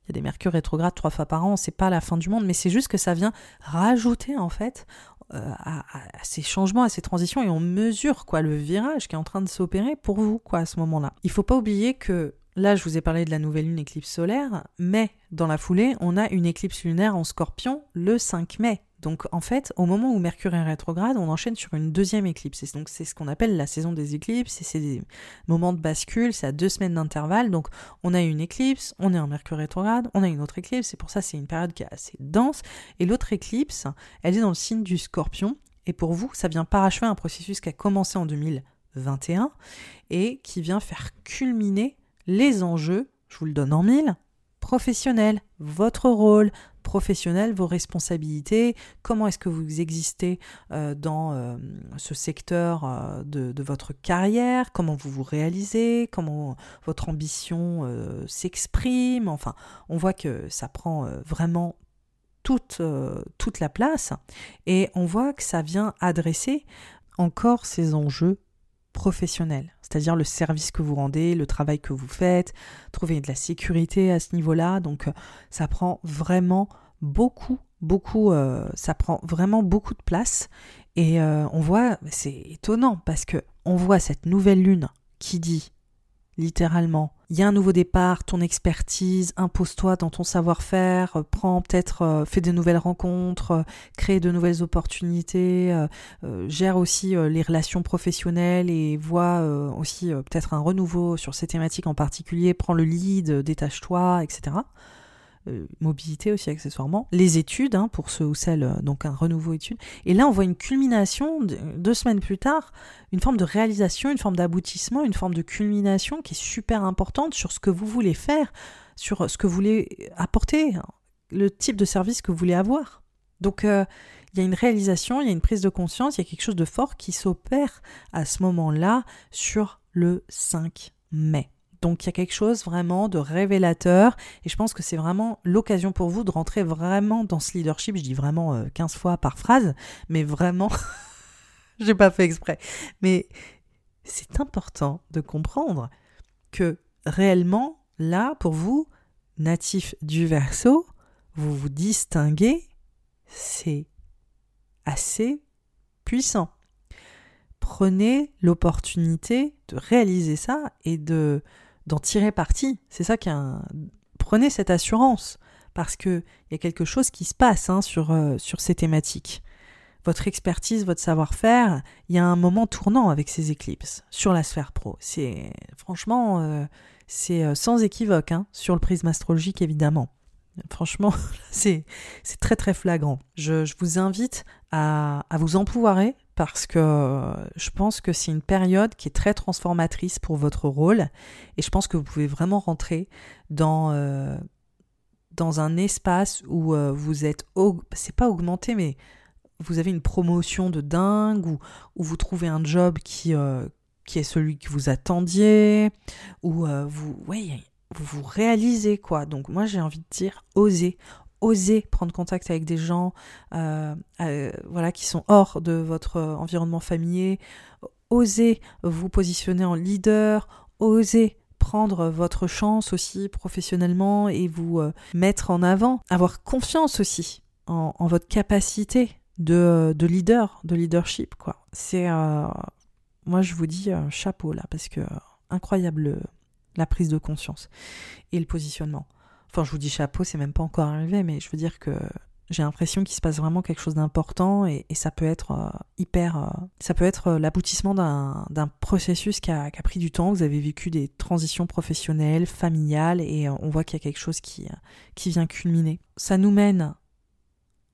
Speaker 2: Il y a des Mercure rétrogrades trois fois par an, c'est pas la fin du monde, mais c'est juste que ça vient rajouter en fait euh, à, ces changements, à ces transitions, et on mesure quoi le virage qui est en train de s'opérer pour vous quoi à ce moment-là. Il faut pas oublier que là, je vous ai parlé de la nouvelle lune éclipse solaire, mais dans la foulée, on a une éclipse lunaire en Scorpion le 5 mai. Donc en fait, au moment où Mercure est rétrograde, on enchaîne sur une deuxième éclipse. Et donc c'est ce qu'on appelle la saison des éclipses. Et c'est des moments de bascule, c'est à deux semaines d'intervalle. Donc on a une éclipse, on est en Mercure rétrograde, on a une autre éclipse. C'est pour ça c'est une période qui est assez dense. Et l'autre éclipse, elle est dans le signe du Scorpion. Et pour vous, ça vient parachever un processus qui a commencé en 2021 et qui vient faire culminer les enjeux, je vous le donne en mille, professionnels, votre rôle, professionnel, vos responsabilités, comment est-ce que vous existez euh, dans euh, ce secteur euh, de, votre carrière, comment vous vous réalisez, comment votre ambition s'exprime. Enfin, on voit que ça prend vraiment toute, toute la place et on voit que ça vient adresser encore ces enjeux professionnels, c'est-à-dire le service que vous rendez, le travail que vous faites, trouver de la sécurité à ce niveau-là. Donc ça prend vraiment beaucoup, beaucoup, euh, ça prend vraiment beaucoup de place. Et euh, on voit, c'est étonnant parce que on voit cette nouvelle lune qui dit littéralement, il y a un nouveau départ, ton expertise, impose-toi dans ton savoir-faire, euh, prends peut-être, fais de nouvelles rencontres, crée de nouvelles opportunités, gère aussi les relations professionnelles et vois aussi peut-être un renouveau sur ces thématiques en particulier, prends le lead, détache-toi, etc. Euh, mobilité aussi accessoirement, les études, hein, pour ceux ou celles, euh, donc un renouveau études. Et là, on voit une culmination, deux semaines plus tard, une forme de réalisation, une forme d'aboutissement, une forme de culmination qui est super importante sur ce que vous voulez faire, sur ce que vous voulez apporter, le type de service que vous voulez avoir. Donc euh, il y a une réalisation, il y a une prise de conscience, il y a quelque chose de fort qui s'opère à ce moment-là sur le 5 mai. Donc il y a quelque chose vraiment de révélateur et je pense que c'est vraiment l'occasion pour vous de rentrer vraiment dans ce leadership. Je dis vraiment 15 euh, fois par phrase, mais vraiment, *laughs* j'ai pas fait exprès. Mais c'est important de comprendre que réellement, là, pour vous, natif du verso, vous vous distinguez, c'est assez puissant. Prenez l'opportunité de réaliser ça et de d'en tirer parti. C'est ça qui un... Prenez cette assurance parce qu'il y a quelque chose qui se passe hein, sur, euh, sur ces thématiques. Votre expertise, votre savoir-faire, il y a un moment tournant avec ces éclipses sur la sphère pro. C'est franchement, euh, c'est euh, sans équivoque hein, sur le prisme astrologique évidemment. Franchement, *laughs* c'est très très flagrant. Je, je vous invite à, à, vous empouvoirer parce que je pense que c'est une période qui est très transformatrice pour votre rôle et je pense que vous pouvez vraiment rentrer dans, euh, dans un espace où euh, vous êtes, c'est pas augmenté, mais vous avez une promotion de dingue ou, où vous trouvez un job qui, euh, qui est celui que vous attendiez, ou vous, vous vous réalisez quoi. Donc moi j'ai envie de dire osez, osez prendre contact avec des gens euh, euh, voilà, qui sont hors de votre environnement familier, osez vous positionner en leader, osez prendre votre chance aussi professionnellement et vous euh, mettre en avant, avoir confiance aussi en, votre capacité de, de, leader, de leadership. quoi. C'est moi je vous dis chapeau là parce que incroyable la prise de conscience et le positionnement. Enfin, je vous dis chapeau, c'est même pas encore arrivé, mais je veux dire que j'ai l'impression qu'il se passe vraiment quelque chose d'important et, ça peut être euh, hyper. Euh, ça peut être euh, l'aboutissement d'un processus qui a, pris du temps. Vous avez vécu des transitions professionnelles, familiales et on voit qu'il y a quelque chose qui, qui vient culminer. Ça nous mène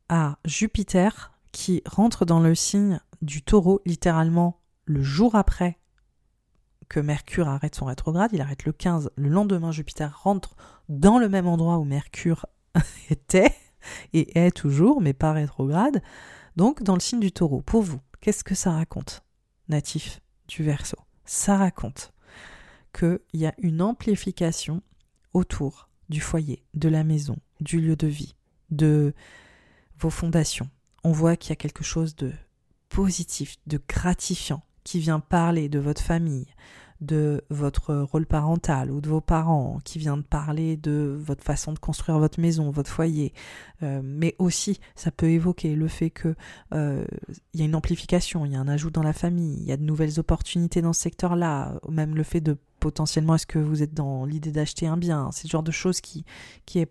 Speaker 2: à Jupiter qui rentre dans le signe du taureau littéralement le jour après que Mercure arrête son rétrograde, il arrête le 15, le lendemain Jupiter rentre dans le même endroit où Mercure *laughs* était et est toujours, mais pas rétrograde, donc dans le signe du taureau. Pour vous, qu'est-ce que ça raconte, natif du Verseau? Ça raconte qu'il y a une amplification autour du foyer, de la maison, du lieu de vie, de vos fondations. On voit qu'il y a quelque chose de positif, de gratifiant qui vient parler de votre famille, de votre rôle parental ou de vos parents, qui vient de parler de votre façon de construire votre maison, votre foyer, euh, mais aussi ça peut évoquer le fait que euh, il y a une amplification, il y a un ajout dans la famille, il y a de nouvelles opportunités dans ce secteur-là, même le fait de potentiellement est-ce que vous êtes dans l'idée d'acheter un bien, c'est le genre de choses qui qui est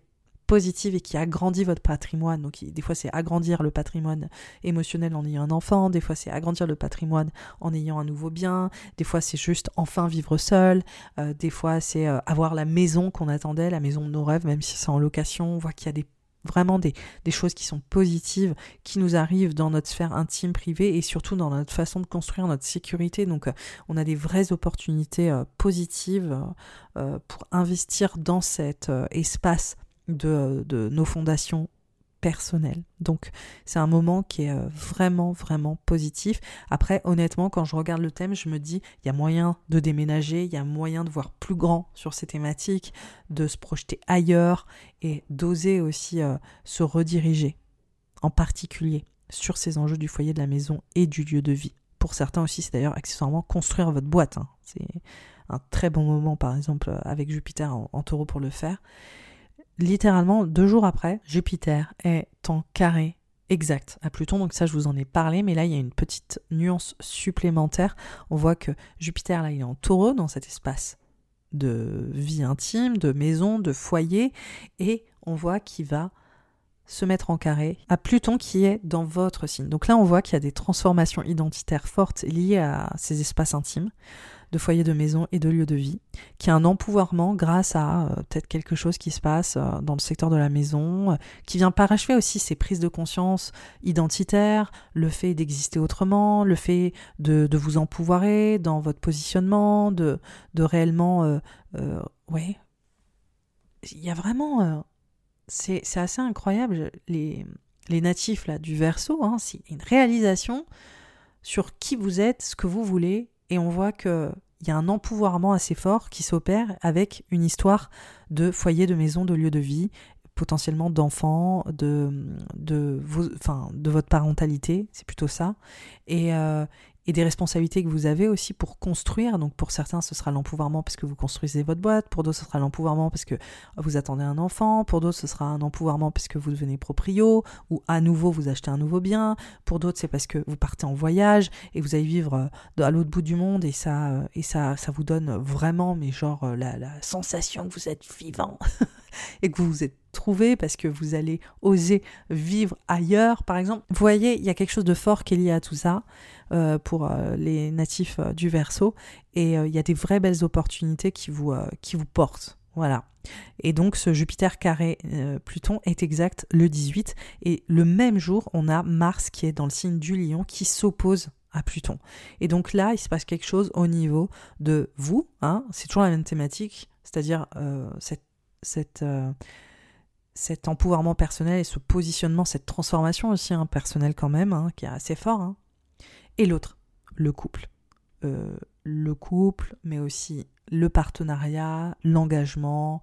Speaker 2: positive et qui agrandit votre patrimoine. Donc des fois c'est agrandir le patrimoine émotionnel en ayant un enfant, des fois c'est agrandir le patrimoine en ayant un nouveau bien, des fois c'est juste enfin vivre seul, euh, des fois c'est euh, avoir la maison qu'on attendait, la maison de nos rêves, même si c'est en location, on voit qu'il y a des vraiment des, des, choses qui sont positives, qui nous arrivent dans notre sphère intime, privée et surtout dans notre façon de construire notre sécurité. Donc euh, on a des vraies opportunités positives pour investir dans cet espace de, nos fondations personnelles. Donc c'est un moment qui est euh, vraiment vraiment positif. Après honnêtement quand je regarde le thème je me dis il y a moyen de déménager, il y a moyen de voir plus grand sur ces thématiques, de se projeter ailleurs et d'oser aussi euh, se rediriger en particulier sur ces enjeux du foyer de la maison et du lieu de vie. Pour certains aussi c'est d'ailleurs accessoirement construire votre boîte. Hein. C'est un très bon moment par exemple avec Jupiter en taureau pour le faire littéralement deux jours après, Jupiter est en carré exact à Pluton. Donc ça, je vous en ai parlé, mais là, il y a une petite nuance supplémentaire. On voit que Jupiter, là, il est en taureau dans cet espace de vie intime, de maison, de foyer, et on voit qu'il va se mettre en carré à Pluton qui est dans votre signe. Donc là, on voit qu'il y a des transformations identitaires fortes liées à ces espaces intimes de foyer de maison et de lieu de vie, qui a un empouvoirment grâce à euh, peut-être quelque chose qui se passe euh, dans le secteur de la maison, euh, qui vient parachever aussi ces prises de conscience identitaires, le fait d'exister autrement, le fait de, vous empouvoirer dans votre positionnement, de, de réellement... ouais. Il y a vraiment... c'est assez incroyable les, natifs là du verso, hein, c'est une réalisation sur qui vous êtes, ce que vous voulez, et on voit que il y a un empouvoirment assez fort qui s'opère avec une histoire de foyer, de maison, de lieu de vie, potentiellement d'enfants, de votre parentalité, c'est plutôt ça. Et, euh, et des responsabilités que vous avez aussi pour construire. Donc pour certains, ce sera l'empouvoirment parce que vous construisez votre boîte, pour d'autres, ce sera l'empouvoirment parce que vous attendez un enfant, pour d'autres, ce sera un empouvoirment parce que vous devenez proprio, ou à nouveau, vous achetez un nouveau bien, pour d'autres, c'est parce que vous partez en voyage et vous allez vivre euh, à l'autre bout du monde et ça, euh, et ça, ça vous donne vraiment, mais genre, euh, la, sensation que vous êtes vivant *laughs* et que vous vous êtes trouvé parce que vous allez oser vivre ailleurs, par exemple. Vous voyez, il y a quelque chose de fort qui est lié à tout ça. Euh, pour euh, les natifs euh, du Verseau. Et il y a des vraies belles opportunités qui vous, qui vous portent. Voilà. Et donc ce Jupiter carré Pluton est exact le 18. Et le même jour, on a Mars qui est dans le signe du lion qui s'oppose à Pluton. Et donc là, il se passe quelque chose au niveau de vous. Hein, c'est toujours la même thématique, c'est-à-dire cette, cette cet empouvoirment personnel et ce positionnement, cette transformation aussi hein, personnelle quand même, hein, qui est assez fort. Hein et l'autre, le couple. Euh, le couple, mais aussi le partenariat, l'engagement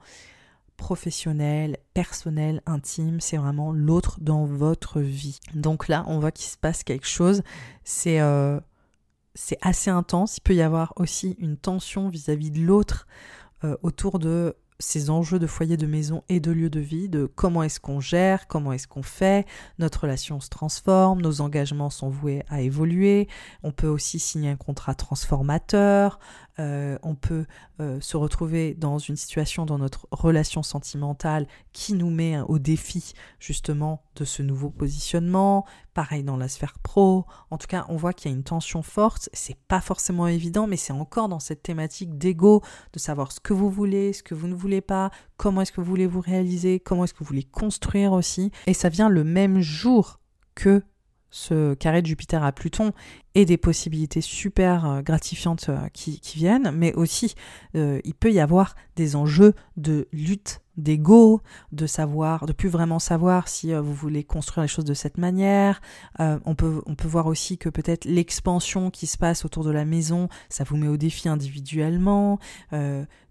Speaker 2: professionnel, personnel, intime, c'est vraiment l'autre dans votre vie. Donc là, on voit qu'il se passe quelque chose, c'est euh, assez intense, il peut y avoir aussi une tension vis-à-vis de l'autre euh, autour de ces enjeux de foyer, de maison et de lieu de vie, de comment est-ce qu'on gère, comment est-ce qu'on fait, notre relation se transforme, nos engagements sont voués à évoluer, on peut aussi signer un contrat transformateur, euh, on peut euh, se retrouver dans une situation dans notre relation sentimentale qui nous met au défi justement de ce nouveau positionnement. Pareil dans la sphère pro. En tout cas, on voit qu'il y a une tension forte. C'est pas forcément évident, mais c'est encore dans cette thématique d'ego, de savoir ce que vous voulez, ce que vous ne voulez pas, comment est-ce que vous voulez vous réaliser, comment est-ce que vous voulez construire aussi. Et ça vient le même jour que ce carré de Jupiter à Pluton et des possibilités super euh, gratifiantes euh, qui, viennent, mais aussi euh, il peut y avoir des enjeux de lutte d'ego, de savoir, de plus vraiment savoir si vous voulez construire les choses de cette manière. on, peut, on peut voir aussi que peut-être l'expansion qui se passe autour de la maison, ça vous met au défi individuellement,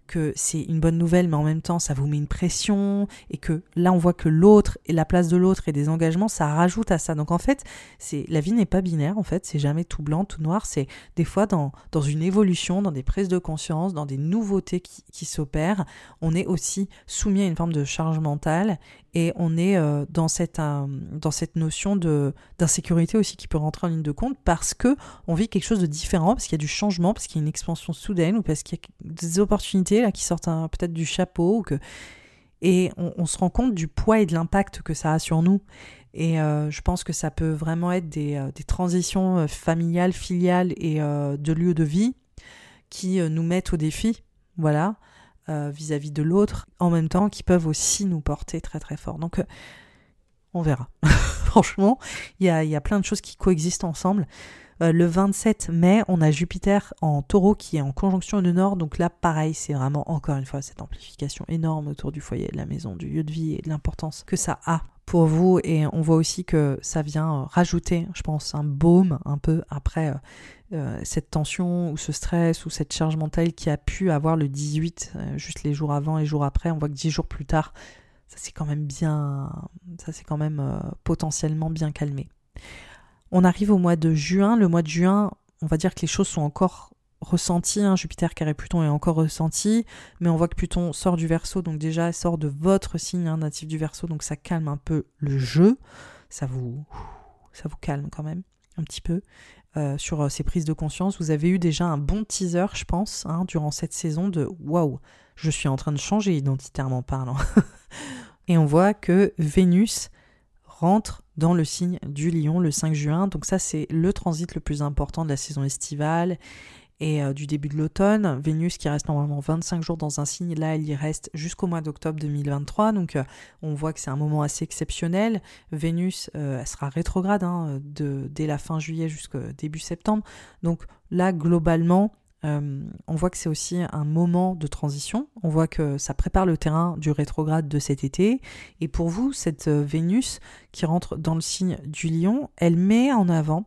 Speaker 2: que c'est une bonne nouvelle, mais en même temps, ça vous met une pression, et que là, on voit que l'autre et la place de l'autre et des engagements, ça rajoute à ça. Donc en fait, c'est la vie n'est pas binaire, en fait, c'est jamais tout blanc, tout noir, c'est des fois dans, dans une évolution, dans des prises de conscience, dans des nouveautés qui, qui s'opèrent, on est aussi soumis à une forme de charge mentale, et on est euh, dans, cette, euh, dans cette notion d'insécurité aussi qui peut rentrer en ligne de compte parce que on vit quelque chose de différent, parce qu'il y a du changement, parce qu'il y a une expansion soudaine ou parce qu'il y a des opportunités là qui sortent peut-être du chapeau et on, se rend compte du poids et de l'impact que ça a sur nous. Et euh, je pense que ça peut vraiment être des, des transitions familiales, filiales et de lieux de vie qui nous mettent au défi. Voilà. Euh, vis-à-vis de l'autre, en même temps, qui peuvent aussi nous porter très très fort. Donc, euh, on verra. *laughs* Franchement, il y a, y a, plein de choses qui coexistent ensemble. Euh, le 27 mai, on a Jupiter en taureau qui est en conjonction du Nord. Donc là, pareil, c'est vraiment encore une fois cette amplification énorme autour du foyer, de la maison, du lieu de vie et de l'importance que ça a pour vous. Et on voit aussi que ça vient rajouter, je pense, un baume un peu après euh, cette tension ou ce stress ou cette charge mentale qui a pu avoir le 18, euh, juste les jours avant et jours après, on voit que 10 jours plus tard, ça s'est quand même bien, ça s'est quand même euh, potentiellement bien calmé. On arrive au mois de juin. Le mois de juin, on va dire que les choses sont encore ressenties. Hein. Jupiter carré Pluton est encore ressenti, mais on voit que Pluton sort du Verseau, donc déjà sort de votre signe hein, natif du Verseau, donc ça calme un peu le jeu. Ça vous, ça vous calme quand même un petit peu. Euh, sur euh, ces prises de conscience. Vous avez eu déjà un bon teaser, je pense, hein, durant cette saison de waouh, je suis en train de changer identitairement parlant. *laughs* Et on voit que Vénus rentre dans le signe du lion le 5 juin. Donc ça, c'est le transit le plus important de la saison estivale et euh, du début de l'automne. Vénus qui reste normalement 25 jours dans un signe, là elle y reste jusqu'au mois d'octobre 2023, donc euh, on voit que c'est un moment assez exceptionnel. Vénus, euh, elle sera rétrograde hein, de, dès la fin juillet jusqu'au début septembre, donc là globalement, on voit que c'est aussi un moment de transition. On voit que ça prépare le terrain du rétrograde de cet été. Et pour vous, cette Vénus qui rentre dans le signe du lion, elle met en avant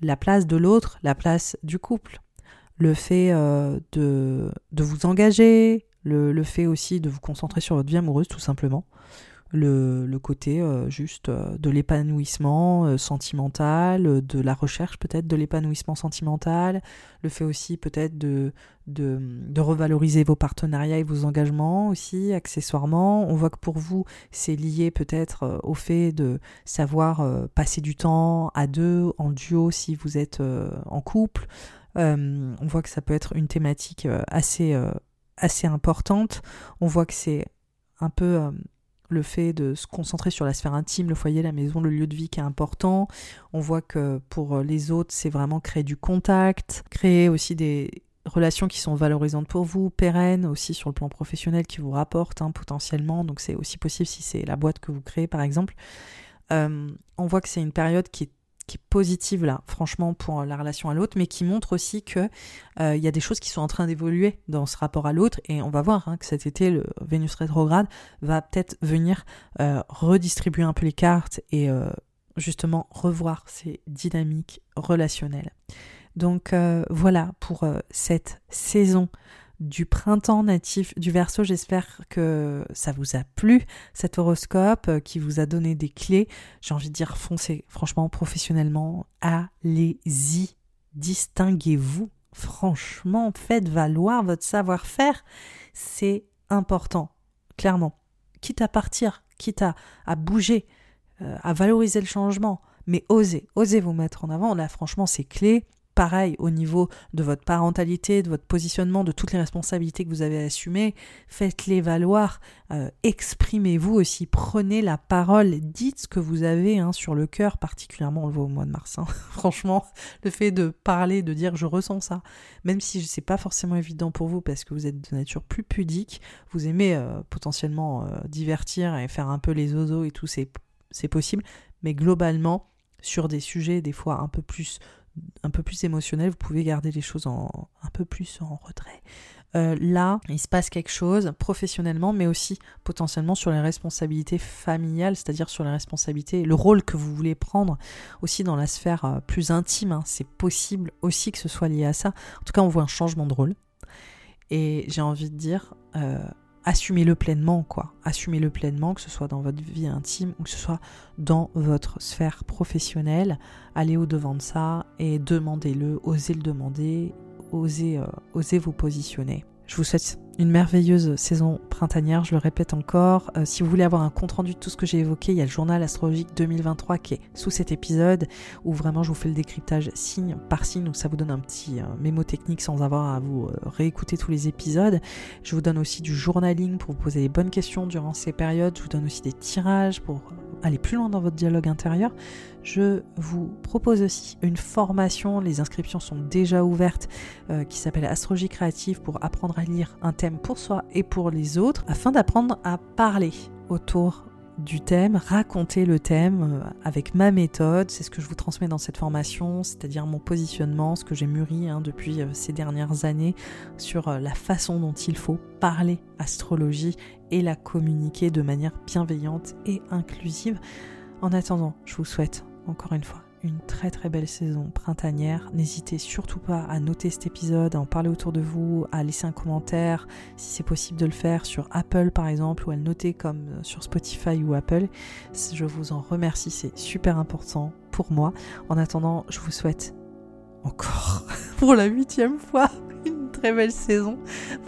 Speaker 2: la place de l'autre, la place du couple. Le fait euh, de, de, vous engager, le, le, fait aussi de vous concentrer sur votre vie amoureuse tout simplement le, côté euh, juste euh, de l'épanouissement sentimental, de la recherche peut-être de l'épanouissement sentimental, le fait aussi peut-être de, de, de, revaloriser vos partenariats et vos engagements aussi, accessoirement. On voit que pour vous, c'est lié peut-être au fait de savoir passer du temps à deux, en duo si vous êtes en couple. On voit que ça peut être une thématique assez, assez importante. On voit que c'est un peu le fait de se concentrer sur la sphère intime, le foyer, la maison, le lieu de vie qui est important. On voit que pour les autres, c'est vraiment créer du contact, créer aussi des relations qui sont valorisantes pour vous, pérennes aussi sur le plan professionnel qui vous rapportent hein, potentiellement. Donc c'est aussi possible si c'est la boîte que vous créez par exemple. Euh, on voit que c'est une période qui est qui est positive là, franchement, pour la relation à l'autre, mais qui montre aussi que euh, il y a des choses qui sont en train d'évoluer dans ce rapport à l'autre, et on va voir hein, que cet été, le Vénus rétrograde va peut-être venir euh, redistribuer un peu les cartes et euh, justement revoir ces dynamiques relationnelles. Donc voilà pour cette saison du printemps natif du Verseau. J'espère que ça vous a plu, cet horoscope euh, qui vous a donné des clés. J'ai envie de dire foncez, franchement, professionnellement, allez-y, distinguez-vous. Franchement, faites valoir votre savoir-faire. C'est important, clairement. Quitte à partir, quitte à, à bouger, euh, à valoriser le changement, mais osez, osez vous mettre en avant. Là, franchement, c'est clé pareil au niveau de votre parentalité, de votre positionnement, de toutes les responsabilités que vous avez assumées, faites-les valoir, euh, exprimez-vous aussi, prenez la parole, dites ce que vous avez hein, sur le cœur, particulièrement on le voit au mois de mars. Hein. *laughs* Franchement, le fait de parler, de dire je ressens ça, même si c'est pas forcément évident pour vous parce que vous êtes de nature plus pudique, vous aimez euh, potentiellement euh, divertir et faire un peu les oiseaux et tout, c'est possible, mais globalement, sur des sujets des fois un peu plus un peu plus émotionnel, vous pouvez garder les choses en, un peu plus en retrait. Euh, là, il se passe quelque chose professionnellement, mais aussi potentiellement sur les responsabilités familiales, c'est-à-dire sur les responsabilités, le rôle que vous voulez prendre aussi dans la sphère euh, plus intime. Hein. C'est possible aussi que ce soit lié à ça. En tout cas, on voit un changement de rôle. Et j'ai envie de dire, euh, assumez-le pleinement, quoi. Assumez-le pleinement, que ce soit dans votre vie intime ou que ce soit dans votre sphère professionnelle. Allez au-devant de ça et demandez-le, osez le demander, osez, euh, osez vous positionner. Je vous souhaite une merveilleuse saison printanière, je le répète encore. Euh, si vous voulez avoir un compte-rendu de tout ce que j'ai évoqué, il y a le journal astrologique 2023 qui est sous cet épisode, où vraiment je vous fais le décryptage signe par signe, donc ça vous donne un petit euh, mémo technique sans avoir à vous euh, réécouter tous les épisodes. Je vous donne aussi du journaling pour vous poser les bonnes questions durant ces périodes. Je vous donne aussi des tirages pour aller plus loin dans votre dialogue intérieur. Je vous propose aussi une formation, les inscriptions sont déjà ouvertes, qui s'appelle Astrologie créative pour apprendre à lire un pour soi et pour les autres, afin d'apprendre à parler autour du thème, raconter le thème euh, avec ma méthode, c'est ce que je vous transmets dans cette formation, c'est-à-dire mon positionnement, ce que j'ai mûri hein, depuis euh, ces dernières années sur euh, la façon dont il faut parler astrologie et la communiquer de manière bienveillante et inclusive. En attendant, je vous souhaite encore une fois une très très belle saison printanière. N'hésitez surtout pas à noter cet épisode, à en parler autour de vous, à laisser un commentaire si c'est possible de le faire sur Apple par exemple ou à le noter comme sur Spotify ou Apple. Je vous en remercie, c'est super important pour moi. En attendant, je vous souhaite encore *laughs* pour la huitième fois *laughs* une très belle saison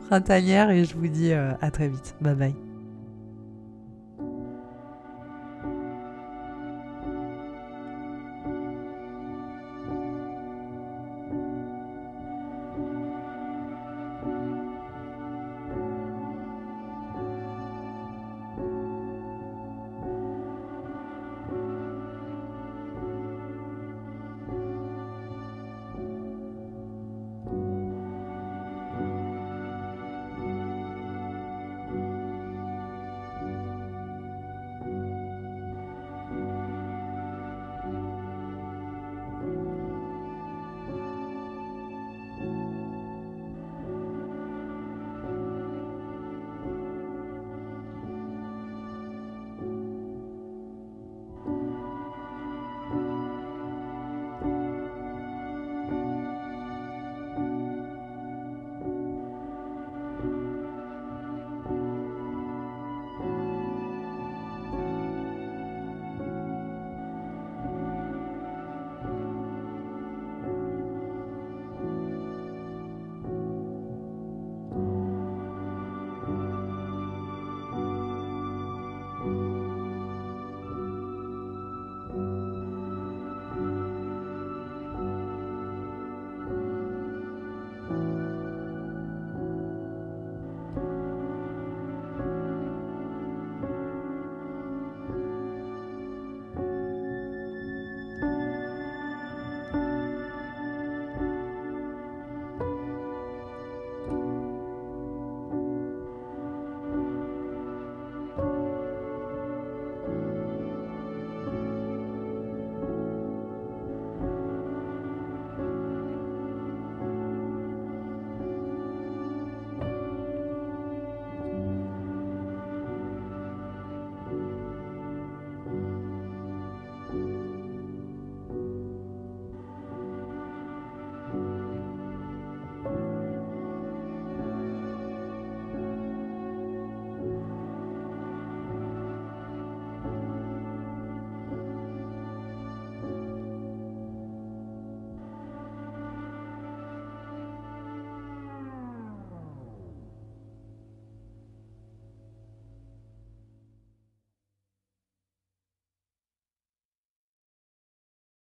Speaker 2: printanière et je vous dis euh, à très vite. Bye bye.